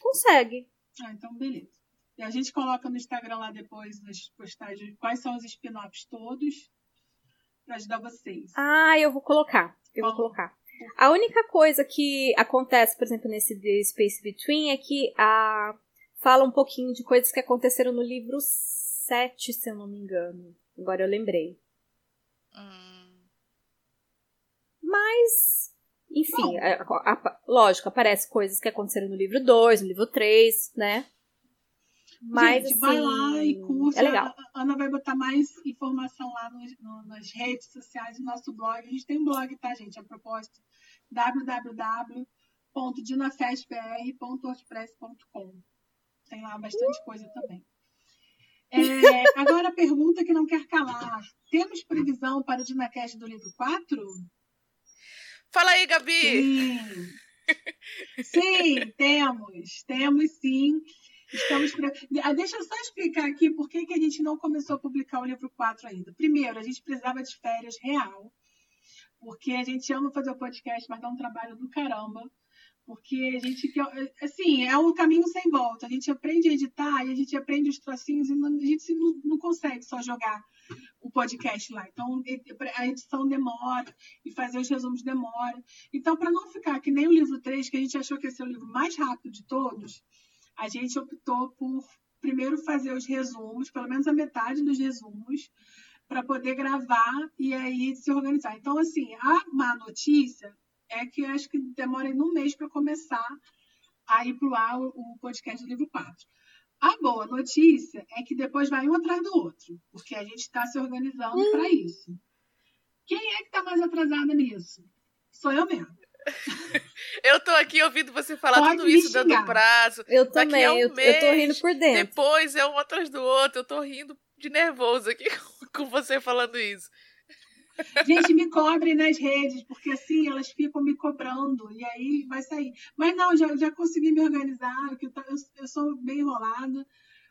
Consegue. Ah, então beleza. E a gente coloca no Instagram lá depois, nas postagens, quais são os spin-offs todos, pra ajudar vocês. Ah, eu vou colocar. Eu vou colocar. A única coisa que acontece, por exemplo, nesse The Space Between é que a fala um pouquinho de coisas que aconteceram no livro 7, se eu não me engano. Agora eu lembrei. Hum, Mas, enfim, a- a- a- lógico, aparece coisas que aconteceram no livro 2, no livro 3, né? Mas, gente, assim, vai lá e curte. É legal. A Ana vai botar mais informação lá nos- no- nas redes sociais do nosso blog. A gente tem um blog, tá, gente? A propósito, www.dinafestbr.wordpress.com. Tem lá bastante coisa também. É, agora a pergunta que não quer calar. Temos previsão para o Dinacast do livro 4? Fala aí, Gabi! Sim. Sim, temos. Temos sim. Estamos. Ah, Deixa eu só explicar aqui por que, que a gente não começou a publicar o livro 4 ainda. Primeiro, a gente precisava de férias real. Porque a gente ama fazer o podcast, mas dá um trabalho do caramba. Porque a gente, assim, é um caminho sem volta. A gente aprende a editar e a gente aprende os trocinhos e a gente não, não consegue só jogar o podcast lá. Então, a edição demora e fazer os resumos demora. Então, para não ficar que nem o livro 3, que a gente achou que ia ser o livro mais rápido de todos, a gente optou por primeiro fazer os resumos, pelo menos a metade dos resumos, para poder gravar e aí se organizar. Então, assim, a má notícia é que acho que demora um mês para começar a ir para o ar o podcast do livro 4. A boa notícia é que depois vai um atrás do outro, porque a gente está se organizando hum. para isso. Quem é que está mais atrasada nisso? Sou eu mesmo. eu tô aqui ouvindo você falar Pode tudo isso, dando prazo. Eu também, um eu, mês, eu tô rindo por dentro. Depois é um atrás do outro, eu tô rindo de nervoso aqui com você falando isso. Gente, me cobre nas redes, porque assim elas ficam me cobrando e aí vai sair. Mas não, já, já consegui me organizar, que eu, eu sou bem enrolada,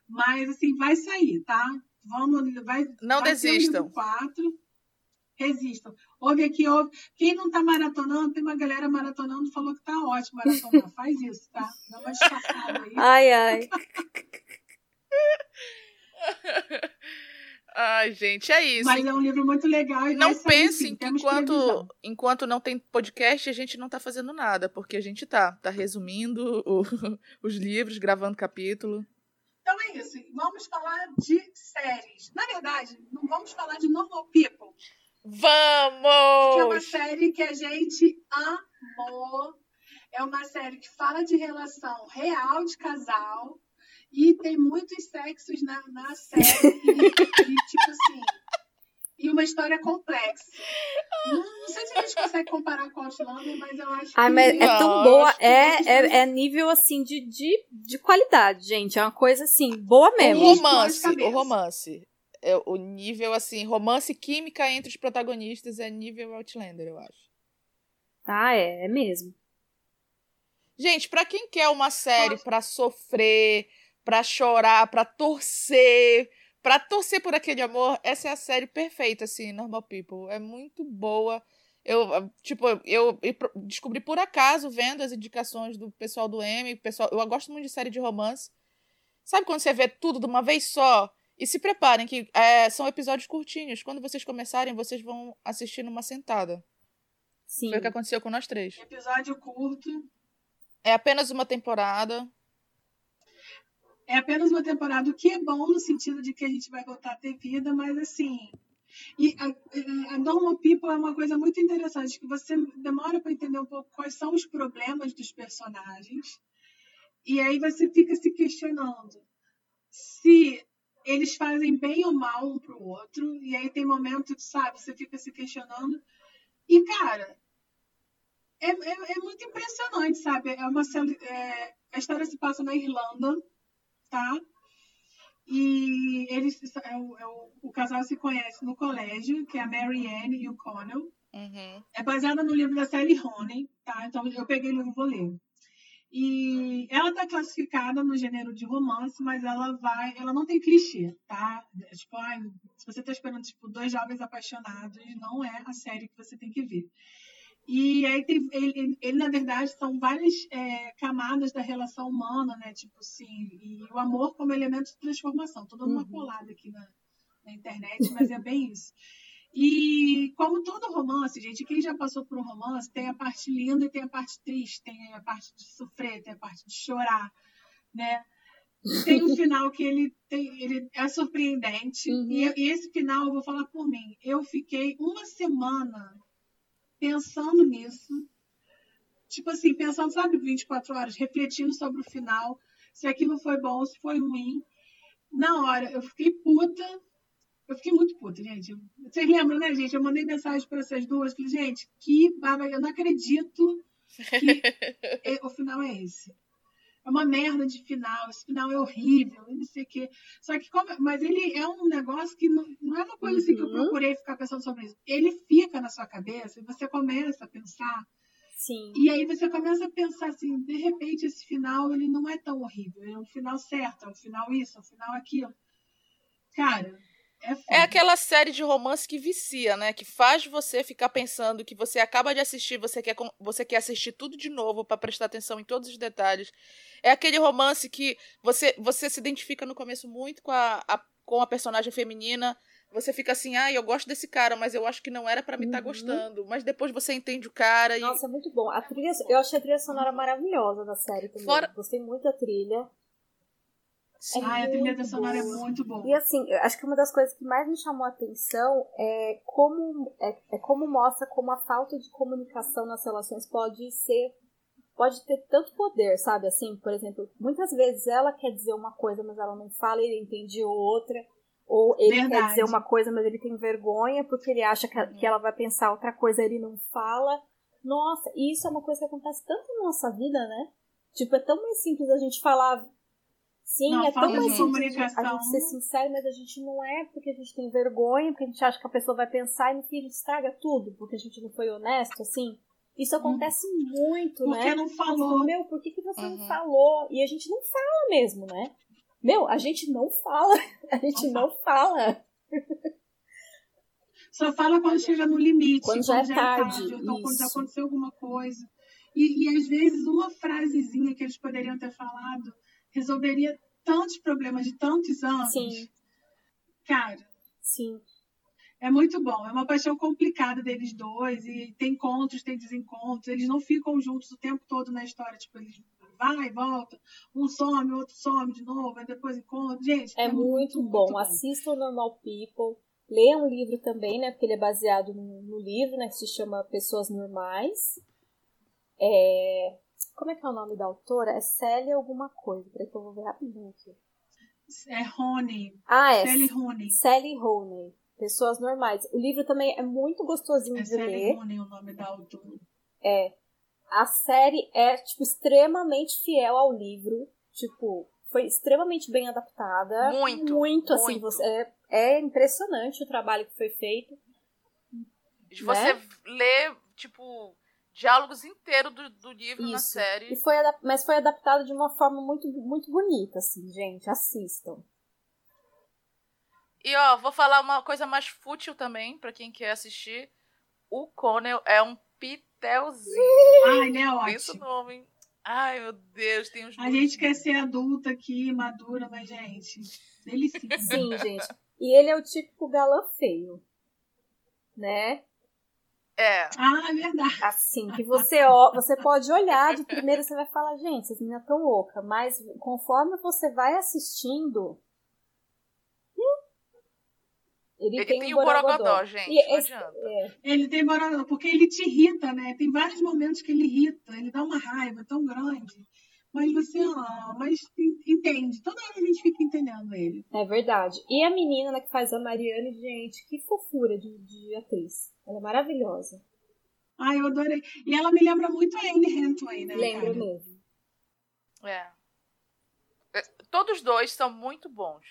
mas assim, vai sair, tá? Vamos, vai, não vai desistam. Quatro, resistam. Ouve aqui, ouve. Quem não tá maratonando, tem uma galera maratonando, falou que tá ótimo maratonar. Faz isso, tá? Dá uma disfarçada aí. Ai, ai. Ai, gente, é isso. Mas é um livro muito legal. E não pensem que enquanto, enquanto não tem podcast, a gente não tá fazendo nada, porque a gente tá. Tá resumindo o, os livros, gravando capítulo. Então é isso. Vamos falar de séries. Na verdade, não vamos falar de Normal People. Vamos! Que é uma série que a gente amou. É uma série que fala de relação real de casal e tem muitos sexos na, na série. E, e, tipo assim. E uma história complexa. Não, não, sei se a gente consegue comparar com Outlander, mas eu acho Ai, que. Mas é tão boa. É, é, é, nível assim de, de, de qualidade, gente. É uma coisa assim, boa mesmo. O romance, o romance. É, o nível, assim, romance química entre os protagonistas é nível Outlander, eu acho. Ah, é, é mesmo. Gente, para quem quer uma série para sofrer, para chorar, para torcer, para torcer por aquele amor, essa é a série perfeita, assim, Normal People. É muito boa. Eu, tipo, eu, eu descobri por acaso, vendo as indicações do pessoal do M, pessoal, eu gosto muito de série de romance. Sabe quando você vê tudo de uma vez só? E se preparem que é, são episódios curtinhos. Quando vocês começarem, vocês vão assistir numa sentada. Sim. Foi o que aconteceu com nós três. Episódio curto. É apenas uma temporada é apenas uma temporada, o que é bom no sentido de que a gente vai voltar a ter vida, mas assim. E a, a Normal People é uma coisa muito interessante, que você demora para entender um pouco quais são os problemas dos personagens, e aí você fica se questionando se eles fazem bem ou mal um para o outro, e aí tem momentos, sabe, você fica se questionando. E, cara, é, é, é muito impressionante, sabe? É uma, é, a história se passa na Irlanda, tá? E eles, é o, é o, o, casal se conhece no colégio, que é a Mary Ann e o Connell. Uhum. É baseada no livro da Sally Rooney, tá? Então eu peguei o livro e vou ler. E ela está classificada no gênero de romance, mas ela vai, ela não tem clichê, tá? Tipo, se você está esperando tipo dois jovens apaixonados, não é a série que você tem que ver. E aí tem, ele, ele, na verdade, são várias é, camadas da relação humana, né? Tipo assim, e o amor como elemento de transformação. Tô dando uma uhum. colada aqui na, na internet, mas é bem isso. E como todo romance, gente, quem já passou por um romance tem a parte linda e tem a parte triste, tem a parte de sofrer, tem a parte de chorar, né? Tem um final que ele, tem, ele é surpreendente. Uhum. E, e esse final, eu vou falar por mim, eu fiquei uma semana pensando nisso. Tipo assim, pensando, sabe, 24 horas, refletindo sobre o final, se aquilo foi bom, ou se foi ruim. Na hora, eu fiquei puta. Eu fiquei muito puta, gente. Vocês lembram, né, gente? Eu mandei mensagem para essas duas. Falei, gente, que baba, eu não acredito que o final é esse é uma merda de final, esse final é horrível, não sei o quê. Só que, como, mas ele é um negócio que não, não é uma coisa assim que eu uhum. procurei ficar pensando sobre isso. Ele fica na sua cabeça e você começa a pensar. Sim. E aí você começa a pensar assim, de repente esse final ele não é tão horrível, é um final certo, é um final isso, é um final aquilo. Cara, é, é, aquela série de romance que vicia, né? Que faz você ficar pensando que você acaba de assistir, você quer, você quer assistir tudo de novo para prestar atenção em todos os detalhes. É aquele romance que você, você se identifica no começo muito com a, a com a personagem feminina. Você fica assim, ah, eu gosto desse cara, mas eu acho que não era para mim estar tá uhum. gostando. Mas depois você entende o cara. Nossa, é muito bom. A trilha, eu achei a trilha sonora maravilhosa da série também. Fora... Gostei muito da trilha. Sim. Ai, a trilha sonora é muito boa. E assim, acho que uma das coisas que mais me chamou a atenção é como, é, é como mostra como a falta de comunicação nas relações pode ser pode ter tanto poder, sabe? Assim, por exemplo, muitas vezes ela quer dizer uma coisa, mas ela não fala e ele entende outra. Ou ele Verdade. quer dizer uma coisa, mas ele tem vergonha porque ele acha que, que ela vai pensar outra coisa ele não fala. Nossa, e isso é uma coisa que acontece tanto na nossa vida, né? Tipo, é tão mais simples a gente falar. Sim, não, é tão mais simples a gente ser sincero, mas a gente não é porque a gente tem vergonha, porque a gente acha que a pessoa vai pensar e no fim a gente estraga tudo, porque a gente não foi honesto, assim. Isso acontece uhum. muito, porque né? Porque não falou. Meu, por que, que você uhum. não falou? E a gente não fala mesmo, né? Meu, a gente não fala. A gente não, não fala. Só fala quando chega no limite. Quando, quando já, é tarde. tarde então, quando já aconteceu alguma coisa. E, e às vezes uma frasezinha que eles poderiam ter falado resolveria tantos problemas de tantos anos. Sim. Cara. Sim. É muito bom. É uma paixão complicada deles dois. E tem encontros, tem desencontros. Eles não ficam juntos o tempo todo na história. Tipo, eles vai e volta. Um some, outro some de novo. Aí depois encontra. Gente, é, é muito, muito, bom. Muito bom. Assistam Normal People. Leiam um livro também, né? Porque ele é baseado no, no livro, né? Que se chama Pessoas Normais. É... Como é que é o nome da autora? É Célia alguma coisa. Peraí que eu vou ver rapidinho aqui. É Rony. Ah, é. Sally Rony. Sally Rony. Pessoas normais. O livro também é muito gostosinho é de Sally ler. Rooney o nome da autora. É. A série é, tipo, extremamente fiel ao livro. Tipo, foi extremamente bem adaptada. Muito. Muito, assim. Você, é, é impressionante o trabalho que foi feito. De você né? ler, tipo, diálogos inteiros do, do livro Isso. na série. E foi mas foi adaptado de uma forma muito, muito bonita, assim, gente. Assistam. E ó, vou falar uma coisa mais fútil também, para quem quer assistir. O Connell é um pitelzinho. Ai, ele é ótimo. Nome. Ai, meu Deus, tem uns. A gente quer ser adulta aqui, madura, mas, gente, delicioso. Sim, gente. E ele é o típico galã feio. Né? É. Ah, é verdade. Assim, que você, ó, você pode olhar de primeiro você vai falar, gente, essas meninas tão louca, mas conforme você vai assistindo, ele, ele tem, tem, o borogodó, borogodó gente. E não esse, adianta. É. Ele tem borogodó, porque ele te irrita, né? Tem vários momentos que ele irrita, ele dá uma raiva tão grande. Mas você, ah, mas entende. Toda hora a gente fica entendendo ele. É verdade. E a menina né, que faz a Mariane, gente, que fofura de, de atriz. Ela é maravilhosa. Ai, eu adorei. E ela me lembra muito a Anne Hathaway, né? Lembra mesmo. É. é. Todos dois são muito bons.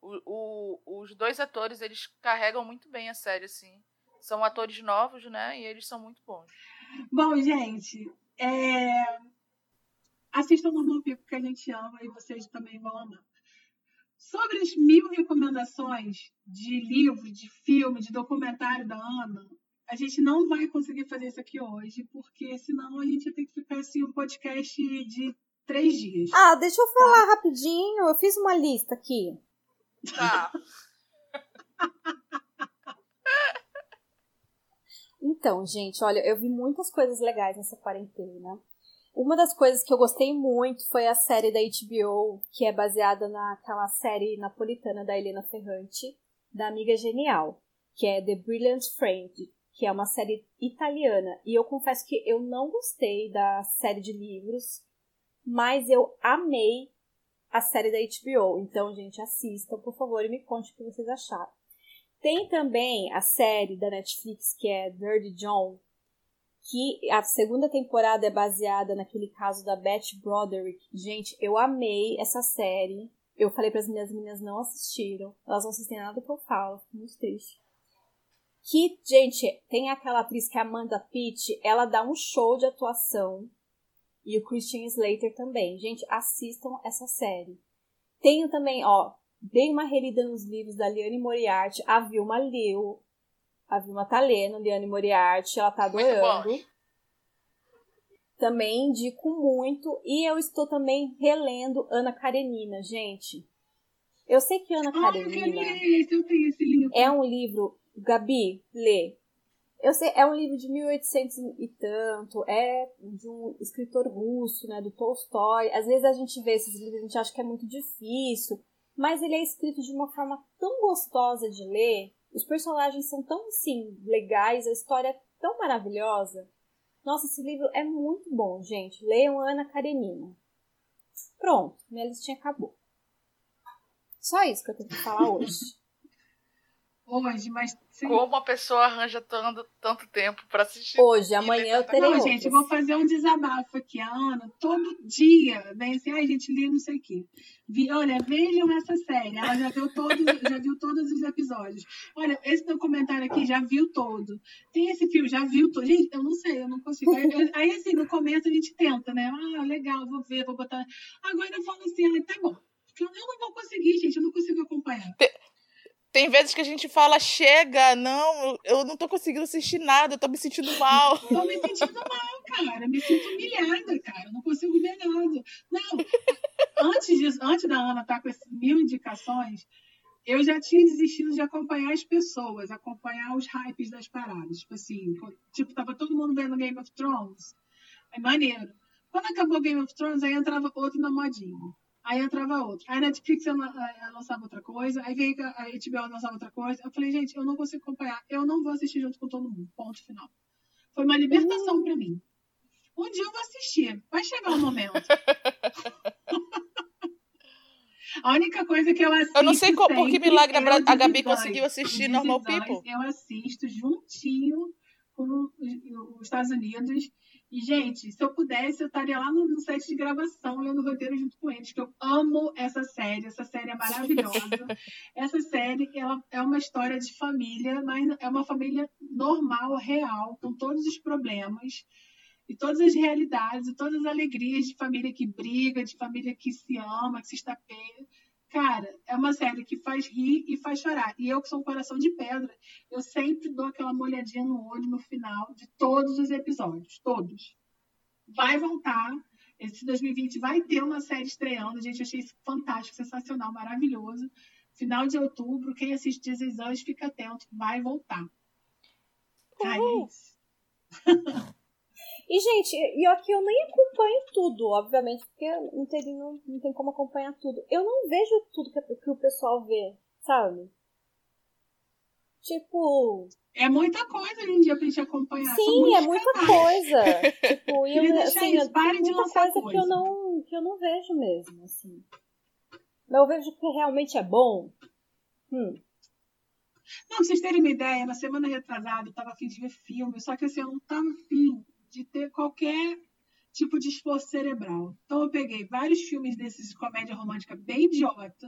O, o, os dois atores, eles carregam muito bem a série, assim. São atores novos, né? E eles são muito bons. Bom, gente, é... assistam no Pico que a gente ama e vocês também vão amar. Sobre as mil recomendações de livro, de filme, de documentário da Ana, a gente não vai conseguir fazer isso aqui hoje, porque senão a gente ia ter que ficar assim um podcast de três dias. Ah, deixa eu falar tá? rapidinho. Eu fiz uma lista aqui. Tá. então, gente, olha, eu vi muitas coisas legais nessa quarentena. Uma das coisas que eu gostei muito foi a série da HBO, que é baseada naquela série napolitana da Helena Ferrante, da Amiga Genial, que é The Brilliant Friend, que é uma série italiana. E eu confesso que eu não gostei da série de livros, mas eu amei a série da HBO. Então, gente, assistam, por favor, e me conte o que vocês acharam. Tem também a série da Netflix que é Dirty John, que a segunda temporada é baseada naquele caso da Beth Broderick. Gente, eu amei essa série. Eu falei para as minhas meninas não assistiram. Elas não assistem nada que eu falo. Muito triste. Que, gente, tem aquela atriz que é Amanda Pitt. Ela dá um show de atuação. E o Christian Slater também. Gente, assistam essa série. Tenho também, ó, dei uma relida nos livros da Liane Moriarty. A Vilma leu. A Vilma tá lendo, Liane Moriarty. Ela tá adorando. Também indico muito. E eu estou também relendo Ana Karenina, gente. Eu sei que Ana Karenina é um livro. Gabi, lê. Eu sei, é um livro de 1800 e tanto, é de um escritor russo, né, do Tolstói. Às vezes a gente vê esses livros, a gente acha que é muito difícil, mas ele é escrito de uma forma tão gostosa de ler, os personagens são tão, assim, legais, a história é tão maravilhosa. Nossa, esse livro é muito bom, gente. Leiam Ana Karenina. Pronto, minha listinha acabou. Só isso que eu tenho que falar hoje. hoje, mas. Sim. Como a pessoa arranja tanto, tanto tempo para assistir? Hoje, amanhã eu terei. Não, gente, eu vou fazer um desabafo aqui. A Ana, todo dia, vem assim, ai, gente, li não sei o quê. Vi, olha, vejam essa série. Ela já viu, todos, já viu todos os episódios. Olha, esse documentário aqui já viu todo. Tem esse filme, já viu todo. Gente, eu não sei, eu não consigo. Aí, aí assim, no começo a gente tenta, né? Ah, legal, vou ver, vou botar. Agora eu falo assim, ah, tá bom. Eu não vou conseguir, gente, eu não consigo acompanhar. Tem vezes que a gente fala, chega, não, eu não tô conseguindo assistir nada, eu tô me sentindo mal. tô me sentindo mal, cara. Me sinto humilhada, cara. Não consigo ver nada. Não, antes, disso, antes da Ana estar tá com essas mil indicações, eu já tinha desistido de acompanhar as pessoas, acompanhar os hypes das paradas. Tipo assim, tipo, tava todo mundo vendo Game of Thrones. É maneiro. Quando acabou Game of Thrones, aí entrava outro na modinha. Aí entrava outra. Aí a Netflix lançava outra coisa, aí veio a HBO lançava outra coisa. Eu falei, gente, eu não consigo acompanhar, eu não vou assistir junto com todo mundo. Ponto final. Foi uma libertação uhum. para mim. Um dia eu vou assistir, vai chegar o um momento. a única coisa que eu assisto. Eu não sei qual, por que milagre é a Gabi conseguiu assistir Normal People. Eu assisto juntinho com os Estados Unidos e, gente, se eu pudesse, eu estaria lá no, set de gravação, lendo o roteiro junto com eles, que eu amo essa série. Essa série é maravilhosa. essa série ela é uma história de família, mas é uma família normal, real, com todos os problemas e todas as realidades e todas as alegrias de família que briga, de família que se ama, que se estapeia. Cara, é uma série que faz rir e faz chorar. E eu, que sou um coração de pedra, eu sempre dou aquela molhadinha no olho no final de todos os episódios. Todos. Vai voltar. Esse 2020 vai ter uma série estreando. Gente, eu achei isso fantástico, sensacional, maravilhoso. Final de outubro, quem assiste This fica atento. Vai voltar. Cara, é isso. E, gente, e aqui eu nem acompanho tudo, obviamente, porque não tem, não, não tem como acompanhar tudo. Eu não vejo tudo que, que o pessoal vê, sabe? Tipo. É muita coisa hoje em dia pra gente acompanhar. Sim, é muita canais. coisa. tipo, e eu, assim, isso, parem de muita coisa, coisa, que eu não que eu não vejo mesmo, assim. Mas eu vejo que realmente é bom. Hum. Não, pra vocês terem uma ideia, na semana retrasada eu tava afim de ver filme, só que assim, eu não tava afim de ter qualquer tipo de esforço cerebral. Então eu peguei vários filmes desses de comédia romântica bem idiota,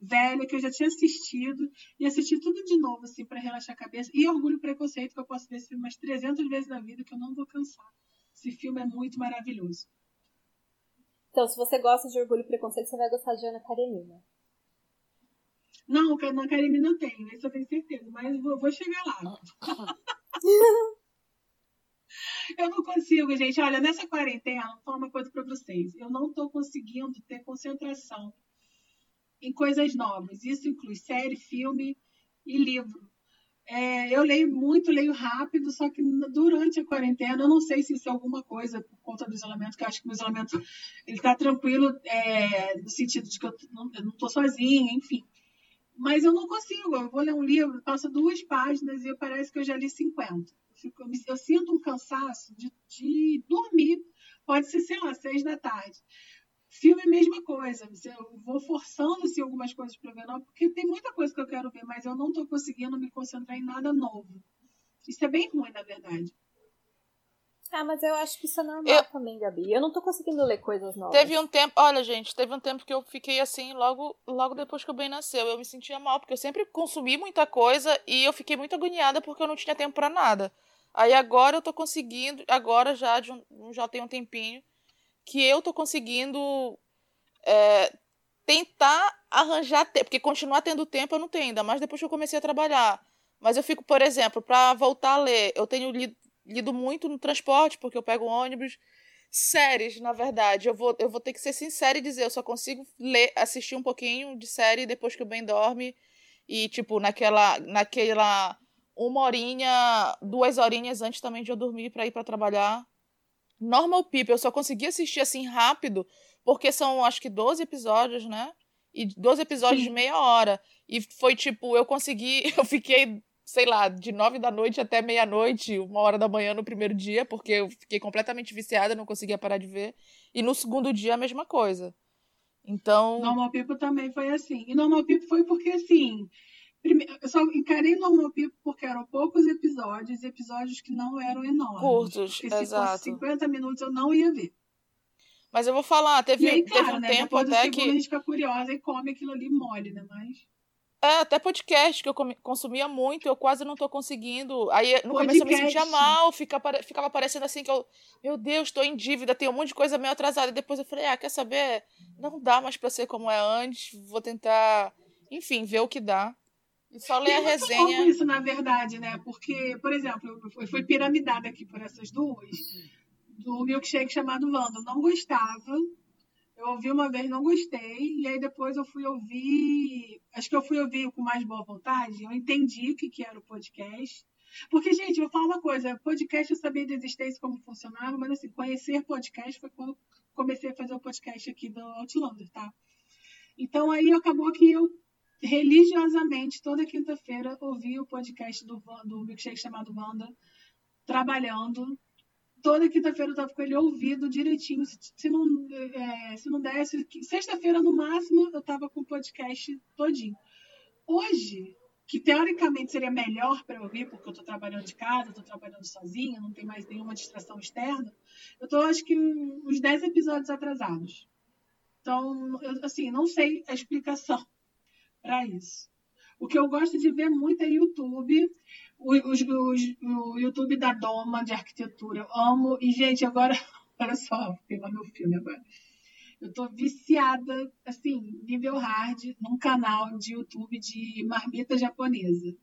velha, que eu já tinha assistido, e assisti tudo de novo, assim, para relaxar a cabeça. E Orgulho e Preconceito, que eu posso ver esse filme umas 300 vezes na vida, que eu não vou cansar. Esse filme é muito maravilhoso. Então, se você gosta de Orgulho e Preconceito, você vai gostar de Ana Karenina. Não, Ana Karenina eu tenho, isso eu tenho certeza, mas vou, vou chegar lá. Eu não consigo, gente. Olha, nessa quarentena, vou falar uma coisa para vocês. Eu não estou conseguindo ter concentração em coisas novas. Isso inclui série, filme e livro. É, eu leio muito, leio rápido, só que durante a quarentena, eu não sei se isso é alguma coisa por conta do isolamento, que eu acho que o isolamento está tranquilo é, no sentido de que eu não estou sozinha, enfim. Mas eu não consigo. Eu vou ler um livro, passo duas páginas e parece que eu já li 50 fico, eu sinto um cansaço de, de dormir. Pode ser, sei lá, seis da tarde. Filme é a mesma coisa. Eu vou forçando assim, algumas coisas para ver, não, porque tem muita coisa que eu quero ver, mas eu não estou conseguindo me concentrar em nada novo. Isso é bem ruim, na verdade. Ah, mas eu acho que isso é normal eu... também, Gabi. Eu não tô conseguindo ler coisas novas. Teve um tempo, olha, gente, teve um tempo que eu fiquei assim, logo, logo depois que o Ben nasceu. Eu me sentia mal, porque eu sempre consumi muita coisa e eu fiquei muito agoniada porque eu não tinha tempo para nada. Aí agora eu tô conseguindo, agora já, de um, já tem um tempinho, que eu tô conseguindo é, tentar arranjar tempo, porque continuar tendo tempo eu não tenho, ainda mais depois que eu comecei a trabalhar. Mas eu fico, por exemplo, para voltar a ler, eu tenho lido, lido muito no transporte, porque eu pego ônibus. Séries, na verdade, eu vou, eu vou ter que ser sincera e dizer, eu só consigo ler, assistir um pouquinho de série depois que o Ben dorme. E, tipo, naquela, naquela uma horinha, duas horinhas antes também de eu dormir para ir para trabalhar. Normal People, eu só consegui assistir assim rápido, porque são acho que 12 episódios, né? E 12 episódios Sim. de meia hora. E foi tipo, eu consegui, eu fiquei, sei lá, de nove da noite até meia-noite, uma hora da manhã no primeiro dia, porque eu fiquei completamente viciada, não conseguia parar de ver. E no segundo dia a mesma coisa. Então. Normal People também foi assim. E Normal People foi porque, assim. Primeiro, eu só encarei Normal People porque eram poucos episódios, episódios que não eram enormes. Curtos, porque exato. se fosse 50 minutos eu não ia ver. Mas eu vou falar, teve, aí, teve um né, tempo até que. A gente fica curiosa e come aquilo ali mole, né? Mas. É, até podcast que eu consumia muito, eu quase não tô conseguindo. Aí no podcast. começo eu me sentia mal, ficava, ficava parecendo assim que eu, meu Deus, tô em dívida, tenho um monte de coisa meio atrasada. E depois eu falei, ah, quer saber? Não dá mais pra ser como é antes, vou tentar, enfim, ver o que dá. E só ler a resenha. isso, na verdade, né? Porque, por exemplo, eu fui piramidada aqui por essas duas, do milkshake chamado Wanda. Não gostava eu ouvi uma vez, não gostei, e aí depois eu fui ouvir. Acho que eu fui ouvir com mais boa vontade. Eu entendi o que, que era o podcast. Porque, gente, eu vou falar uma coisa: podcast eu sabia da existência, como funcionava, mas assim, conhecer podcast foi quando comecei a fazer o podcast aqui do Outlander, tá? Então aí acabou que eu religiosamente, toda quinta-feira, ouvi o podcast do, do milkshake chamado Wanda, trabalhando toda quinta-feira eu tava com ele ouvido direitinho. Se, se não, é, se não desse, sexta-feira no máximo eu tava com o podcast todinho. Hoje, que teoricamente seria melhor para eu ouvir, porque eu estou trabalhando de casa, estou trabalhando sozinha, não tem mais nenhuma distração externa, eu estou acho que uns 10 episódios atrasados. Então, eu, assim, não sei a explicação para isso. O que eu gosto de ver muito é YouTube o, o, o YouTube da Doma de arquitetura. Eu amo. E, gente, agora, olha só, pegar meu filme agora. Eu tô viciada, assim, nível hard, num canal de YouTube de marmita japonesa.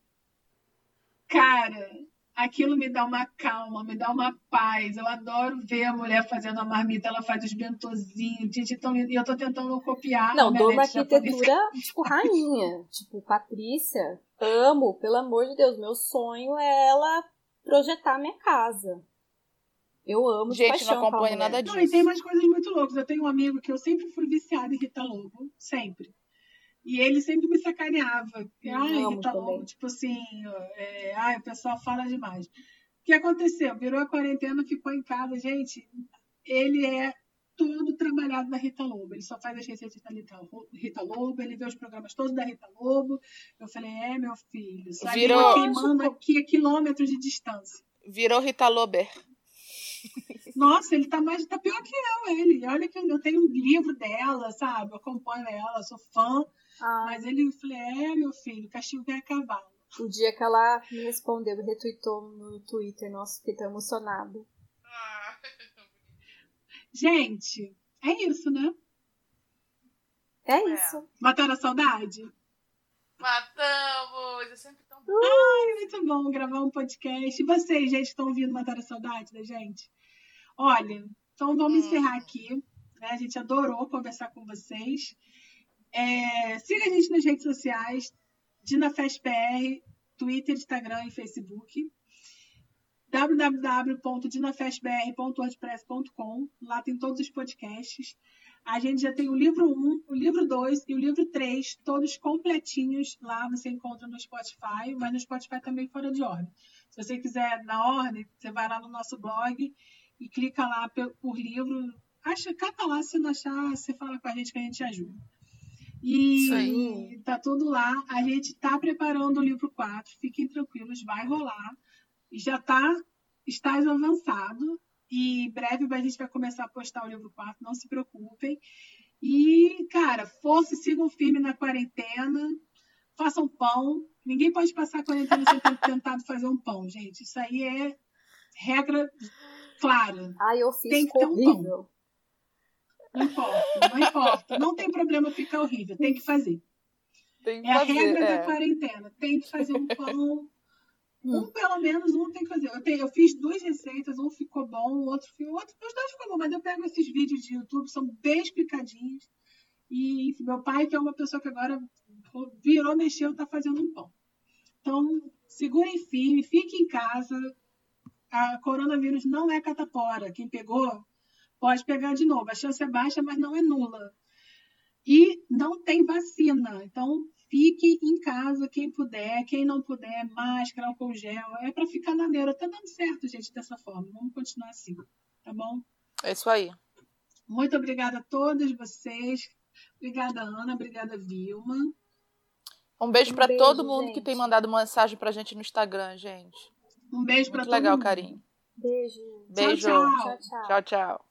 Cara, aquilo me dá uma calma, me dá uma paz. Eu adoro ver a mulher fazendo a marmita, ela faz os bentozinhos, gente, tão lindo. E eu tô tentando copiar. Não, dou uma arquitetura, tipo, rainha. tipo, Patrícia, amo, pelo amor de Deus. Meu sonho é ela projetar minha casa. Eu amo Gente, não acompanha nada disso. Não, e tem mais coisas muito loucas. Eu tenho um amigo que eu sempre fui viciada em Rita Lobo. Sempre. E ele sempre me sacaneava. Ai, Rita Lobo, tipo assim, é, ai, o pessoal fala demais. O que aconteceu? Virou a quarentena, ficou em casa. Gente, ele é todo trabalhado na Rita Lobo. Ele só faz as receitas da Rita Lobo, ele vê os programas todos da Rita Lobo. Eu falei, é, meu filho, sai Virou... queimando aqui a quilômetros de distância. Virou Rita Lober. Nossa, ele tá mais tá pior que eu, ele. Olha que eu tenho um livro dela, sabe? Eu acompanho ela, sou fã. Ah. Mas ele, falei, é, meu filho, castigo é cavalo. O dia que ela me respondeu e retweetou no Twitter, nossa, fiquei tão emocionado. Ah. Gente, é isso, né? É, é. isso. Mataram a saudade? Matamos! É sempre tão bom. Ai, muito bom gravar um podcast. E vocês, gente, estão ouvindo Matar a Saudade da gente? Olha, então vamos hum. encerrar aqui. Né? A gente adorou conversar com vocês. É, siga a gente nas redes sociais, DinaFestBR, Twitter, Instagram e Facebook www.dinafestbr.wordpress.com. Lá tem todos os podcasts. A gente já tem o livro 1, o livro 2 e o livro 3, todos completinhos. Lá você encontra no Spotify, mas no Spotify também fora de ordem. Se você quiser na ordem, você vai lá no nosso blog e clica lá por livro. Acha, cata lá, se não achar, você fala com a gente que a gente ajuda. E tá tudo lá. A gente tá preparando o livro 4. Fiquem tranquilos, vai rolar. Já tá estágio avançado. E em breve a gente vai começar a postar o livro 4, não se preocupem. E, cara, força, sigam firme na quarentena. Façam pão. Ninguém pode passar a quarentena sem ter tentado fazer um pão, gente. Isso aí é regra clara. Ai, eu fiz Tem que ter um pão. Não importa, não importa. Não tem problema ficar horrível, tem que fazer. Tem que é fazer, a regra é. da quarentena. Tem que fazer um pão. Um, pelo menos, um tem que fazer. Eu, tenho, eu fiz duas receitas, um ficou bom, o outro ficou. Outro, os dois ficou bom, mas eu pego esses vídeos de YouTube, são bem explicadinhos. E meu pai, que é uma pessoa que agora virou, mexeu, tá fazendo um pão. Então, segurem firme, fiquem em casa. A coronavírus não é catapora. Quem pegou pode pegar de novo. A chance é baixa, mas não é nula. E não tem vacina. Então, fique em casa quem puder, quem não puder, máscara, álcool gel. É para ficar na neura. Tá dando certo, gente, dessa forma. Vamos continuar assim, tá bom? É isso aí. Muito obrigada a todos vocês. Obrigada, Ana. Obrigada, Vilma. Um beijo Um para todo mundo que gente. tem mandado mensagem pra gente no Instagram, gente. Um beijo para Muito todo legal, mundo. carinho. Beijo. Beijo. tchau. Tchau, tchau. Tchau, tchau.